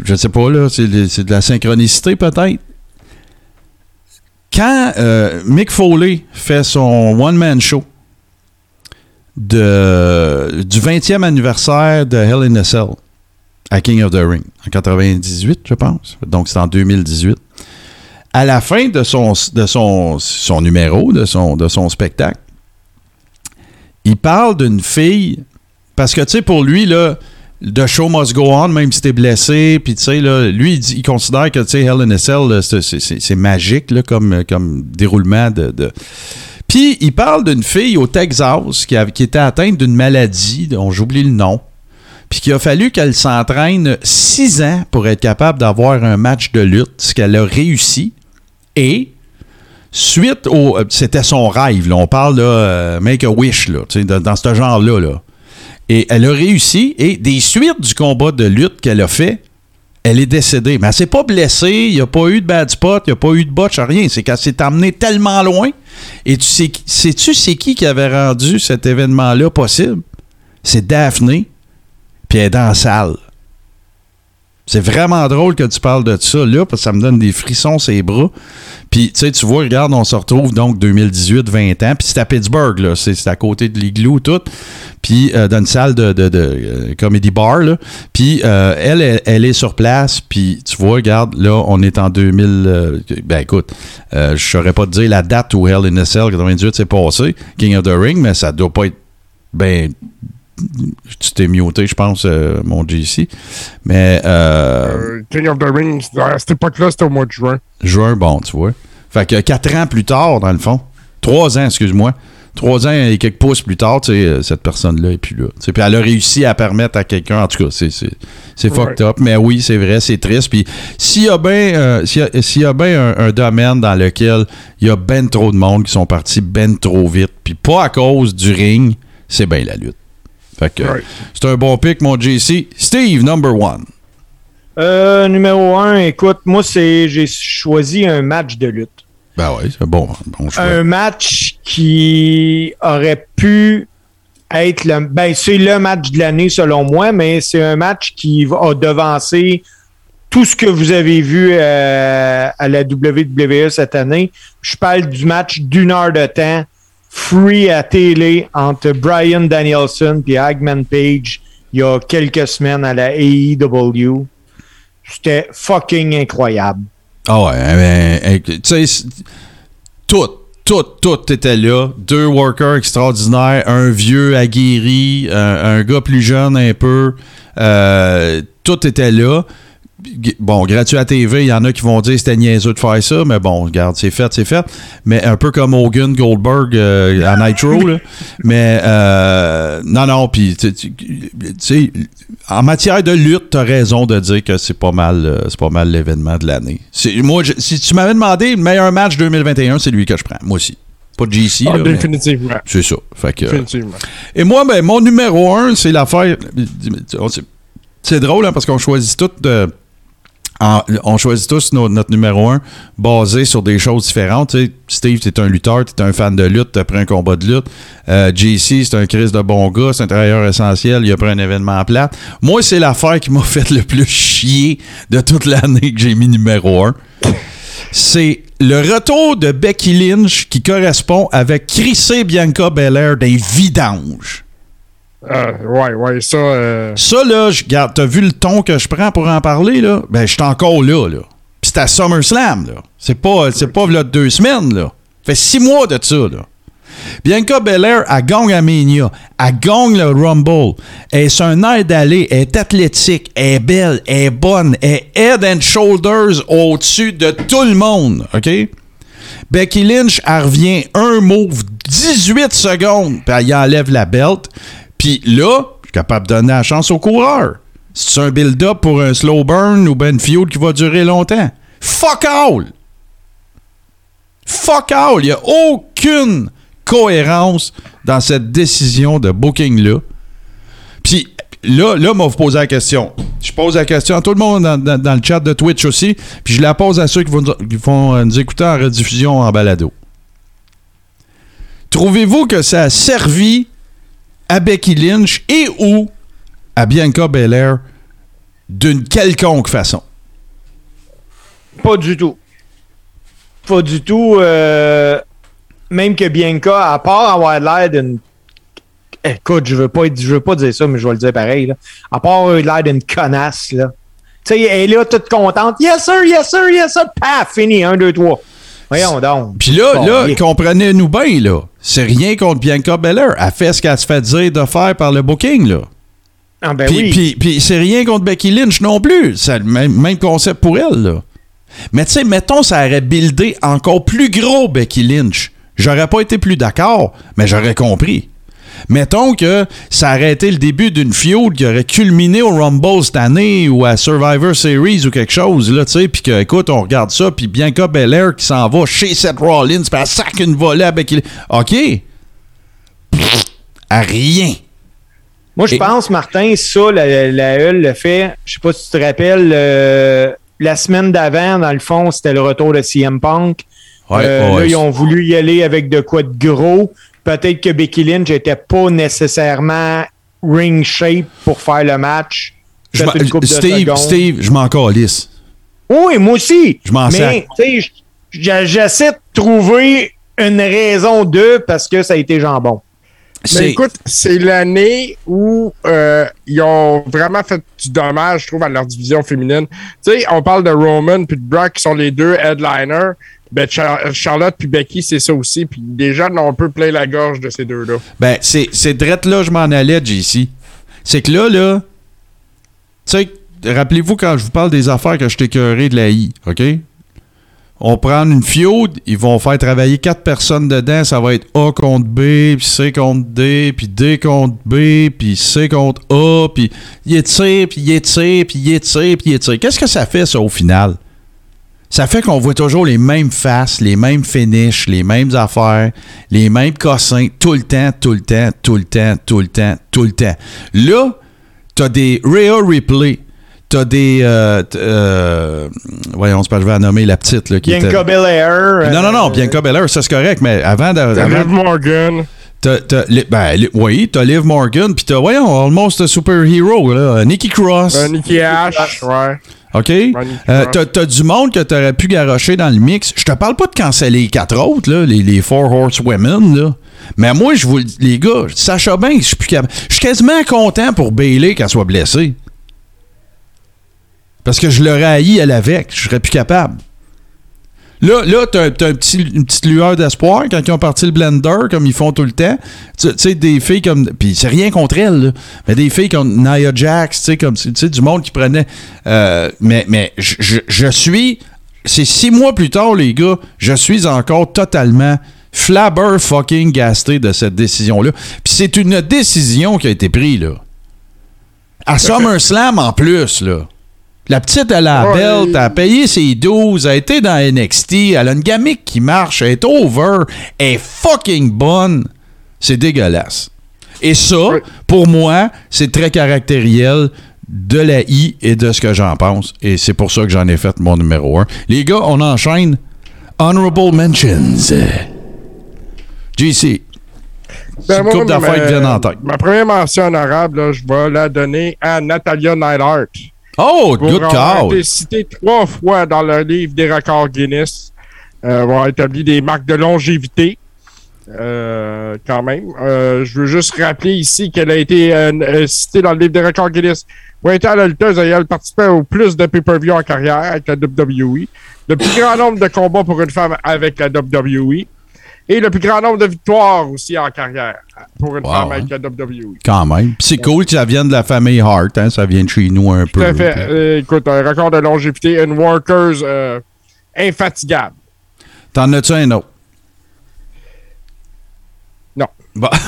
je sais pas là, c'est de la synchronicité peut-être. Quand euh, Mick Foley fait son one man show de, du 20e anniversaire de Hell in a Cell à King of the Ring en 98, je pense. Donc, c'est en 2018. À la fin de son, de son, son numéro, de son, de son spectacle, il parle d'une fille, parce que, tu sais, pour lui, là, The show must go on, même si t'es blessé. Puis, tu sais, lui, il, dit- il considère que, tu sais, Hell in a Cell, c'est- magique, là, comme, comme déroulement de, puis il parle d'une fille au Texas qui, était atteinte d'une maladie, dont j'oublie le nom, puis qu'il a fallu qu'elle s'entraîne six ans pour être capable d'avoir un match de lutte, ce qu'elle a réussi. Et suite au... euh, C'était son rêve, là. on parle de euh, Make a Wish, là, dans, dans ce genre-là. Là. Et elle a réussi, et des suites du combat de lutte qu'elle a fait, elle est décédée. Mais elle s'est pas blessée, il n'y a pas eu de bad spot, il n'y a pas eu de botch, rien. C'est qu'elle s'est emmenée tellement loin. Et tu sais, sais-tu c'est qui qui avait rendu cet événement-là possible? C'est Daphné, puis elle est dans la salle. C'est vraiment drôle que tu parles de ça là, parce que ça me donne des frissons sur les bras. Puis, tu sais, tu vois, regarde, on se retrouve donc 2018, 20 ans. Puis c'est à Pittsburgh, là. C'est à côté de l'igloo, tout. Puis euh, dans une salle de, de, euh, comedy bar, là. Puis euh, elle, elle, est sur place. Puis tu vois, regarde, là, on est en 2000. euh, ben écoute, je saurais pas te dire la date où Hell in a Cell 98 s'est passé, King of the Ring, mais ça doit pas être. Ben, tu t'es muté, je pense, euh, mon JC. Mais. Euh, Euh, King of the Ring, à cette époque-là, c'était au mois de juin. Juin, bon, tu vois. Fait que quatre ans plus tard, dans le fond. Trois ans, excuse-moi. Trois ans et quelques pouces plus tard, tu sais, cette personne-là est plus là. Tu sais, Puis elle a réussi à permettre à quelqu'un, en tout cas, c'est, fucked up. Mais oui, c'est vrai, c'est triste. Puis s'il y a bien euh, s'il y a, s'il y a un, un domaine dans lequel il y a ben trop de monde qui sont partis ben trop vite, puis pas à cause du ring, c'est bien la lutte. Fait que c'est un bon pic, mon JC. Steve, number one. Euh, numéro un, écoute, moi, c'est j'ai choisi un match de lutte. Ben oui, c'est bon, bon choix. Un match qui aurait pu être le. Ben, c'est le match de l'année selon moi, mais c'est un match qui va- a devancé tout ce que vous avez vu euh, à la WWE cette année. Je parle du match d'une heure de temps, free à télé, entre Brian Danielson et Hagman Page il y a quelques semaines à la AEW. C'était fucking incroyable. Ah ouais, ben, ben, tu sais, tout, tout, tout était là. Deux workers extraordinaires, un vieux aguerri, un, un gars plus jeune un peu, euh, tout était là. Bon, gratuit à TV, il y en a qui vont dire c'était niaiseux de faire ça, mais bon, regarde, c'est fait, c'est fait. Mais un peu comme Hogan Goldberg euh, à Nitro, là. *laughs* Mais euh, non, non, puis tu sais, en matière de lutte, t'as raison de dire que c'est pas mal, euh, c'est pas mal l'événement de l'année. Moi, je- si tu m'avais demandé le meilleur match 2021, c'est lui que je prends, moi aussi. Pas de GC, Ah, là, définitivement. c'est ça. Fait que, Définitivement. et moi, ben, mon numéro un, c'est l'affaire. c'est- drôle, hein, parce qu'on choisit tout de. On choisit tous no- notre numéro un basé sur des choses différentes. Steve, t'es un lutteur, t'es un fan de lutte, t'as pris un combat de lutte. Euh, JC, c'est un Chris de bon gars, c'est un travailleur essentiel, il a pris un événement plat. Moi, c'est l'affaire qui m'a *laughs* fait le plus chier de toute l'année que j'ai mis numéro un. C'est le retour de Becky Lynch qui correspond avec Chrissy Bianca Belair des vidanges. Ah, ouais, ouais, ça. euh, Ça, là, je regarde, t'as vu le ton que je prends pour en parler, là? Ben, je suis encore là, là. Puis c'est à SummerSlam, là. C'est pas, c'est pas là, deux semaines, là. fait six mois de ça, là. Bianca Belair, elle gagne à Mania. Elle gagne le Rumble. Elle est un air d'aller? Elle est athlétique. Elle est belle. Elle est bonne. Elle est head and shoulders au-dessus de tout le monde. OK? Becky Lynch, elle revient un move, 18 secondes, puis elle enlève la belt. Puis là, je suis capable de donner la chance au coureur. C'est un build-up pour un slow burn ou ben feud qui va durer longtemps. Fuck all! Fuck all! Il n'y a aucune cohérence dans cette décision de booking-là. Puis là, là, moi, vous posez la question. Je pose la question à tout le monde dans, le chat de Twitch aussi, puis je la pose à ceux qui qui vont euh, nous écouter en rediffusion en balado. Trouvez-vous que ça a servi à Becky Lynch et ou à Bianca Belair d'une quelconque façon? Pas du tout. Pas du tout. euh, même que Bianca, à part avoir l'air d'une. Écoute, je veux pas je veux pas dire ça, mais je vais le dire pareil. Là. À part avoir l'air d'une connasse, là. Tu sais, elle est là toute contente. Yes, sir, yes, sir, yes, sir. Paf, fini. Un, deux, trois. Voyons donc. Puis là, Bon, là, comprenez-nous bien, là. C'est rien contre Bianca Belair. Elle fait ce qu'elle se fait dire de faire par le booking, là. Ah, ben puis, oui. puis- puis c'est rien contre Becky Lynch non plus. C'est le même, même concept pour elle, là. Mais tu sais, mettons, ça aurait buildé encore plus gros Becky Lynch. J'aurais pas été plus d'accord, mais j'aurais compris. Mettons que ça aurait été le début d'une feud qui aurait culminé au Rumble cette année ou à Survivor Series ou quelque chose, là, tu sais, puis que, écoute, on regarde ça, puis Bianca Belair qui s'en va chez Seth Rollins, puis elle sac une volée Becky Lynch. OK? Pff, à rien. Moi, je pense, Martin, ça, la, la le fait. Je sais pas si tu te rappelles, euh, la semaine d'avant, dans le fond, c'était le retour de CM Punk. Ouais, Euh, ouais. Là, ils ont voulu y aller avec de quoi de gros. Peut-être que Becky Lynch n'était pas nécessairement ring shape pour faire le match. Je une Steve, secondes. Steve, je m'en calisse. Oui, moi aussi. Je m'en Mais, j'essaie de trouver une raison de parce que ça a été jambon. Mais écoute, c'est l'année où euh, ils ont vraiment fait du dommage, je trouve, à leur division féminine. Tu sais, on parle de Roman puis de Brock qui sont les deux headliners. Ben, Char- Charlotte puis Becky, c'est ça aussi. Puis gens ont un peu plein la gorge de ces deux-là. Ben, c'est, drette là, je m'en allais, JC. C'est que là, là, tu sais, rappelez-vous quand je vous parle des affaires que je t'ai écœuré de la I, OK? On prend une feud, ils vont faire travailler quatre personnes dedans, ça va être A contre B, puis C contre D, puis D contre B, puis C contre A, puis il étire, puis il étire, puis il étire, puis il étire. Qu'est-ce que ça fait, ça, au final? Ça fait qu'on voit toujours les mêmes faces, les mêmes finishes, les mêmes affaires, les mêmes cossins, tout le temps, tout le temps, tout le temps, tout le temps, tout le temps. Là, t'as des Rhea Ripley, t'as des... euh, euh, voyons, c'est pas je vais nommer la petite, là, qui Bianca était... Belair. Non, non, non, euh, Bianca Belair, ça c'est correct, mais avant avant- Liv Morgan. T'as, t'as ben, oui, t'as Liv Morgan, puis t'as, voyons, Almost a Superhero, là, Nikki Cross. Euh, Nikki Ash, ouais. OK? Euh, t'as, t'as du monde que t'aurais pu garrocher dans le mix. Je te parle pas de canceller les quatre autres, là, les, les Four Horsewomen, là. Mais moi, je vous le dis, les gars, Sacha Banks, je suis plus capable. Je suis quasiment content pour Bailey qu'elle soit blessée. Parce que je l'aurais haï elle avec. Je serais plus capable. Là, là tu as, un petit, une petite lueur d'espoir quand ils ont parti le blender, comme ils font tout le temps. Tu sais, des filles comme. Puis c'est rien contre elles, là, mais des filles comme Nia Jax, tu sais, comme. Tu sais, du monde qui prenait. euh, mais mais je, je- je suis. C'est six mois plus tard, les gars, je suis encore totalement flabber fucking gasté de cette décision-là. Puis c'est une décision qui a été prise, là. À SummerSlam en plus, là. La petite, elle a la belt, elle a payé ses 12, elle a été dans NXT, elle a une gamique qui marche, elle est over, elle est fucking bonne. C'est dégueulasse. Et ça, pour moi, c'est très caractériel de la I et de ce que j'en pense. Et c'est pour ça que j'en ai fait mon numéro 1. Les gars, on enchaîne. Honorable Mentions. JC. Ben, moi, d'affaires ma- qui viennent en tête. Ma première mention honorable, je vais la donner à Natalia Neidhart. Oh, pour good avoir call. été citée trois fois dans le livre des records Guinness, euh, avoir établi des marques de longévité. euh, quand même. Euh, je veux juste rappeler ici qu'elle a été euh, citée dans le livre des records Guinness. La lutteuse ayant participé au plus de pay-per-view en carrière avec la WWE, le plus grand nombre de combats pour une femme avec la WWE et le plus grand nombre de victoires aussi en carrière pour une Wow, femme hein? avec la WWE. Quand même. C'est cool que ça vienne de la famille Hart, hein, ça vient de chez nous un Tout peu. à fait. Euh, écoute, un record de longévité, une workers euh, infatigable. T'en as-tu un autre? Non. Bon. *laughs*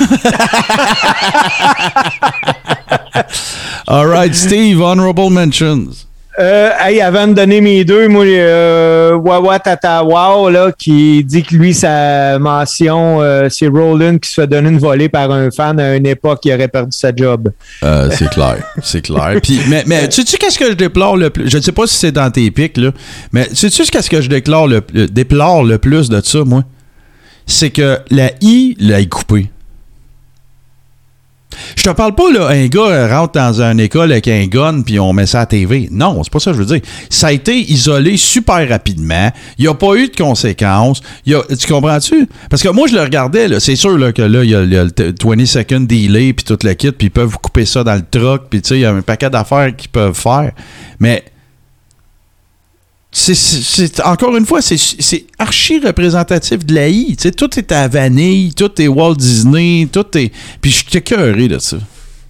All right, Steve, honorable mentions. Euh, hey, avant de donner mes deux, moi, euh, Wawa Tata Wow, là, qui dit que lui, sa mention, euh, c'est Roland qui se fait donner une volée par un fan à une époque qui aurait perdu sa job. Euh, c'est clair, c'est clair. Puis, mais, mais *laughs* tu sais qu'est-ce que je déplore le plus? Je ne sais pas si c'est dans tes pics, là, mais sais-tu qu'est-ce que je déclare le, le- déplore le plus de ça, moi? C'est que la I l'a coupée. Je te parle pas, là, un gars euh, rentre dans une école avec un gun puis on met ça à TV. Non, c'est pas ça que je veux dire. Ça a été isolé super rapidement. Il n'y a pas eu de conséquences. Y a- tu comprends-tu? Parce que moi, je le regardais, là, c'est sûr là, que là, il y a, le t- 20 second delay puis toute la kit, puis ils peuvent couper ça dans le truck, puis tu sais, il y a un paquet d'affaires qu'ils peuvent faire. Mais c'est- encore une fois, c'est- archi représentatif de la I. Tu sais, tout est à Vanille, tout est Walt Disney, tout est. Puis je suis de ça.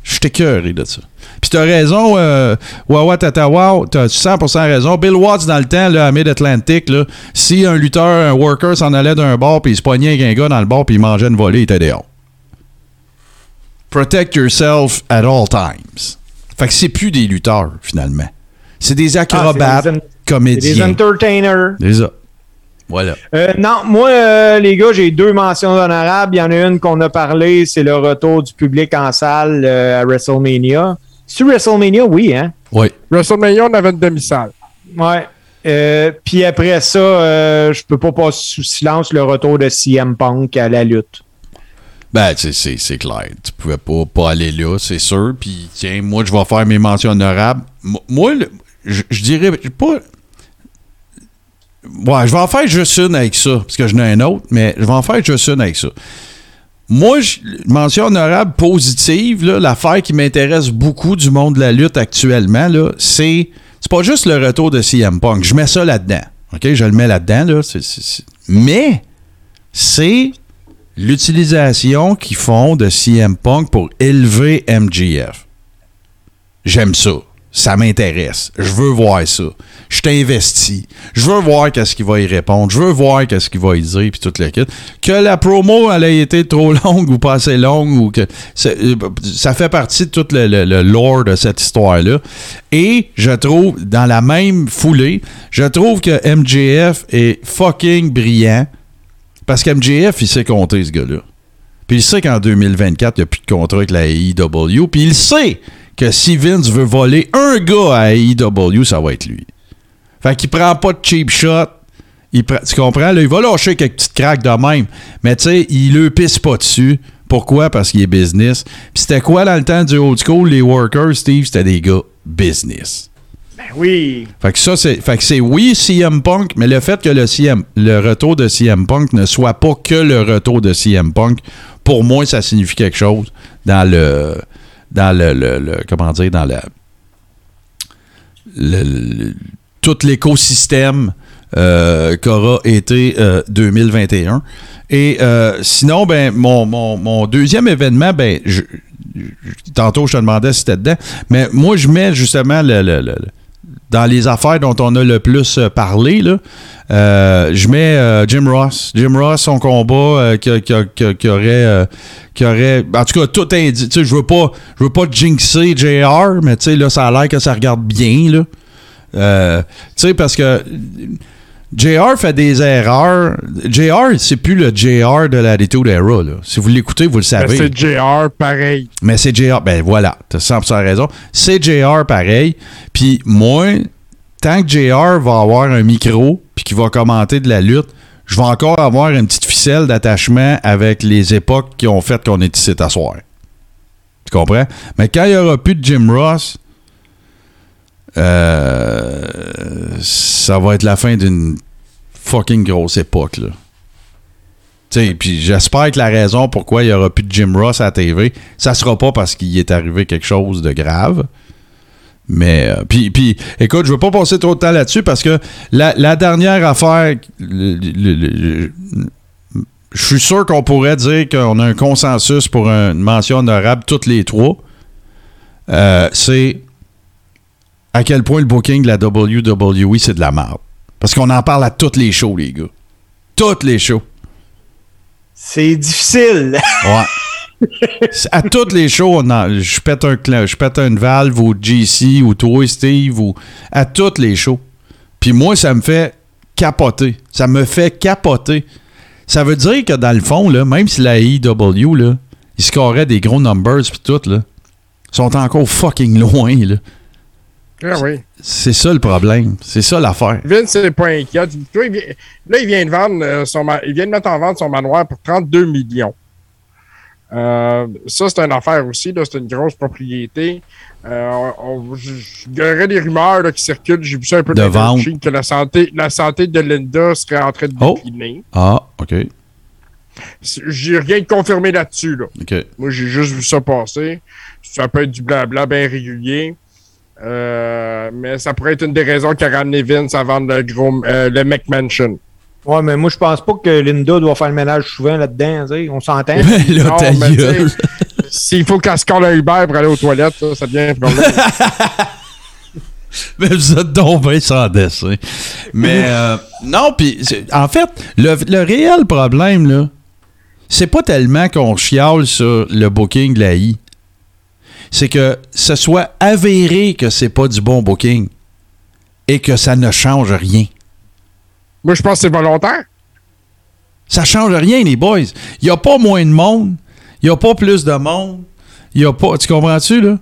Je suis écœuré de ça. Puis t'as raison, euh, Wawa Tata Wow, t'as 100% raison. Bill Watts, dans le temps, là, à Mid-Atlantic, là, si un lutteur, un worker s'en allait d'un bar, puis il se poignait avec un gars dans le bar, puis il mangeait une volée, il était dehors. Protect yourself at all times. Fait que c'est plus des lutteurs, finalement. C'est des acrobates, Ah, en- comédiens. Des entertainers. C'est ça. Voilà. Euh, non, moi, euh, les gars, j'ai deux mentions honorables. Il y en a une qu'on a parlé, c'est le retour du public en salle euh, à WrestleMania. C'est WrestleMania, oui, hein? Oui. WrestleMania, on avait une demi-salle. Ouais. Euh, Puis après ça, euh, je peux pas passer sous silence le retour de CM Punk à la lutte. Ben, tu sais, c'est c'est clair. Tu pouvais pas, pas aller là, c'est sûr. Puis, tiens, moi, je vais faire mes mentions honorables. M- Moi, le- je je dirais pas. Ouais, je vais en faire juste une avec ça, parce que je n'ai un autre, mais je vais en faire juste une avec ça. Moi, je- mention honorable positive, l'affaire qui m'intéresse beaucoup du monde de la lutte actuellement, c'est. C'est pas juste le retour de CM Punk. Je mets ça là-dedans. OK? Je le mets là-dedans, là. Mais, c'est l'utilisation qu'ils font de CM Punk pour élever MGF. J'aime ça. Ça m'intéresse. Je veux voir ça. Je t'investis. Je veux voir qu'est-ce qu'il va y répondre. Je veux voir qu'est-ce qu'il va y dire, puis toute la kit. Que la promo, elle ait été trop longue ou pas assez longue, ou que ça fait partie de tout le, le- le lore de cette histoire-là. Et je trouve, dans la même foulée, je trouve que MJF est fucking brillant. Parce qu'MJF, il sait compter, ce gars-là. Puis il sait qu'en 2024, il n'y a plus de contrat avec la AEW. Puis il sait que si Vince veut voler un gars à AEW, ça va être lui. Fait qu'il prend pas de cheap shot. Il prend- tu comprends? Là, il va lâcher quelques petites craques de même. Mais tu sais, il le pisse pas dessus. Pourquoi? Parce qu'il est business. Puis c'était quoi dans le temps du old school, les workers, Steve? C'était des gars business. Ben oui. Fait que ça, c'est. Fait que c'est oui CM Punk, mais le fait que le CM, le retour de CM Punk ne soit pas que le retour de CM Punk, pour moi, ça signifie quelque chose dans le. Dans le. le- le- comment dire, dans la. le- tout l'écosystème euh, qu'aura été euh, 2021. Et euh, sinon, ben, mon, mon- mon deuxième événement, ben, tantôt je te demandais si c'était dedans, mais moi je mets justement le- le- le- dans les affaires dont on a le plus euh, parlé, là, euh, je mets euh, Jim Ross. Jim Ross, son combat qui, qui- aurait, qui aurait. En tout cas, tout indique. Tu sais, je veux pas, je veux pas jinxer JR, mais tu sais, là, ça a l'air que ça regarde bien, là. Tu sais, parce que JR fait des erreurs. JR, c'est plus le JR de l'attitude era, là. Si vous l'écoutez, vous le Ben, savez. c'est JR, pareil. Mais c'est JR. Ben voilà, t'as 100% raison. C'est JR pareil. Puis moi, tant que JR va avoir un micro puis qu'il va commenter de la lutte, je vais encore avoir une petite ficelle d'attachement avec les époques qui ont fait qu'on est ici à soir. Tu comprends? Mais quand il n'y aura plus de Jim Ross, euh, ça va être la fin d'une fucking grosse époque, là. Puis j'espère que la raison pourquoi il n'y aura plus de Jim Ross à la TV, ça sera pas parce qu'il est arrivé quelque chose de grave. Mais, euh, puis, écoute, je veux pas passer trop de temps là-dessus parce que la, dernière affaire, je suis sûr qu'on pourrait dire qu'on a un consensus pour une mention honorable toutes les trois. Euh, c'est à quel point le booking de la WWE, c'est de la merde. Parce qu'on en parle à toutes les shows, les gars. Toutes les shows. C'est difficile. Ouais. *laughs* À toutes les shows, on en- je pète un je pète une valve ou JC ou toi Steve ou à toutes les shows. Puis moi, ça me fait capoter. Ça me fait capoter. Ça veut dire que dans le fond, là, même si la IW, là, ils scoraient des gros numbers puis tout, là, ils sont encore fucking loin. Là. Ah oui. C'est ça le problème. C'est ça l'affaire. Vince, c'est pas inquiet. Toi, il vient- Là, il vient de vendre euh, son il vient de mettre en vente son manoir pour 32 millions. Euh, ça, c'est une affaire aussi. là, C'est une grosse propriété. Euh, il y aurait des rumeurs là, qui circulent. J'ai vu ça un peu De vente. que la santé, la santé de Linda serait en train de Oh. décliner. Ah, OK. J'ai rien de confirmé là-dessus. Là. OK. Moi, j'ai juste vu ça passer. Ça peut être du blabla bien régulier. Euh, mais ça pourrait être une des raisons qui a ramené Vince à vendre le gros euh, le McMansion. Ouais, mais moi, je pense pas que Linda doit faire le ménage souvent là-dedans. On s'entend. Ben *laughs* là, Non, ta mais S'il faut qu'elle se colle un Uber pour aller aux toilettes, ça, ça devient un problème. *laughs* Mais vous êtes donc bien sans dessin. Mais euh, non, puis en fait, le, le réel problème, là, c'est pas tellement qu'on chiale sur le booking de la I. C'est que ce soit avéré que c'est pas du bon booking et que ça ne change rien. Moi, je pense que c'est volontaire. Ça change rien, les boys. Il n'y a pas moins de monde. Il n'y a pas plus de monde. Il y a pas. Tu comprends-tu, là?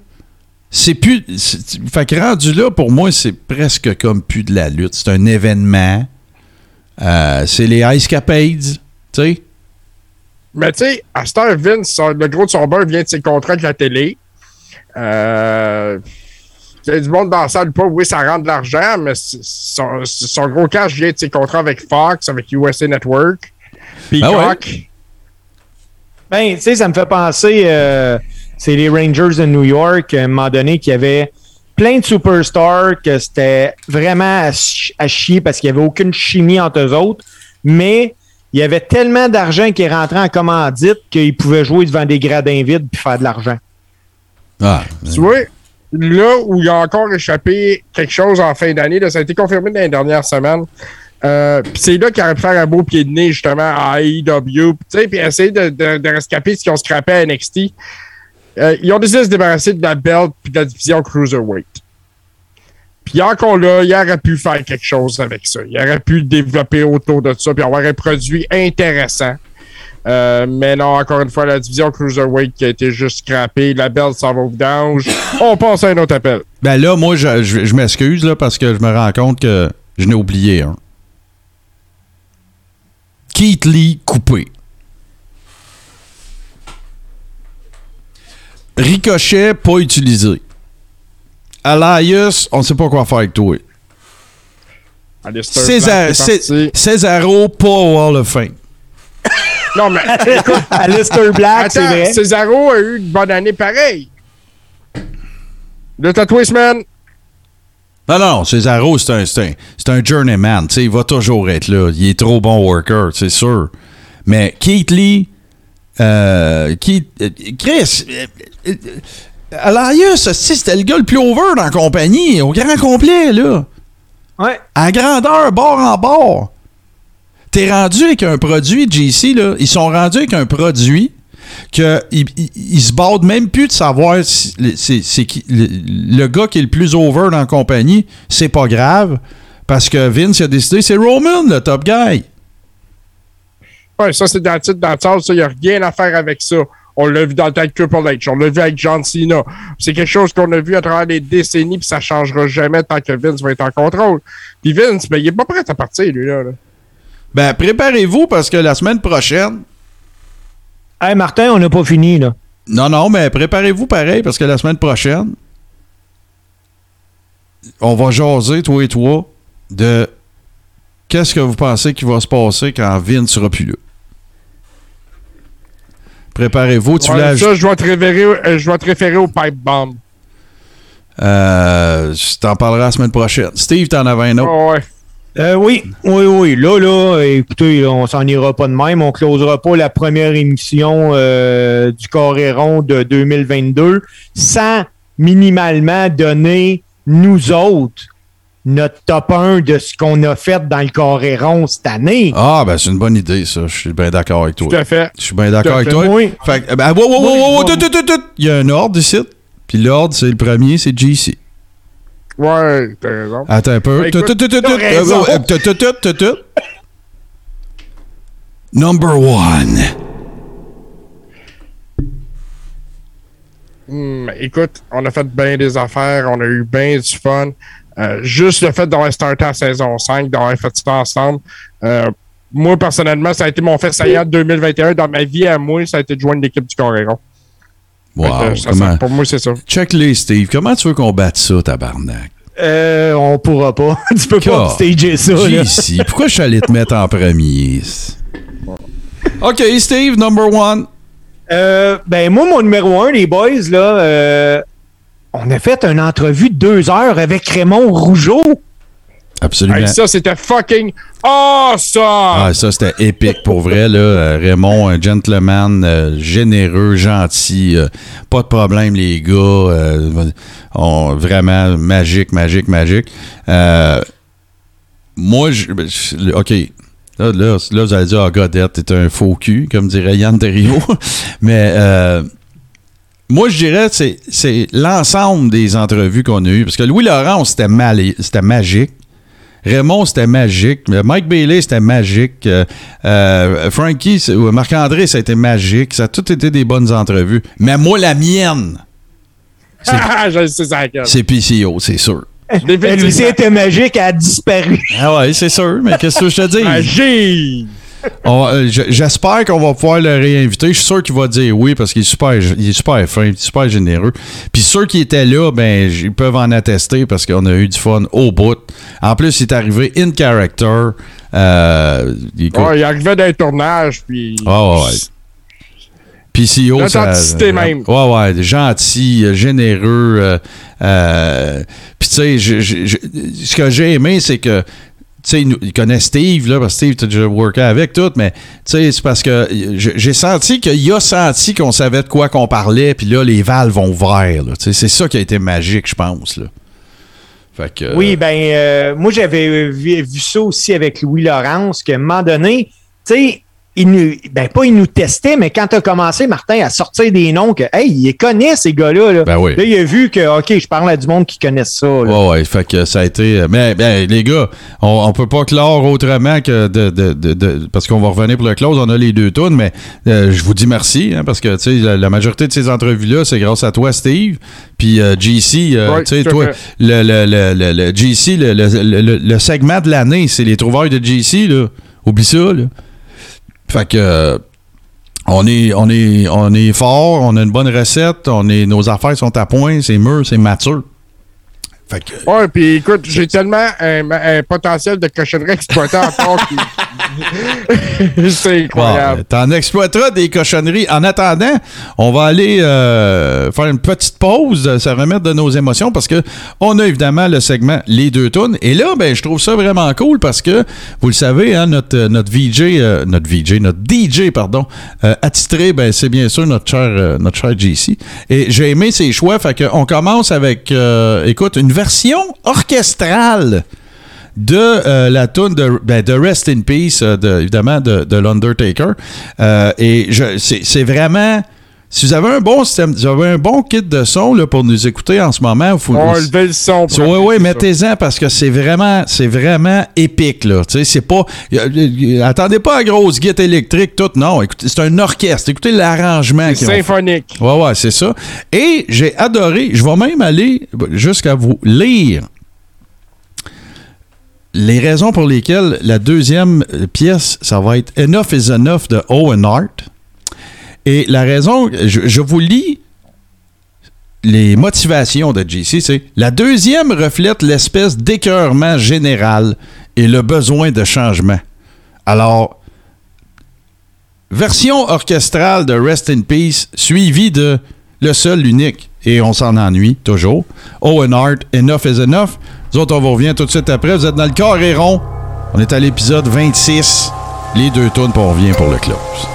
C'est plus. c'est- Fait que rendu là, pour moi, c'est presque comme plus de la lutte. C'est un événement. Euh, c'est les Ice Capades. Tu sais? Mais tu sais, à cette heure, Vince, le gros de son beurre vient de ses contrats avec la télé. Euh, il y a du monde dans la salle, pas, oui, ça rentre de l'argent, mais son, son gros cash vient de ses contrats avec Fox, avec USA Network, Peacock. Ben, tu sais, ça me fait penser, euh, c'est les Rangers de New York, à un moment donné, qui avaient plein de superstars, que c'était vraiment à, ch- à chier parce qu'il n'y avait aucune chimie entre eux autres, mais il y avait tellement d'argent qui est rentré en commandite qu'ils pouvaient jouer devant des gradins vides puis faire de l'argent. Ah, Tu vois, là où il a encore échappé quelque chose en fin d'année, là, ça a été confirmé dans les dernières semaines. Euh, puis c'est là qu'il aurait pu faire un beau pied de nez justement à AEW, tu sais, puis essayer de, de, de rescaper ce qu'ils ont scrappé à NXT. Euh, ils ont décidé de se débarrasser de la belt puis de la division Cruiserweight. Puis encore là, il aurait pu faire quelque chose avec ça. Il aurait pu développer autour de ça puis avoir un produit intéressant. Euh, mais non, encore une fois, la division Cruiserweight qui a été juste scrappée, la belt s'en va au vidange. *coughs* On passe à un autre appel. Ben là, moi, je, je- je m'excuse là, parce que je me rends compte que je n'ai oublié un. Keith Lee coupé. Ricochet pas utilisé. Elias, on ne sait pas quoi faire avec toi. César. Césaro, pas au Hall of Fame. *laughs* Non, mais écoute, *laughs* Alistair Black, c'est vrai. Cesaro a eu une bonne année pareil. Le Tatouage Man, Non, non, Cesaro, c'est un, c'est un, c'est un journeyman. tu sais, il va toujours être là. Il est trop bon worker, c'est sûr. Mais Keith Lee, euh, Keith, euh, Chris, euh, Elias, c'était le gars le plus over dans la compagnie, au grand complet, là. Ouais. À grandeur, bord en bord. T'es rendu avec un produit, JC, là. Ils sont rendus avec un produit que ils, ils- ils se battent même plus de savoir si c'est le, gars qui est le plus over dans la compagnie, c'est pas grave parce que Vince a décidé c'est Roman le top guy. Ouais, ça, c'est dans le titre, dans le sens, il n'y a rien à faire avec ça. On l'a vu dans le temps avec Triple H, on l'a vu avec John Cena. C'est quelque chose qu'on a vu à travers les décennies, puis ça changera jamais tant que Vince va être en contrôle. Puis Vince, ben, il est pas prêt à partir, lui, là. là. Ben préparez-vous parce que la semaine prochaine Hey, Martin, on n'a pas fini, là. Non, non, mais préparez-vous pareil parce que la semaine prochaine, on va jaser, toi et toi, de qu'est-ce que vous pensez qui va se passer quand Vince sera plus là. Préparez-vous. Tu Ouais, voulais ça, je dois te référer, euh, je dois te référer au pipe bomb. Euh, je t'en parlerai la semaine prochaine. Steve, t'en avais un autre. Oh, ouais. Euh, oui, oui, oui. Là, là, écoutez, là, on s'en ira pas de même. On closera pas la première émission euh, du Coréron de 2022 sans minimalement donner, nous autres, notre top 1 de ce qu'on a fait dans le Coréron cette année. Ah, ben c'est une bonne idée, ça. Je suis bien d'accord avec toi. Tout à fait. Je suis bien d'accord avec toi. Oui. Fait que, ben, wow, wow, wow, wow. Il y a un ordre ici. Puis l'ordre, c'est le premier, c'est GC. Ouais, t'as raison. Attends un peu. Number one. Hmm, écoute, on a fait bien des affaires, on a eu bien du fun. Euh, juste le fait d'avoir starté la saison 5, d'avoir fait ça ensemble. euh, moi, personnellement, ça a été mon fait saillant de 2021. Dans ma vie à moi, ça a été de joindre l'équipe du Coréron. Wow, Fait que ça, comment... ça- pour moi, c'est ça. Check les, Steve. Comment tu veux qu'on batte ça, tabarnak? Euh, on pourra pas. *laughs* tu peux pas stager ça. là. JC, pourquoi je suis allé te mettre en premier? OK, Steve, number one. Euh, ben moi, mon numéro un, les boys, là, euh, on a fait une entrevue de deux heures avec Raymond Rougeau. Absolument. Hey, ça, c'était fucking awesome! Ah, ça, c'était épique pour vrai. Là. Euh, Raymond, un gentleman, euh, généreux, gentil. euh, pas de problème, les gars. euh, on- vraiment magique, magique, magique. Moi, je, ben, je- OK. Là, là, là, vous allez dire, ah, Godette, t'es un faux cul, comme dirait Yann Terriot. *laughs* Mais moi, je dirais c'est- l'ensemble des entrevues qu'on a eues. Parce que Louis Laurent, c'était magique. Raymond, c'était magique. Euh, Mike Bailey, c'était magique. Euh, euh, Frankie, Marc-André, ça a été magique. Ça a tout été des bonnes entrevues. Mais moi, la mienne, *laughs* Ah, je sais ça, laquelle. c'est PCO, c'est sûr. Elle aussi était magique, elle a disparu. Ah ouais, c'est sûr. Mais qu'est-ce que je te dis? Magie! Euh, J'espère qu'on va pouvoir le réinviter. Je suis sûr qu'il va dire oui parce qu'il est super, il est super fin, super généreux. Puis ceux qui étaient là, ben, ils peuvent en attester parce qu'on a eu du fun au bout. En plus, il est arrivé in character. Euh, écoute, Ouais, il arrivait d'un tournage, puis. Ah ouais, ouais. PCO, ça. L'authenticité même. Ouais, ouais, gentil, euh, généreux. euh, euh, Puis, tu sais, ce que j'ai aimé, c'est que. Tu sais, il connaît Steve, là, parce que Steve, tu as déjà worké avec tout, mais tu sais, c'est parce que j'ai senti qu'il a senti qu'on savait de quoi qu'on parlait, puis là, les valves vont sais, C'est ça qui a été magique, je pense. Là. Fait que. Oui, ben, euh, moi, j'avais vu, vu ça aussi avec Louis Laurence, qu'à un moment donné, tu sais, il nous, ben, pas il nous testait, mais quand tu as commencé, Martin, à sortir des noms, que, hey, il les connaît, ces gars-là. Là. Ben oui. Là, il a vu que, OK, je parle à du monde qui connaissent ça. là. Ouais, ouais, fait que ça a été. Mais ben, les gars, on, on peut pas clore autrement que de. de- de- de- parce qu'on va revenir pour le close, on a les deux tonnes, mais euh, je vous dis merci, hein, parce que tu sais, la, la majorité de ces entrevues-là, c'est grâce à toi, Steve. Puis euh, JC, euh, tu sais, toi, le, le, le, le, le JC, le, le, le- le segment de l'année, c'est les trouvailles de JC, là. Oublie ça, là. Fait que. euh, on est, on, est, on est fort, on a une bonne recette, on est, nos affaires sont à point, c'est mûr, c'est mature. Fait que, Ouais, puis écoute, j'ai tellement un, un potentiel de cochonnerie exploité encore que *laughs* c'est incroyable. Bon, T'en exploiteras des cochonneries. En attendant, on va aller euh, faire une petite pause, euh, se remettre de nos émotions parce que on a évidemment le segment Les deux tunes. Et là, ben, je trouve ça vraiment cool parce que, vous le savez, hein, notre, euh, notre VJ, euh, notre VJ, notre DJ, pardon, euh, attitré, ben, c'est bien sûr notre cher, notre cher JC. Et j'ai aimé ses choix. Fait qu'on commence avec, écoute, une version orchestrale de euh, la tune de, ben, de Rest in Peace, euh, de- évidemment, de, de l'Undertaker. Euh, et c'est vraiment. Si vous avez un bon système, si vous avez un bon kit de son là, pour nous écouter en ce moment, faut, On lever le son. pour oui, oui, mettez-en parce que c'est vraiment, c'est vraiment épique, là. Tu sais, c'est pas. attendez pas à grosse guitare électrique, tout. Non, écoutez, c'est un orchestre. Écoutez l'arrangement C'est ont fait. symphonique. Ouais, ouais, c'est ça. Et j'ai adoré, je vais même aller jusqu'à vous lire les raisons pour lesquelles la deuxième pièce, ça va être Enough is Enough de Owen Hart. Et la raison, je, vous lis les motivations de JC, c'est la deuxième reflète l'espèce d'écœurement général et le besoin de changement. Alors, version orchestrale de Rest in Peace, suivie de Le seul, l'unique, et on s'en ennuie toujours. Owen Hart, Enough is Enough. Nous autres, on vous revient tout de suite après. Vous êtes dans le carré rond. On est à l'épisode 26. Les deux tournes, puis on revient pour le close.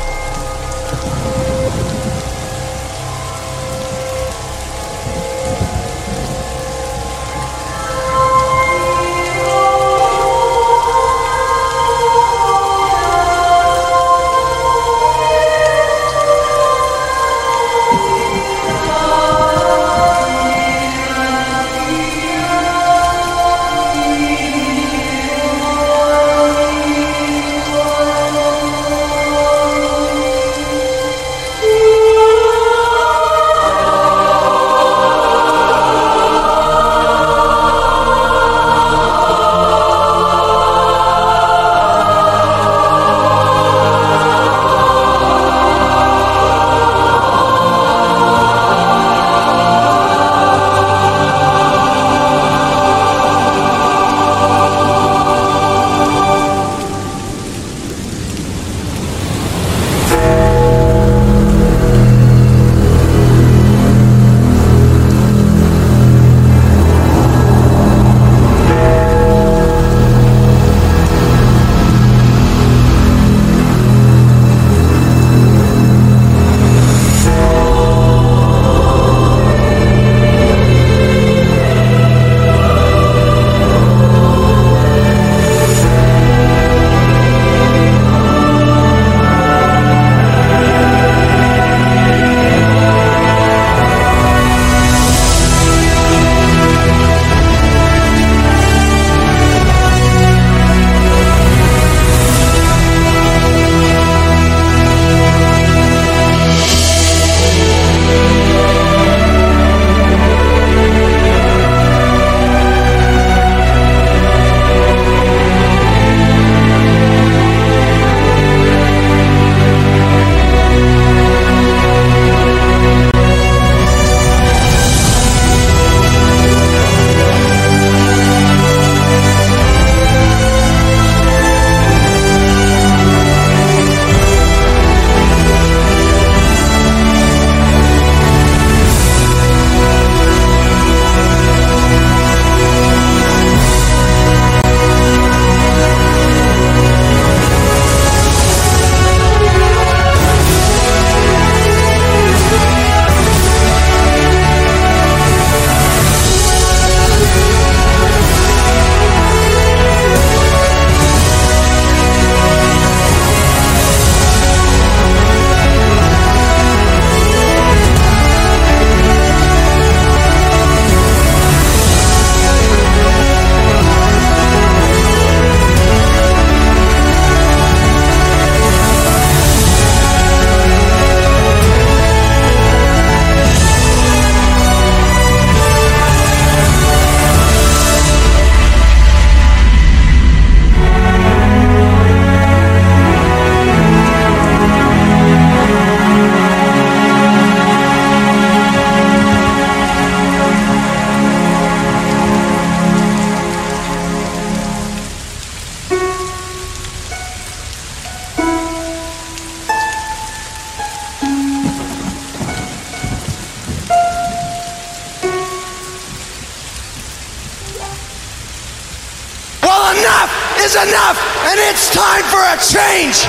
Enough, and it's time for a change.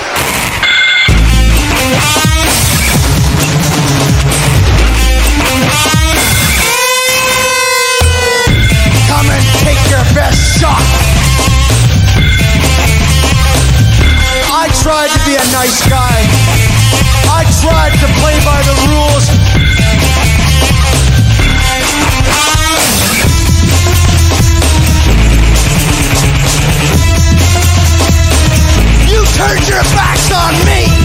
Come and take your best shot. I tried to be a nice guy. I tried to play by the rules. Turned your backs on me.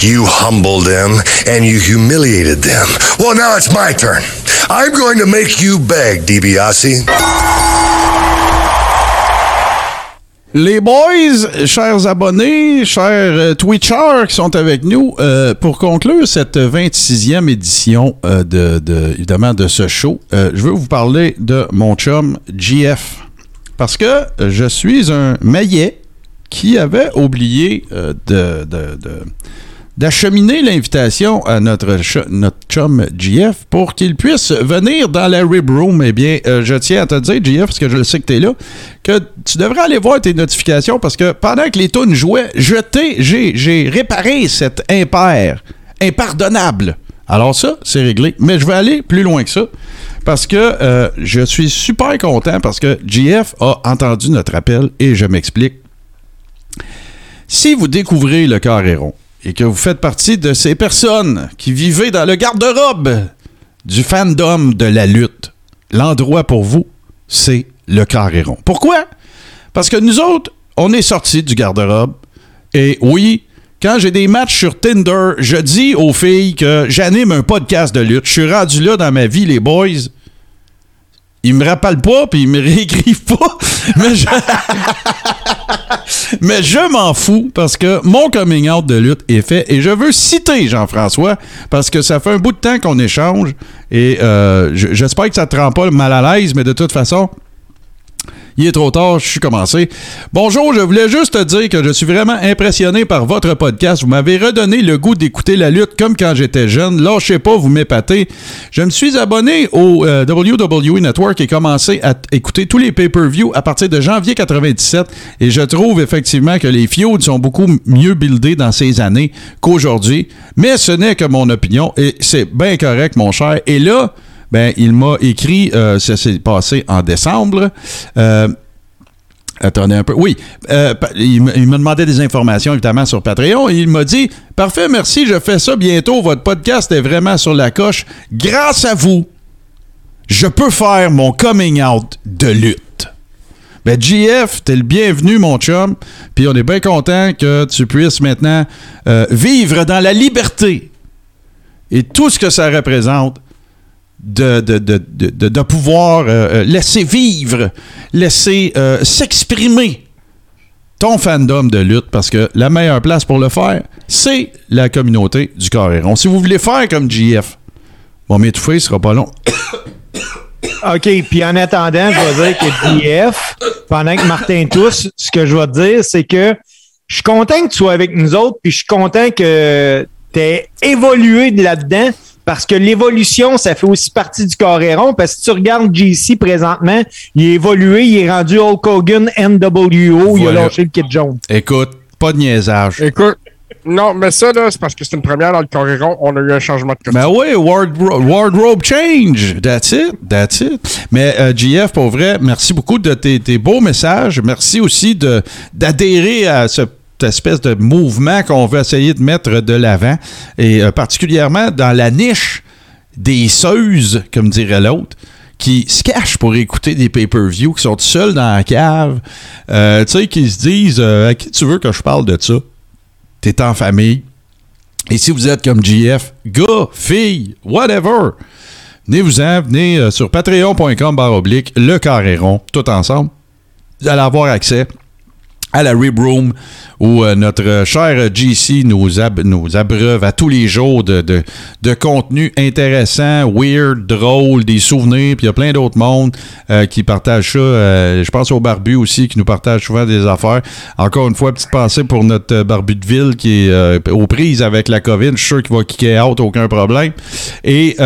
You humbled them and you humiliated them. Well, now it's my turn. I'm going to make you beg, DiBiase. Les boys, chers abonnés, chers euh, Twitchers qui sont avec nous, euh, pour conclure cette 26e édition euh, de, de- évidemment de ce show, je veux vous parler de mon chum GF. Parce que je suis un maillet qui avait oublié de- d'acheminer l'invitation à notre, ch- notre chum GF pour qu'il puisse venir dans la Rib Room. Eh bien, euh, je tiens à te dire, GF, parce que je le sais que tu es là, que tu devrais aller voir tes notifications parce que pendant que les tunes jouaient, j'ai réparé cet impair, impardonnable. Alors ça, c'est réglé. Mais je vais aller plus loin que ça parce que euh, je suis super content parce que GF a entendu notre appel et je m'explique. Si vous découvrez le carré rond et que vous faites partie de ces personnes qui vivez dans le garde-robe du fandom de la lutte, l'endroit pour vous, c'est le carré rond. Pourquoi? Parce que nous autres, on est sortis du garde-robe et oui, quand j'ai des matchs sur Tinder, je dis aux filles que j'anime un podcast de lutte. Je suis rendu là dans ma vie, les boys. Ils me rappellent pas, puis ils me *laughs* réécrivent pas. Mais je, *laughs* Mais je m'en fous parce que mon coming out de lutte est fait et je veux citer Jean-François parce que ça fait un bout de temps qu'on échange et euh, j'espère que ça te rend pas mal à l'aise, mais de toute façon, il est trop tard, je suis commencé. Bonjour, je voulais juste te dire que je suis vraiment impressionné par votre podcast. Vous m'avez redonné le goût d'écouter la lutte comme quand j'étais jeune. Lâchez pas, vous m'épatez. Je me suis abonné au euh, WWE Network et commencé à écouter tous les pay-per-view à partir de janvier 97 et je trouve effectivement que les feuds sont beaucoup mieux buildés dans ces années qu'aujourd'hui. Mais ce n'est que mon opinion et c'est bien correct, mon cher. Et là, ben, il m'a écrit, euh, ça s'est passé en décembre. Euh, Attendez un peu. Oui, euh, il me demandait des informations évidemment sur Patreon. Il m'a dit Parfait, merci, je fais ça bientôt. Votre podcast est vraiment sur la coche. Grâce à vous, je peux faire mon coming out de lutte. Ben, GF, t'es le bienvenu, mon chum. Puis on est bien content que tu puisses maintenant vivre dans la liberté et tout ce que ça représente de, de, de, de, de- pouvoir euh, euh, laisser vivre, laisser euh, s'exprimer ton fandom de lutte parce que la meilleure place pour le faire, c'est la communauté du carré rond. Si vous voulez faire comme GF, bon, m'étouffer, ce sera pas long. *coughs* OK, puis en attendant, je vais dire que DF, pendant que Martin tousse, ce que je vais te dire, c'est que je suis content que tu sois avec nous autres, puis je suis content que t'es évolué de là-dedans. Parce que l'évolution, ça fait aussi partie du coréron. Parce que si tu regardes JC présentement, il est évolué, il est rendu Hulk Hogan NWO, il a lâché le kit jaune. Écoute, pas de niaisage. Écoute, non, mais ça, là, c'est parce que c'est une première dans le Coréron. On a eu un changement de costume. Ben oui, wardro- wardrobe change. That's it. That's it. Mais euh, JF, pour vrai, merci beaucoup de tes, tes beaux messages. Merci aussi de d'adhérer à ce- espèce de mouvement qu'on veut essayer de mettre de l'avant. Et euh, particulièrement dans la niche des seuses, comme dirait l'autre, qui se cachent pour écouter des pay-per-view, qui sont seuls dans la cave, euh, tu sais, qui se disent euh, à qui tu veux que je parle de ça? T'es en famille. Et si vous êtes comme GF, gars, fille, whatever, venez-vous-en, venez sur patreon.com oblique, le carré rond, tout ensemble. Vous allez avoir accès à la Rib Room où euh, notre cher GC nous, ab- nous abreuve à tous les jours de, contenu intéressant, weird, drôle, des souvenirs, puis il y a plein d'autres mondes euh, qui partagent ça. Euh, je pense au Barbu aussi qui nous partage souvent des affaires. Encore une fois, petite pensée pour notre Barbu de ville qui est aux prises avec la COVID. Je suis sûr qu'il va kicker out, aucun problème. Et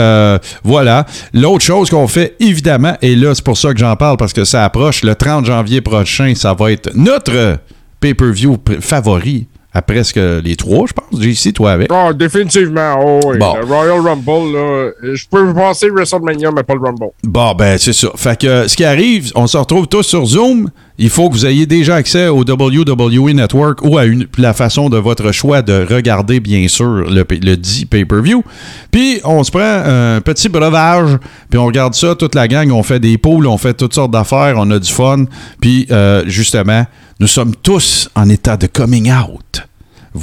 voilà. L'autre chose qu'on fait, évidemment, et là, c'est pour ça que j'en parle, parce que ça approche, le 30 janvier prochain, ça va être notre pay-per-view favori. À presque les trois, je pense. JC, toi avec. Oh, définitivement. Oh, oui. Bon. Le Royal Rumble, là, je peux penser WrestleMania, mais pas le Rumble. Bon, ben, c'est ça. Fait que ce qui arrive, on se retrouve tous sur Zoom. Il faut que vous ayez déjà accès au WWE Network ou à une, la façon de votre choix de regarder, bien sûr, le dit pay-per-view. Puis, on se prend un petit breuvage, puis on regarde ça, toute la gang. On fait des poules, on fait toutes sortes d'affaires, on a du fun. Puis, euh, justement, nous sommes tous en état de coming out.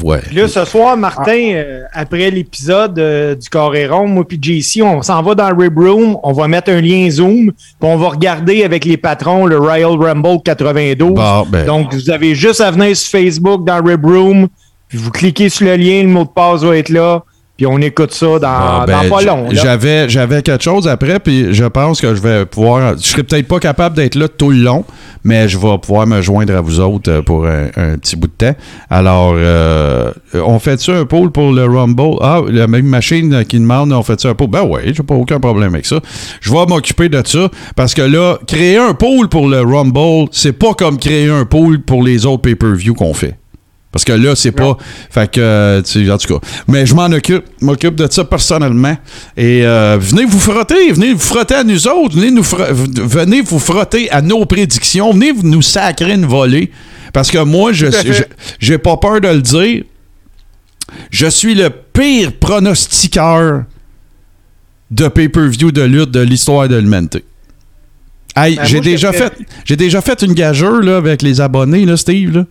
Ouais. Puis là, ce soir, Martin, euh, après l'épisode euh, du Coréron, moi puis JC, on s'en va dans le Rib Room, on va mettre un lien Zoom, puis on va regarder avec les patrons le Royal Rumble 92. Bon, ben. Donc, vous avez juste à venir sur Facebook dans le Rib Room, puis vous cliquez sur le lien, le mot de passe va être là, puis on écoute ça dans, Ah, ben, dans pas long. J'avais, j'avais quelque chose après, puis je pense que je vais pouvoir. Je serai peut-être pas capable d'être là tout le long, mais je vais pouvoir me joindre à vous autres euh, pour un, un petit bout de temps. Alors, euh, on fait-tu un poll pour le Rumble? Ah, la même machine qui demande, on fait-tu un poll? Ben oui, j'ai pas aucun problème avec ça. Je vais m'occuper de ça, parce que là, créer un poll pour le Rumble, c'est pas comme créer un poll pour les autres pay-per-view qu'on fait. Parce que là, c'est pas. Fait que, euh, tu en tout cas. Mais je m'en occupe, m'occupe de ça personnellement. Et euh, venez vous frotter, venez vous frotter à nous autres, venez, nous venez vous frotter à nos prédictions, venez vous- nous sacrer une volée. Parce que moi, je j'ai pas peur de le dire. Je suis le pire pronostiqueur de pay-per-view de lutte de l'histoire de l'humanité. Hey, Ben, j'ai déjà fait, j'ai déjà fait une gageure là, avec les abonnés, là, Steve, là,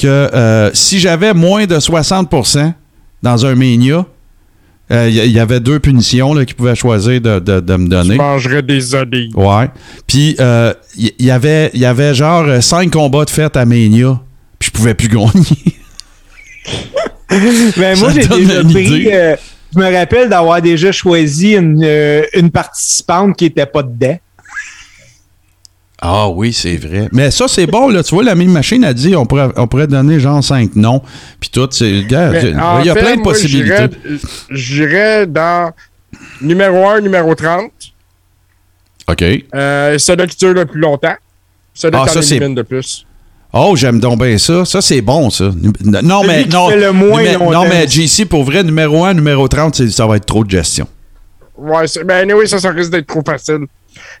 que euh, si j'avais moins de 60% dans un Mania, euh, il y, il y avait deux punitions là, qu'ils pouvaient choisir de, de- de me Je donner. mangerais des olives. Ouais. Puis euh, il y, y avait, il y avait genre euh, cinq combats de fête à Mania, puis je pouvais plus *laughs* gagner. Ben, moi, j'ai déjà pris. euh, je me rappelle d'avoir déjà choisi une, euh, une participante qui était pas dedans. Ah oui, c'est vrai. Mais ça, c'est bon, là. Tu vois, la même machine a dit on pourrait, on pourrait donner genre cinq noms. Puis tout, c'est. Il y a fait, plein de moi, possibilités. j'irais- dans numéro 1, numéro 30. OK. Euh, celui qui dure le plus longtemps. Celui Ah, qui ça, en de plus. Oh, j'aime donc bien ça. Ça, c'est bon, ça. Non, mais non. le moins non, mais JC, pour vrai, numéro 1, numéro 30, c'est- ça va être trop de gestion. Ouais, c'est- ben anyway, ça, ça risque d'être trop facile.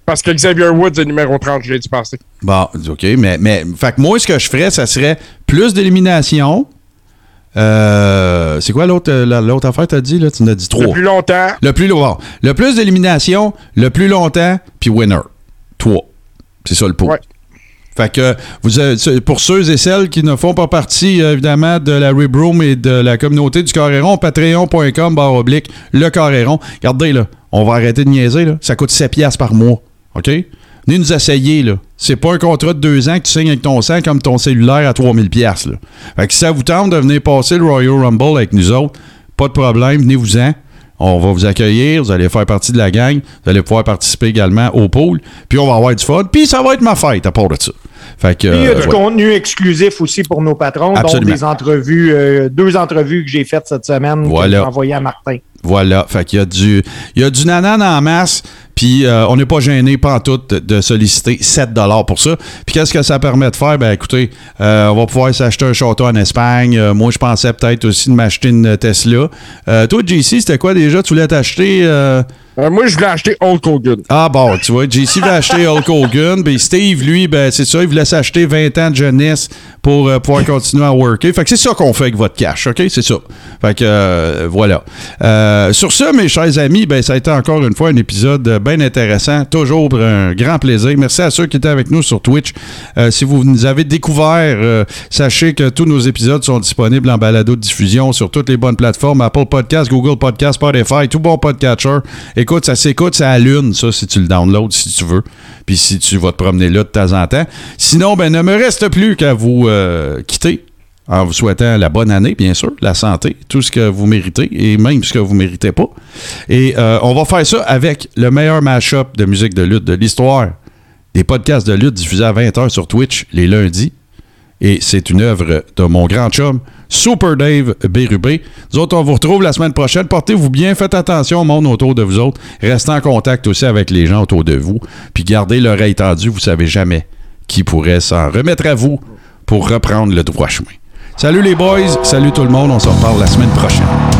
Parce que Xavier Woods est numéro 30, je l'ai dit passer. Bon, OK, mais, mais fait que moi, ce que je ferais, ça serait plus d'élimination. Euh, c'est quoi l'autre euh, la- l'autre affaire, t'as dit, là? Tu en as dit trois. Le plus longtemps. Le plus long. Le plus d'élimination, le plus longtemps, puis winner. Trois. C'est ça le pot. Ouais. Fait que pour ceux et celles qui ne font pas partie euh, évidemment de la Rib Room et de la communauté du Coréron, patreon.com barre oblique le Coréron. Regardez là, on va arrêter de niaiser là, ça coûte 7 piastres par mois. OK? Venez nous essayer là. C'est pas un contrat de deux ans que tu signes avec ton sang comme ton cellulaire à 3000 piastres là. Fait que si ça vous tente de venir passer le Royal Rumble avec nous autres, pas de problème, venez-vous-en. On va vous accueillir, vous allez faire partie de la gang, vous allez pouvoir participer également au pool, puis on va avoir du fun, puis ça va être ma fête à part de ça. Fait que, Puis, il y a euh, du ouais. contenu exclusif aussi pour nos patrons, Absolument. donc des entrevues, euh, deux entrevues que j'ai faites cette semaine Voilà. que j'ai envoyées à Martin. Voilà, fait qu'il y a du il y a du nanan en masse, puis euh, on n'est pas gêné pas tout de, solliciter 7 dollars pour ça. Puis qu'est-ce que ça permet de faire? Ben écoutez, euh, on va pouvoir s'acheter un château en Espagne. Euh, moi je pensais peut-être aussi de m'acheter une Tesla. Euh, toi JC, c'était quoi déjà? Tu voulais t'acheter euh, moi, je voulais acheter Hulk Hogan. Ah bon, tu vois, JC voulait acheter Hulk Hogan, puis Steve, lui, ben c'est ça, il voulait s'acheter 20 ans de jeunesse pour euh, pouvoir continuer à worker. Fait que c'est ça qu'on fait avec votre cash, OK? C'est ça. Fait que euh, voilà. Sur ce, mes chers amis, ben ça a été encore une fois un épisode bien intéressant. Toujours un grand plaisir. Merci à ceux qui étaient avec nous sur Twitch. Si vous nous avez découvert, sachez que tous nos épisodes sont disponibles en balado de diffusion sur toutes les bonnes plateformes, Apple Podcast, Google Podcast, Spotify, tout bon podcatcher. Écoute, ça s'écoute, ça allume, ça, si tu le downloads, si tu veux. Puis si tu vas te promener là de temps en temps. Sinon, ben, ne me reste plus qu'à vous euh, quitter en vous souhaitant la bonne année, bien sûr, la santé, tout ce que vous méritez et même ce que vous méritez pas. Et euh, on va faire ça avec le meilleur mash-up de musique de lutte de l'histoire. Des podcasts de lutte diffusés à 20h sur Twitch les lundis. Et c'est une œuvre de mon grand chum, Super Dave Bérubé. Nous autres, on vous retrouve la semaine prochaine. Portez-vous bien, faites attention au monde autour de vous autres. Restez en contact aussi avec les gens autour de vous. Puis gardez l'oreille tendue, vous savez jamais qui pourrait s'en remettre à vous pour reprendre le droit chemin. Salut les boys, salut tout le monde, on se reparle la semaine prochaine.